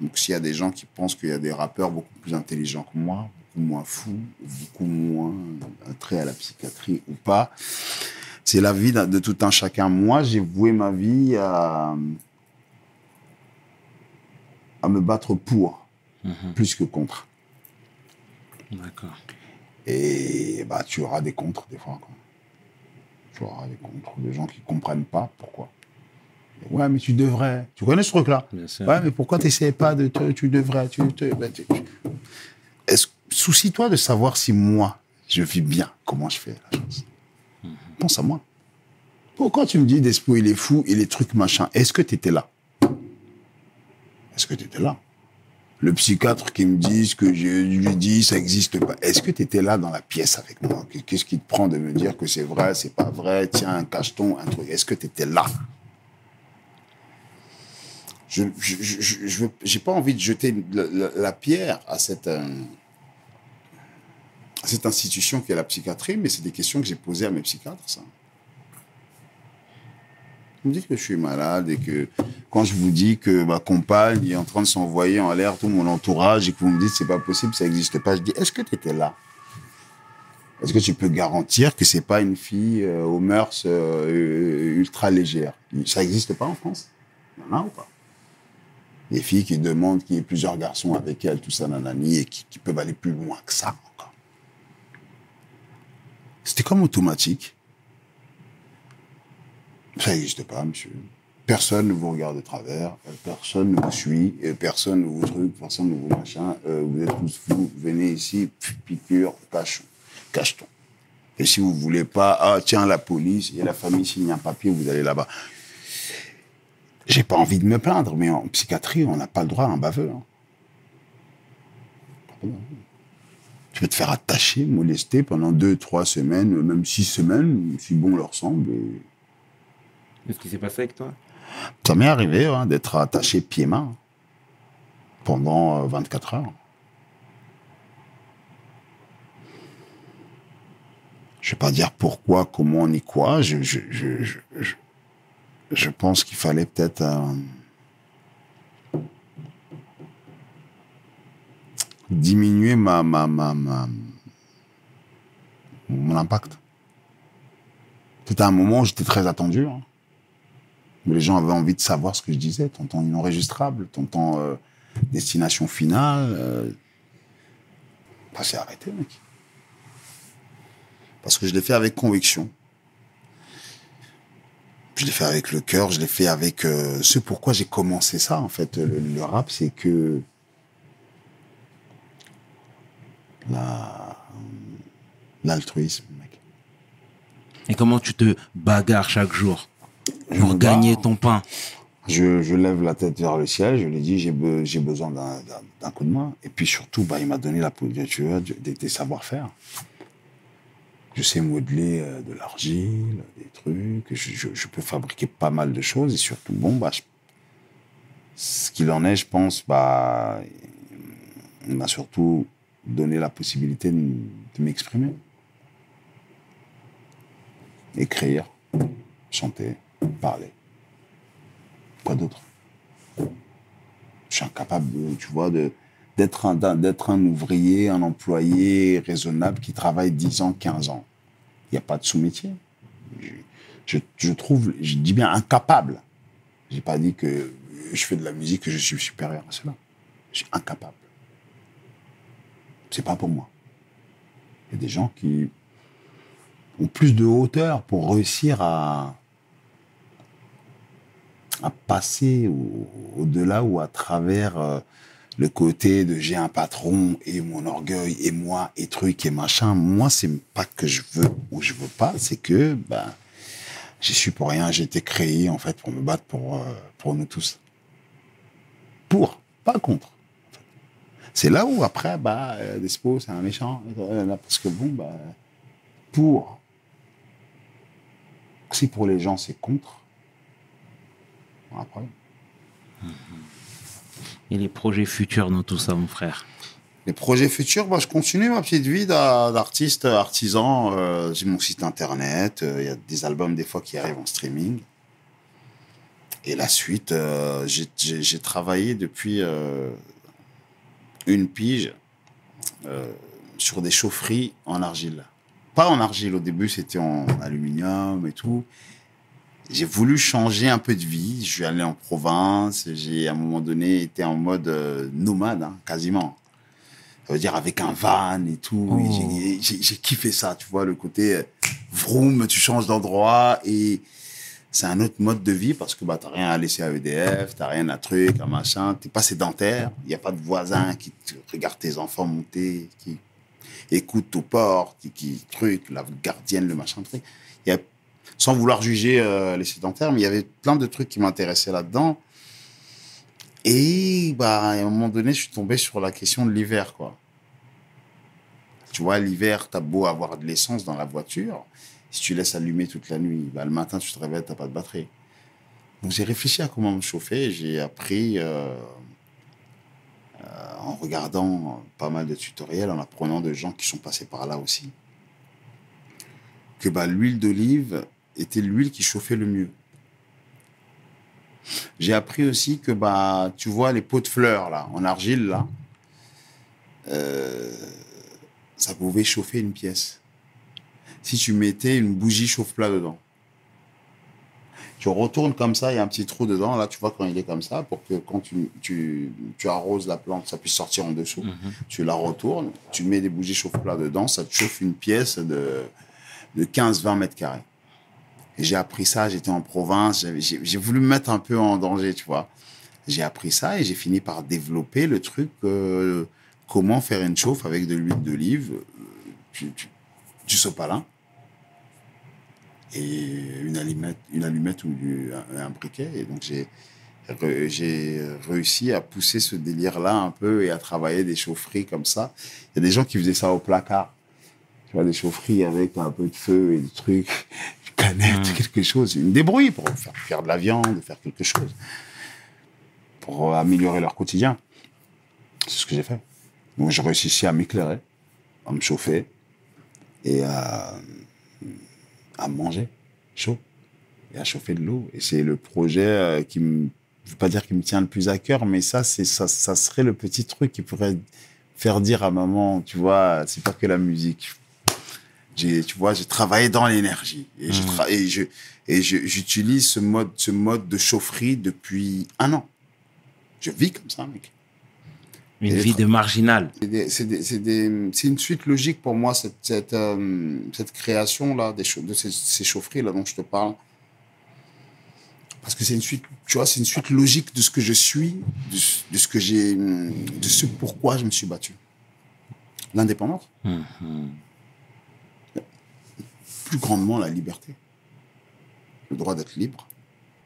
Donc s'il y a des gens qui pensent qu'il y a des rappeurs beaucoup plus intelligents que moi, beaucoup moins fous, beaucoup moins trait à la psychiatrie ou pas, c'est la vie de de tout un chacun. Moi, j'ai voué ma vie à, à me battre pour,
Mhm.
plus que contre.
D'accord.
Et bah, tu auras des contres des fois. Quoi. Tu auras des contres, des gens qui comprennent pas pourquoi. Ouais, mais tu devrais. Tu connais ce truc-là? Ouais, mais pourquoi tu n'essayes pas de te. Tu devrais. Tu, te- tu- tu- Est-ce- Soucie-toi de savoir si moi, je vis bien. Comment je fais la chose Pense à moi. Pourquoi tu me dis Despo, il est fou et les trucs machin? Est-ce que tu étais là? Est-ce que tu étais là? Le psychiatre qui me dit ce que je lui dis, ça n'existe pas. Est-ce que tu étais là dans la pièce avec moi? Qu'est-ce qui te prend de me dire que c'est vrai, c'est pas vrai? Tiens, un cacheton, un truc. Est-ce que tu étais là? Je j'ai pas envie de jeter la, pierre à cette, euh, cette institution qui est la psychiatrie, mais c'est des questions que j'ai posées à mes psychiatres. Vous me dites que je suis malade et que quand je vous dis que ma compagne est en train de s'envoyer en l'air tout mon entourage et que vous me dites c'est pas possible, ça n'existe pas, je dis est-ce que tu étais là? Est-ce que tu peux garantir que c'est pas une fille euh, aux mœurs euh, ultra légères Ça n'existe pas en France? Il y en a filles qui demandent qu'il y ait plusieurs garçons avec elles, tout ça, nanani, et qui, qui peuvent aller plus loin que ça encore. C'était comme automatique. Ça n'existe pas, monsieur. Personne ne vous regarde de travers, euh, personne ne vous suit, personne ne vous truc, personne ne vous machin. euh, vous êtes tous fous, venez ici, piqûre, cache, cache-ton. Et si vous voulez pas, ah tiens, la police et la famille signe un papier, vous allez là-bas. J'ai pas envie de me plaindre, mais en psychiatrie, on n'a pas le droit à un baveux. hein. Tu te faire attacher, molester pendant deux, trois semaines, même six semaines, si bon leur semble.
Qu'est-ce qui s'est passé avec toi?
Ça m'est arrivé hein, d'être attaché pieds-mains pendant euh, 24 heures. Je vais pas dire pourquoi, comment ni quoi. Je, je, je, je, je- je pense qu'il fallait peut-être euh, diminuer ma, ma, ma, ma- mon impact. C'était un moment où j'étais très attendu. hein. Les gens avaient envie de savoir ce que je disais. T'entends inenregistrable, t'entends euh, destination finale. Euh... Bah, c'est arrêté, mec. Parce que je l'ai fait avec conviction. Je l'ai fait avec le cœur, je l'ai fait avec euh, ce pourquoi j'ai commencé ça, en fait. Le, rap, c'est que la- l'altruisme, mec.
Et comment tu te bagarres chaque jour? Pour gagner ton pain
Je, je lève la tête vers le ciel, je lui dis j'ai be- j'ai besoin d'un- coup de main. Et puis surtout, bah, il m'a donné la tu vois, des, des savoir-faire. Je sais modeler euh, de l'argile, des trucs, je, je- je peux fabriquer pas mal de choses et surtout, bon, bah, je- ce qu'il en est, je pense, bah, il m'a surtout donné la possibilité de m'exprimer. Écrire, chanter, parler. Quoi d'autre? Je suis incapable, tu vois, d'être un, ouvrier, un employé raisonnable qui travaille 10 ans, 15 ans. Il n'y a pas de sous-métier. Je, je, je trouve, je dis bien incapable. J'ai pas dit que je fais de la musique, que je suis supérieur à cela. Je suis incapable. C'est pas pour moi. Il y a des gens qui ont plus de hauteur pour réussir à, à passer au- au-delà ou à travers euh, le côté de j'ai un patron et mon orgueil et moi et truc et machin. Moi, c'est pas que je veux ou je veux pas, c'est que ben j'y suis pour rien. J'ai été créé en fait pour me battre pour euh, pour nous tous. Pour, pas contre. C'est là où après bah euh, Despo c'est un méchant euh, parce que bon bah pour si pour les gens c'est contre pas de problème.
Et les projets futurs dans tout ça, mon frère
Les projets futurs, bah, je continue ma petite vie d'a- d'artiste, artisan. Euh, J'ai mon site internet. euh, Il y a des albums des fois qui arrivent en streaming. Et la suite, euh, j'ai- travaillé depuis euh, une pige euh, sur des chaufferies en argile. Pas en argile, au début c'était en aluminium et tout. J'ai voulu changer un peu de vie. Je suis allé en province. J'ai à un moment donné été en mode euh, nomade, hein, quasiment. Ça veut dire avec un van et tout.
Oh.
Et j'ai- kiffé ça, tu vois, le côté euh, vroom, tu changes d'endroit et c'est un autre mode de vie parce que bah, t'as rien à laisser à EDF, t'as rien à truc, à machin, t'es pas sédentaire, il n'y a pas de voisins qui te regardent tes enfants monter, qui écoutent aux portes, qui, qui truc, la gardienne, le machin, truc. Il y a, sans vouloir juger euh, les sédentaires, mais il y avait plein de trucs qui m'intéressaient là-dedans. Et bah, à un moment donné, je suis tombé sur la question de l'hiver, quoi. Tu vois, l'hiver, t'as beau avoir de l'essence dans la voiture, si tu laisses allumer toute la nuit, bah, le matin, tu te réveilles, t'as pas de batterie. Donc, j'ai réfléchi à comment me chauffer. J'ai appris euh, euh, en regardant pas mal de tutoriels, en apprenant de gens qui sont passés par là aussi, que bah, l'huile d'olive était l'huile qui chauffait le mieux. J'ai appris aussi que bah tu vois les pots de fleurs là en argile là, euh, ça pouvait chauffer une pièce. Si tu mettais une bougie chauffe-plat dedans, tu retournes comme ça, il y a un petit trou dedans là, tu vois quand il est comme ça pour que quand tu, tu, tu arroses la plante, ça puisse sortir en dessous. Tu la retournes, tu mets des bougies chauffe-plat dedans, ça te chauffe une pièce de de 15-20 mètres carrés. J'ai appris ça, j'étais en province, j'ai voulu me mettre un peu en danger, tu vois. J'ai appris ça et j'ai fini par développer le truc, euh, comment faire une chauffe avec de l'huile d'olive, euh, du, sopalin et une allumette, une allumette ou un, briquet. Et donc j'ai réussi à pousser ce délire-là un peu et à travailler des chaufferies comme ça. Il y a des gens qui faisaient ça au placard. Tu vois, des chaufferies avec un peu de feu et des trucs, canette, quelque chose, une débrouille pour faire, faire de la viande, faire quelque chose, pour améliorer leur quotidien. C'est ce que j'ai fait. Donc j'ai réussi à m'éclairer, à me chauffer et à, à manger chaud et à chauffer de l'eau. Et c'est le projet euh, qui me, je veux pas dire qui me tient le plus à cœur, mais ça, c'est ça, ça serait le petit truc qui pourrait faire dire à maman, tu vois, c'est pas que la musique. J'ai, tu vois, j'ai travaillé dans l'énergie et je tra- et je et je- j'utilise ce mode, ce mode de chaufferie depuis un an. Je vis comme ça, mec.
Une vie de marginal.
C'est une suite logique pour moi, cette, cette, euh, cette création-là, de ces, ces chaufferies-là dont je te parle. Parce que c'est une suite, tu vois, c'est une suite logique de ce que je suis, de, ce- de ce que j'ai, de ce pourquoi je me suis battu. L'indépendance. Plus grandement, la liberté. Le droit d'être libre.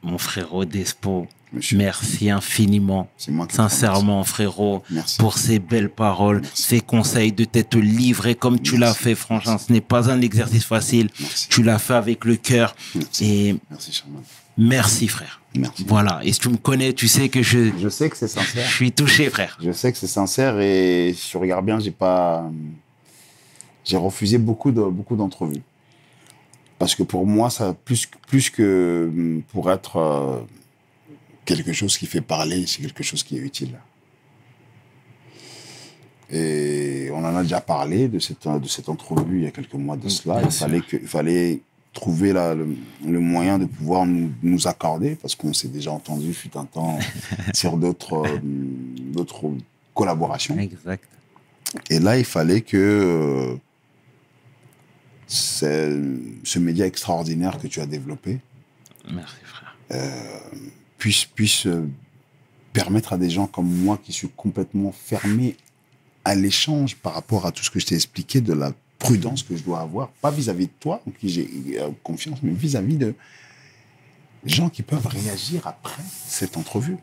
Mon frérot Despo,
Monsieur.
merci infiniment,
C'est moi qui te
sincèrement frérot,
Merci.
pour ces belles paroles,
Merci.
ces conseils de t'être livré comme tu l'as fait, franchement, ce n'est pas un exercice facile.
Merci.
Tu l'as fait avec le cœur.
Merci.
Et
Merci,
frère.
Merci.
Voilà. Et si tu me connais, tu sais que je,
Je sais que c'est
je
sincère.
suis touché, frère.
Je sais que c'est sincère et si tu regardes bien, j'ai pas, j'ai refusé beaucoup de beaucoup d'entrevues parce que pour moi, ça plus plus que hum, pour être euh, quelque chose qui fait parler, c'est quelque chose qui est utile. Et on en a déjà parlé de cette de cette entrevue il y a quelques mois de cela.
Bien
Il
sûr.
fallait que, il fallait trouver la- le, le moyen de pouvoir nous, nous accorder parce qu'on s'est déjà entendu fut un temps sur d'autres euh, d'autres collaborations.
Exact.
Et là, il fallait que euh, c'est- ce média extraordinaire que tu as développé
Merci, frère.
puisse, puisse euh, permettre à des gens comme moi qui suis complètement fermé à l'échange par rapport à tout ce que je t'ai expliqué de la prudence que je dois avoir, pas vis-à-vis de toi, en qui j'ai euh, confiance, mais vis-à-vis de gens qui peuvent réagir après cette entrevue,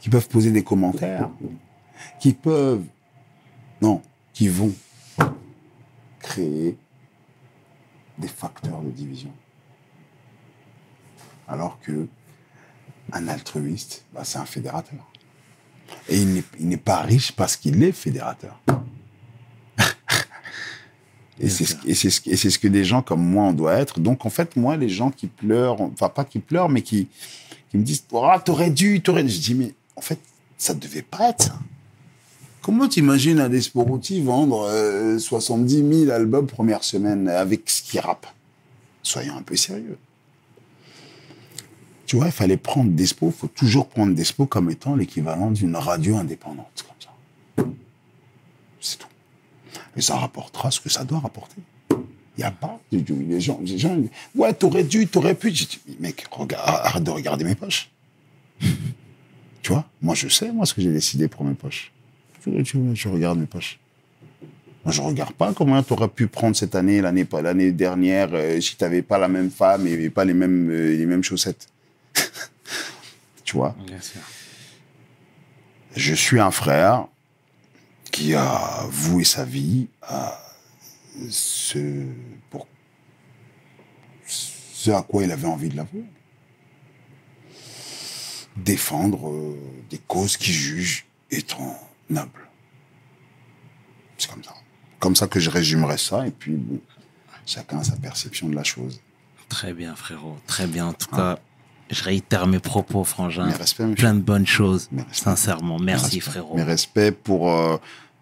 qui peuvent poser des commentaires, qui peuvent, non, qui vont créer des facteurs de division. Alors que Un altruiste, bah, c'est un fédérateur. Et il n'est- pas riche parce qu'il est fédérateur. et c'est ce, que des gens comme moi, on doit être. Donc, en fait, moi, les gens qui pleurent, enfin, pas qui pleurent, mais qui, qui me disent oh, T'aurais dû, t'aurais dû. Je dis Mais en fait, ça ne devait pas être ça. Comment t'imagines un Desporuti vendre euh, 70 000 albums première semaine avec ce qu'il rappe? Soyons un peu sérieux. Tu vois, il fallait prendre Despo, il faut toujours prendre Despo comme étant l'équivalent d'une radio indépendante. Comme ça. C'est tout. Et ça rapportera ce que ça doit rapporter. Il n'y a pas. Les gens, les gens, ouais, t'aurais dû, t'aurais pu. J'ai dit, mec, regarde, arrête de regarder mes poches. tu vois, moi, je sais, moi, ce que j'ai décidé pour mes poches. Je regarde mes poches. Moi, je regarde pas comment tu aurais pu prendre cette année, l'année pas l'année dernière, euh, si tu n'avais pas la même femme et pas les mêmes euh, les mêmes chaussettes. tu vois.
Bien sûr.
Je suis un frère qui a voué sa vie à ce pour ce à quoi il avait envie de l'avouer. Défendre euh, des causes qui jugent étant nobles. C'est comme ça. Comme ça que je résumerais ça, et puis bon, chacun a sa perception de la chose.
Très bien, frérot. Très bien. En tout cas, je réitère mes propos, frangin.
Mes respects.
Plein de bonnes choses.
Mes.
Sincèrement. Merci,
Mes
frérot.
Mes respects pour, euh,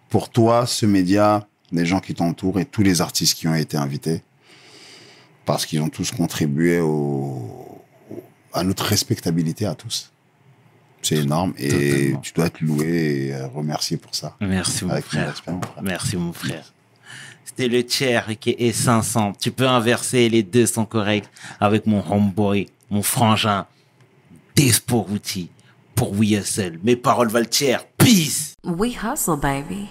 pour toi, ce média, les gens qui t'entourent et tous les artistes qui ont été invités. Parce qu'ils ont tous contribué au- à notre respectabilité à tous. C'est énorme et
Totalement.
tu dois être loué et euh, remercié pour ça.
Merci,
mon
frère.
respect, mon frère.
Merci, mon frère. C'était le tiers qui est 500. Tu peux inverser, les deux sont corrects avec mon homeboy, mon frangin, Desporuti pour We Hustle. Mes paroles valent tiers. Peace!
We hustle, baby.